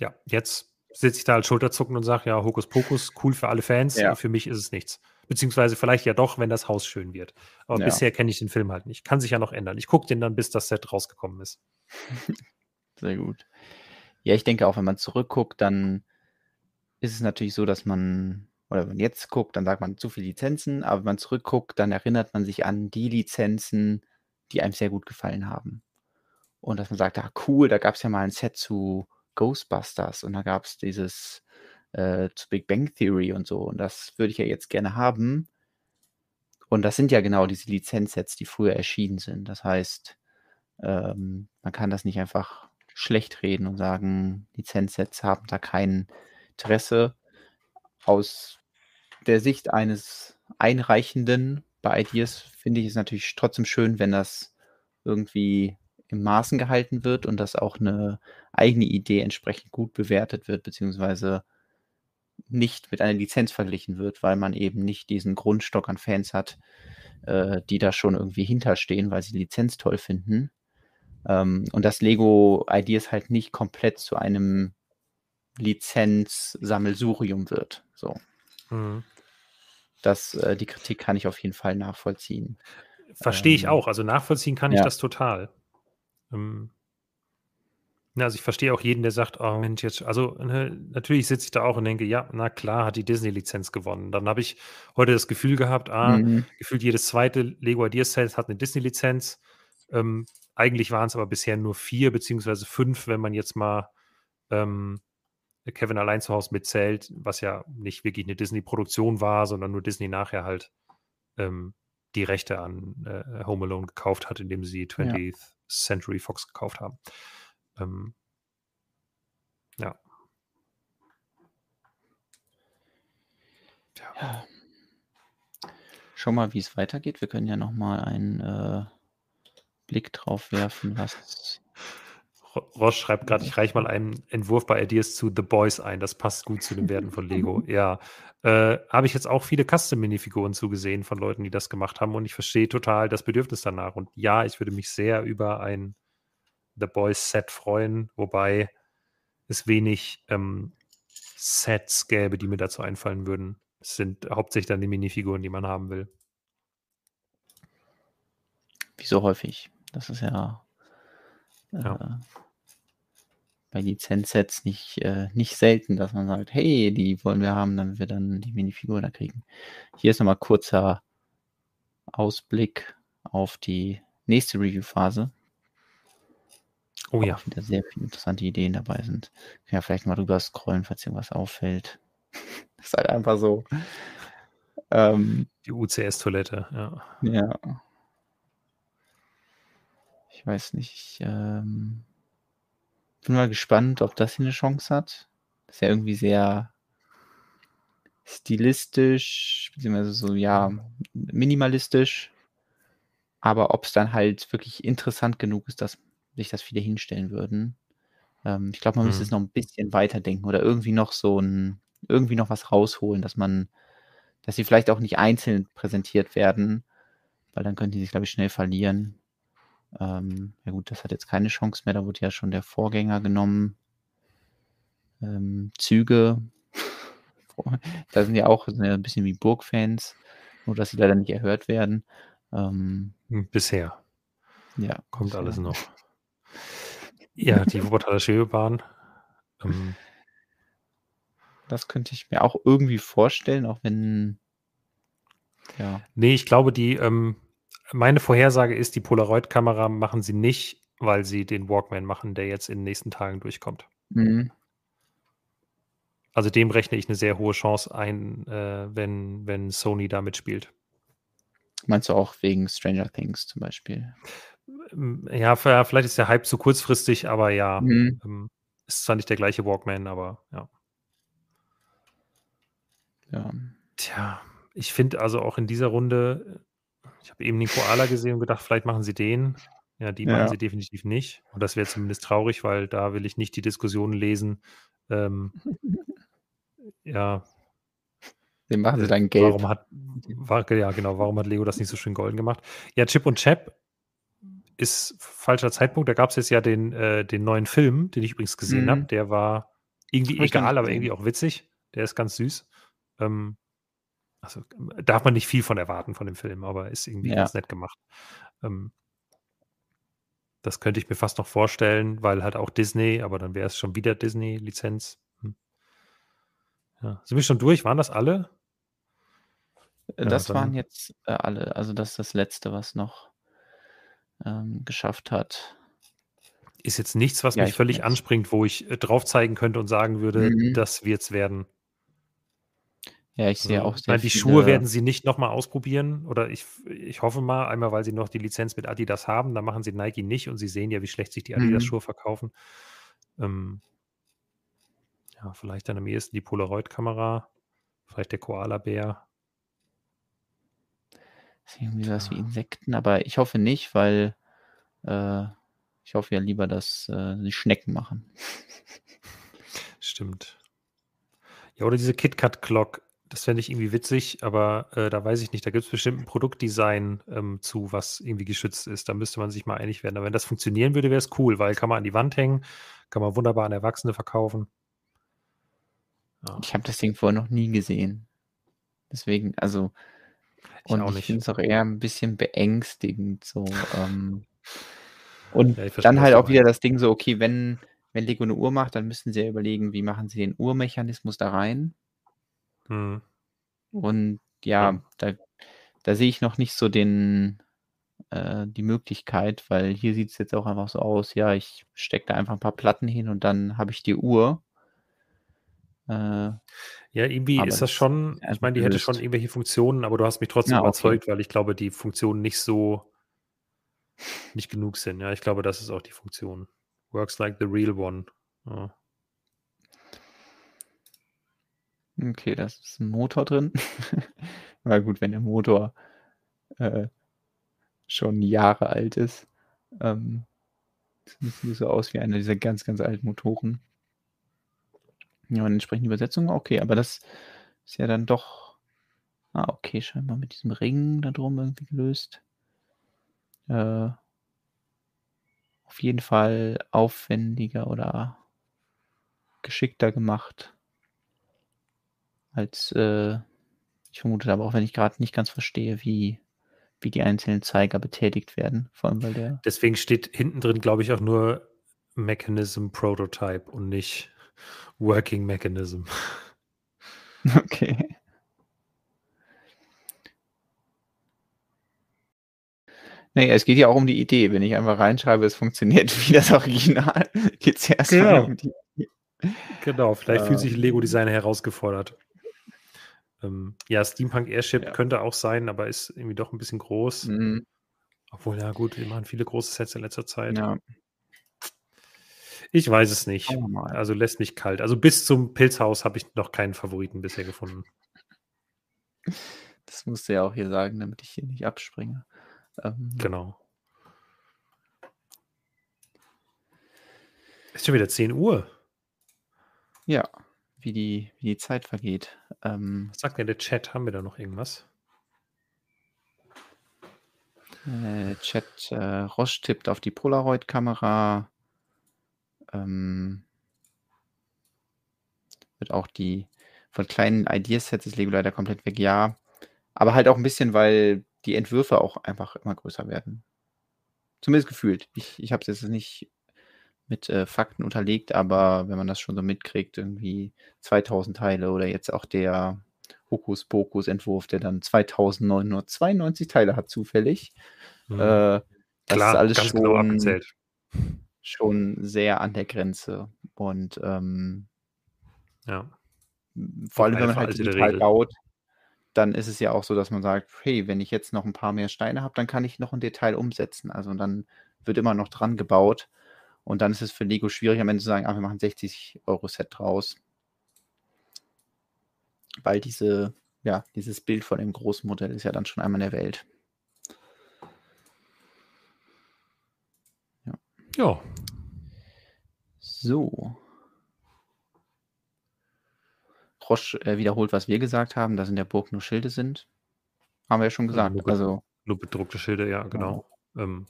ja, jetzt sitze ich da als Schulterzucken und sage, ja, Hokuspokus, cool für alle Fans, Ja. für mich ist es nichts. Beziehungsweise vielleicht ja doch, wenn das Haus schön wird. Aber Ja. bisher kenne ich den Film halt nicht. Kann sich ja noch ändern. Ich gucke den dann, bis das Set rausgekommen ist. [LAUGHS] Sehr gut. Ja, ich denke auch, wenn man zurückguckt, dann ist es natürlich so, dass man, oder wenn man jetzt guckt, dann sagt man zu viele Lizenzen, aber wenn man zurückguckt, dann erinnert man sich an die Lizenzen, die einem sehr gut gefallen haben. Und dass man sagt, ah cool, da gab es ja mal ein Set zu Ghostbusters und da gab es dieses äh, zu Big Bang Theory und so. Und das würde ich ja jetzt gerne haben. Und das sind ja genau diese Lizenzsets, die früher erschienen sind. Das heißt, ähm, man kann das nicht einfach schlecht reden und sagen, Lizenzsets haben da kein Interesse. Aus der Sicht eines Einreichenden bei Ideas finde ich es natürlich trotzdem schön, wenn das irgendwie im Maßen gehalten wird und dass auch eine eigene Idee entsprechend gut bewertet wird, beziehungsweise nicht mit einer Lizenz verglichen wird, weil man eben nicht diesen Grundstock an Fans hat, äh, die da schon irgendwie hinterstehen, weil sie die Lizenz toll finden. Ähm, und dass Lego Ideas halt nicht komplett zu einem Lizenz-Sammelsurium wird. So. Mhm. Das, äh, die Kritik kann ich auf jeden Fall nachvollziehen. Verstehe ich Ähm, auch. Also nachvollziehen kann ich ja. das total. Ähm, ja, also ich verstehe auch jeden, der sagt, oh Mensch, jetzt, also ne, natürlich sitze ich da auch und denke, ja, na klar, hat die Disney-Lizenz gewonnen. Dann habe ich heute das Gefühl gehabt, ah, Mhm. gefühlt jedes zweite Lego Ideas Set hat eine Disney-Lizenz. Ähm, eigentlich waren es aber bisher nur vier beziehungsweise fünf, wenn man jetzt mal ähm, Kevin allein zu Hause mitzählt, was ja nicht wirklich eine Disney-Produktion war, sondern nur Disney nachher halt ähm, die Rechte an äh, Home Alone gekauft hat, indem sie 20th Century Fox gekauft haben. Ähm, ja. Ja. Schau mal, wie es weitergeht. Wir können ja noch mal einen äh, Blick drauf werfen, was Ro- Ross schreibt gerade, ich reiche mal einen Entwurf bei Ideas zu The Boys ein. Das passt gut zu den Werten von Lego. [LAUGHS] Ja. Äh, Habe ich jetzt auch viele Custom-Minifiguren zugesehen von Leuten, die das gemacht haben und ich verstehe total das Bedürfnis danach. Und ja, ich würde mich sehr über ein The Boys Set freuen, wobei es wenig ähm, Sets gäbe, die mir dazu einfallen würden. Es sind hauptsächlich dann die Minifiguren, die man haben will. wie so häufig. Das ist ja, äh, Ja. bei Lizenzsets nicht, äh, nicht selten, dass man sagt, hey, die wollen wir haben, damit wir dann die Minifiguren da kriegen. Hier ist nochmal kurzer Ausblick auf die nächste Review-Phase. Oh ja. auch wieder sehr viele interessante Ideen dabei sind. Ja, vielleicht mal drüber scrollen, falls irgendwas auffällt. das [LAUGHS] ist halt einfach so. Ähm, Die UCS-Toilette, ja. ja. Ich weiß nicht. Ich ähm, bin mal gespannt, ob das hier eine Chance hat. ist ja irgendwie sehr stilistisch, beziehungsweise so, ja, minimalistisch. Aber ob es dann halt wirklich interessant genug ist, dass sich das viele hinstellen würden. Ähm, ich glaube, man müsste Mhm. es noch ein bisschen weiterdenken oder irgendwie noch so ein, irgendwie noch was rausholen, dass man, dass sie vielleicht auch nicht einzeln präsentiert werden, weil dann könnten die sich, glaube ich, schnell verlieren. Ähm, ja gut, das hat jetzt keine Chance mehr, da wurde ja schon der Vorgänger genommen. Ähm, Züge, [LAUGHS] da sind ja auch ein bisschen wie Burgfans, nur dass sie leider nicht erhört werden. Ähm, Hm, Bisher ja, kommt bisher. alles noch. Ja, die Wuppertaler Schwebebahn. Ähm, Das könnte ich mir auch irgendwie vorstellen, auch wenn, ja, nee, ich glaube, die, ähm, meine Vorhersage ist, die Polaroid-Kamera machen sie nicht, weil sie den Walkman machen, der jetzt in den nächsten Tagen durchkommt. mhm. Also dem rechne ich eine sehr hohe Chance ein, äh, wenn, wenn Sony da mitspielt. meinst du auch wegen Stranger Things zum Beispiel? Ähm, Ja, vielleicht ist der Hype zu kurzfristig, aber ja, Mhm. ähm, ist zwar nicht der gleiche Walkman, aber ja. Ja. Tja, ich finde also auch in dieser Runde, ich habe eben den Koala gesehen und gedacht, vielleicht machen sie den. Ja, die machen Ja. sie definitiv nicht. Und das wäre zumindest traurig, weil da will ich nicht die Diskussion lesen. Ähm, [LAUGHS] ja, Den machen sie äh, dann gelb. warum hat, war, ja genau, warum hat Lego das nicht so schön golden gemacht? Ja, Chip und Chap ist falscher Zeitpunkt. Da gab es jetzt ja den, äh, den neuen Film, den ich übrigens gesehen Mhm. habe. Der war irgendwie nicht egal, aber irgendwie auch witzig. Der ist ganz süß. Ähm, also darf man nicht viel von erwarten von dem Film, aber ist irgendwie Ja. ganz nett gemacht. Ähm, das könnte ich mir fast noch vorstellen, weil halt auch Disney, aber dann wäre es schon wieder Disney-Lizenz. Hm. Ja. Sind wir schon durch? Waren das alle? Äh, Ja, das dann- waren jetzt äh, alle. Also das ist das Letzte, was noch ähm, geschafft hat. Ist jetzt nichts, was Ja, mich ich völlig anspringt, wo ich äh, drauf zeigen könnte und sagen würde, Mhm. das wird's werden. Ja, ich sehe Also, auch sehr meine, die viele, Schuhe werden sie nicht nochmal ausprobieren. Oder ich, ich hoffe mal, einmal, weil sie noch die Lizenz mit Adidas haben, dann machen sie Nike nicht und sie sehen ja, wie schlecht sich die Mhm. Adidas-Schuhe verkaufen. Ähm, ja, vielleicht dann am ehesten die Polaroid-Kamera, vielleicht der Koala-Bär. Ist irgendwie was wie. Insekten, aber ich hoffe nicht, weil äh, ich hoffe ja lieber, dass äh, die Schnecken machen. Stimmt. Ja, oder diese KitKat-Clock, das fände ich irgendwie witzig, aber äh, da weiß ich nicht, da gibt es bestimmt ein Produktdesign ähm, zu, was irgendwie geschützt ist. Da müsste man sich mal einig werden. Aber wenn das funktionieren würde, wäre es cool, weil kann man an die Wand hängen, kann man wunderbar an Erwachsene verkaufen. Ja, Ich habe das Ding vorher noch nie gesehen. Deswegen, also, ich und auch ich finde es auch eher ein bisschen beängstigend so. Ähm, und Ja, dann halt auch wieder das Ding so, okay, wenn, wenn Lego eine Uhr macht, dann müssen sie ja überlegen, wie machen sie den Uhrmechanismus da rein. Hm. Und ja, Ja. da, da sehe ich noch nicht so den, äh, die Möglichkeit, weil hier sieht es jetzt auch einfach so aus, ja, ich stecke da einfach ein paar Platten hin und dann habe ich die Uhr. Äh, Ja, irgendwie ist das das schon, ich meine, die hätte schon irgendwelche Funktionen, aber du hast mich trotzdem Ja, okay. überzeugt, weil ich glaube, die Funktionen nicht so, nicht genug sind. Ja, ich glaube, das ist auch die Funktion. Works like the real one. Ja. Okay, da ist ein Motor drin. [LAUGHS] Na gut, wenn der Motor äh, schon Jahre alt ist. Ähm, das sieht so aus wie einer dieser ganz, ganz alten Motoren. Ja, und entsprechende Übersetzung, okay, aber das ist ja dann doch. Ah, okay, scheinbar mit diesem Ring da drum irgendwie gelöst. Äh, auf jeden Fall aufwendiger oder geschickter gemacht als äh, ich vermute aber auch, wenn ich gerade nicht ganz verstehe, wie, wie die einzelnen Zeiger betätigt werden. Vor allem, weil der. Deswegen steht hinten drin, glaube ich, auch nur Mechanism Prototype und nicht Working Mechanism. [LAUGHS] Okay. Naja, es geht ja auch um die Idee. Wenn ich einfach reinschreibe, es funktioniert wie das Original, [LAUGHS] geht es ja erstmal Genau. um die. Genau, vielleicht fühlt sich Ähm. Lego-Designer herausgefordert. Ähm, ja, Steampunk Airship Ja. könnte auch sein, aber ist irgendwie doch ein bisschen groß. Mhm, Obwohl, ja gut, wir machen viele große Sets in letzter Zeit. ja. Ich weiß es nicht. Also lässt mich kalt. Also bis zum Pilzhaus habe ich noch keinen Favoriten bisher gefunden. Das musst du ja auch hier sagen, damit ich hier nicht abspringe. Ähm, Genau. Ist schon wieder 10 Uhr. ja, wie die, wie die Zeit vergeht. Ähm, Was sagt denn der Chat? Haben wir da noch irgendwas? äh, Chat, äh, Roche tippt auf die Polaroid-Kamera. Ähm, wird auch die von kleinen Ideasets ist Lego leider komplett weg, ja. Aber halt auch ein bisschen, weil die Entwürfe auch einfach immer größer werden. Zumindest gefühlt. Ich, ich habe es jetzt nicht mit äh, Fakten unterlegt, aber wenn man das schon so mitkriegt, irgendwie 2000 Teile oder jetzt auch der Hokuspokus-Entwurf, der dann 2992 Teile hat, zufällig. Hm. Äh, das Klar, ist alles ganz schon, genau abgezählt. Schon sehr an der Grenze. Und ähm, Ja. vor allem, wenn man halt digital Regel. baut, dann ist es ja auch so, dass man sagt, hey, wenn ich jetzt noch ein paar mehr Steine habe, dann kann ich noch ein Detail umsetzen. Also dann wird immer noch dran gebaut. Und dann ist es für Lego schwierig, am Ende zu sagen, ah, wir machen 60 Euro Set draus. Weil diese, ja, dieses Bild von dem großen Modell ist ja dann schon einmal in der Welt. Ja, So. Roche äh, wiederholt, was wir gesagt haben, dass in der Burg nur Schilde sind. Haben wir ja schon gesagt. nur- Also, nur bedruckte Schilder, ja, genau. Ähm,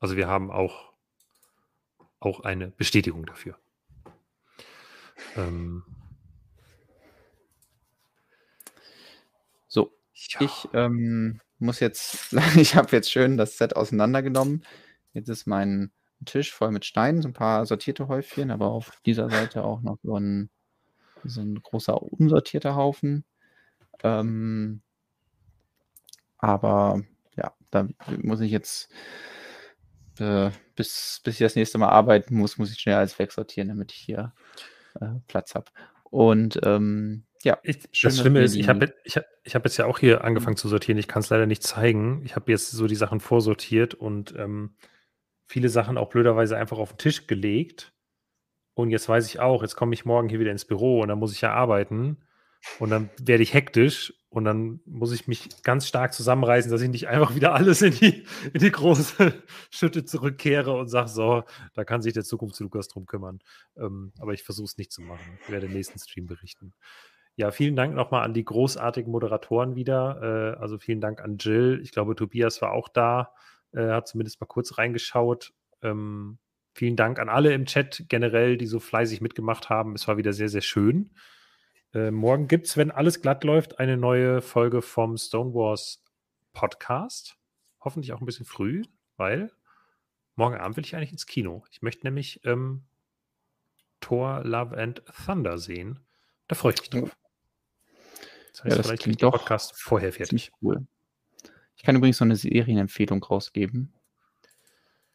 also wir haben auch, auch eine Bestätigung dafür. Ähm, so. ja. Ich ähm, muss jetzt, [LAUGHS] ich habe jetzt schön das Set auseinandergenommen. Jetzt ist mein Tisch voll mit Steinen, so ein paar sortierte Häufchen, aber auf dieser Seite auch noch so ein, so ein großer unsortierter Haufen. Ähm, aber ja, da muss ich jetzt, äh, bis, bis ich das nächste Mal arbeiten muss, muss ich schnell alles wegsortieren, damit ich hier äh, Platz habe. Und ähm, ja, Ich, Schön, das Schlimme ist, ich habe ich hab, ich hab jetzt ja auch hier angefangen zu sortieren. Ich kann es leider nicht zeigen. Ich habe jetzt so die Sachen vorsortiert und ähm, viele Sachen auch blöderweise einfach auf den Tisch gelegt. Und jetzt weiß ich auch, jetzt komme ich morgen hier wieder ins Büro und dann muss ich ja arbeiten. Und dann werde ich hektisch und dann muss ich mich ganz stark zusammenreißen, dass ich nicht einfach wieder alles in die, in die große [LAUGHS] Schütte zurückkehre und sage, so, da kann sich der Zukunfts-Lukas drum kümmern. Ähm, aber ich versuche es nicht zu machen. Ich werde im nächsten Stream berichten. Ja, vielen Dank nochmal an die großartigen Moderatoren wieder. Äh, also vielen Dank an Jill. Ich glaube, Tobias war auch da, äh, hat zumindest mal kurz reingeschaut. Ähm, vielen Dank an alle im Chat generell, die so fleißig mitgemacht haben. Es war wieder sehr, sehr schön. Äh, morgen gibt es, wenn alles glatt läuft, eine neue Folge vom Stonewars Podcast. Hoffentlich auch ein bisschen früh, weil morgen Abend will ich eigentlich ins Kino. Ich möchte nämlich ähm, Thor Love and Thunder sehen. Da freue ich mich drauf. Das heißt, Ja, das vielleicht klingt doch Podcast vorher fertig. Cool. Ich kann übrigens so eine Serienempfehlung rausgeben.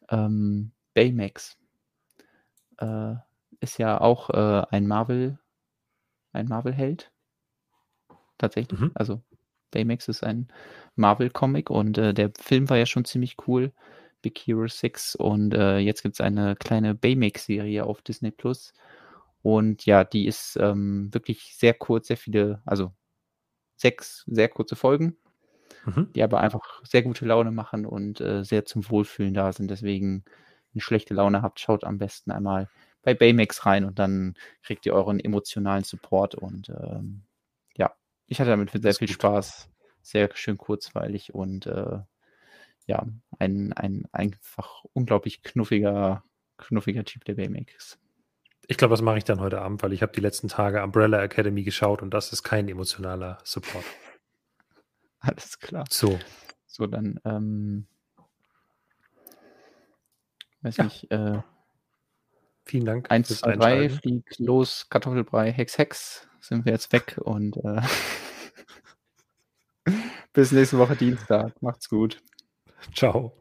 Ähm, Baymax äh, ist ja auch äh, ein Marvel, ein Marvel-Held. Tatsächlich. Mhm. Also Baymax ist ein Marvel-Comic und äh, der Film war ja schon ziemlich cool. Big Hero 6 und äh, jetzt gibt es eine kleine Baymax-Serie auf Disney Plus. Und ja, die ist ähm, wirklich sehr kurz, sehr viele, also sechs sehr kurze Folgen Mhm. die aber einfach sehr gute Laune machen und äh, sehr zum Wohlfühlen da sind. Deswegen, wenn ihr schlechte Laune habt, schaut am besten einmal bei Baymax rein und dann kriegt ihr euren emotionalen Support. Und ähm, ja, ich hatte damit sehr viel gut. Spaß, sehr schön kurzweilig und äh, ja, ein, ein einfach unglaublich knuffiger, knuffiger Typ der Baymax. Ich glaube, das mache ich dann heute Abend, weil ich habe die letzten Tage Umbrella Academy geschaut und das ist kein emotionaler Support. [LAUGHS] Alles klar. So, So, dann, ähm, weiß Ja. nicht, äh, vielen Dank 1, fürs 2, 3, Einschalten. flieg los, Kartoffelbrei, Hex, Hex, sind wir jetzt weg und äh, [LAUGHS] bis nächste Woche Dienstag. Macht's gut. Ciao.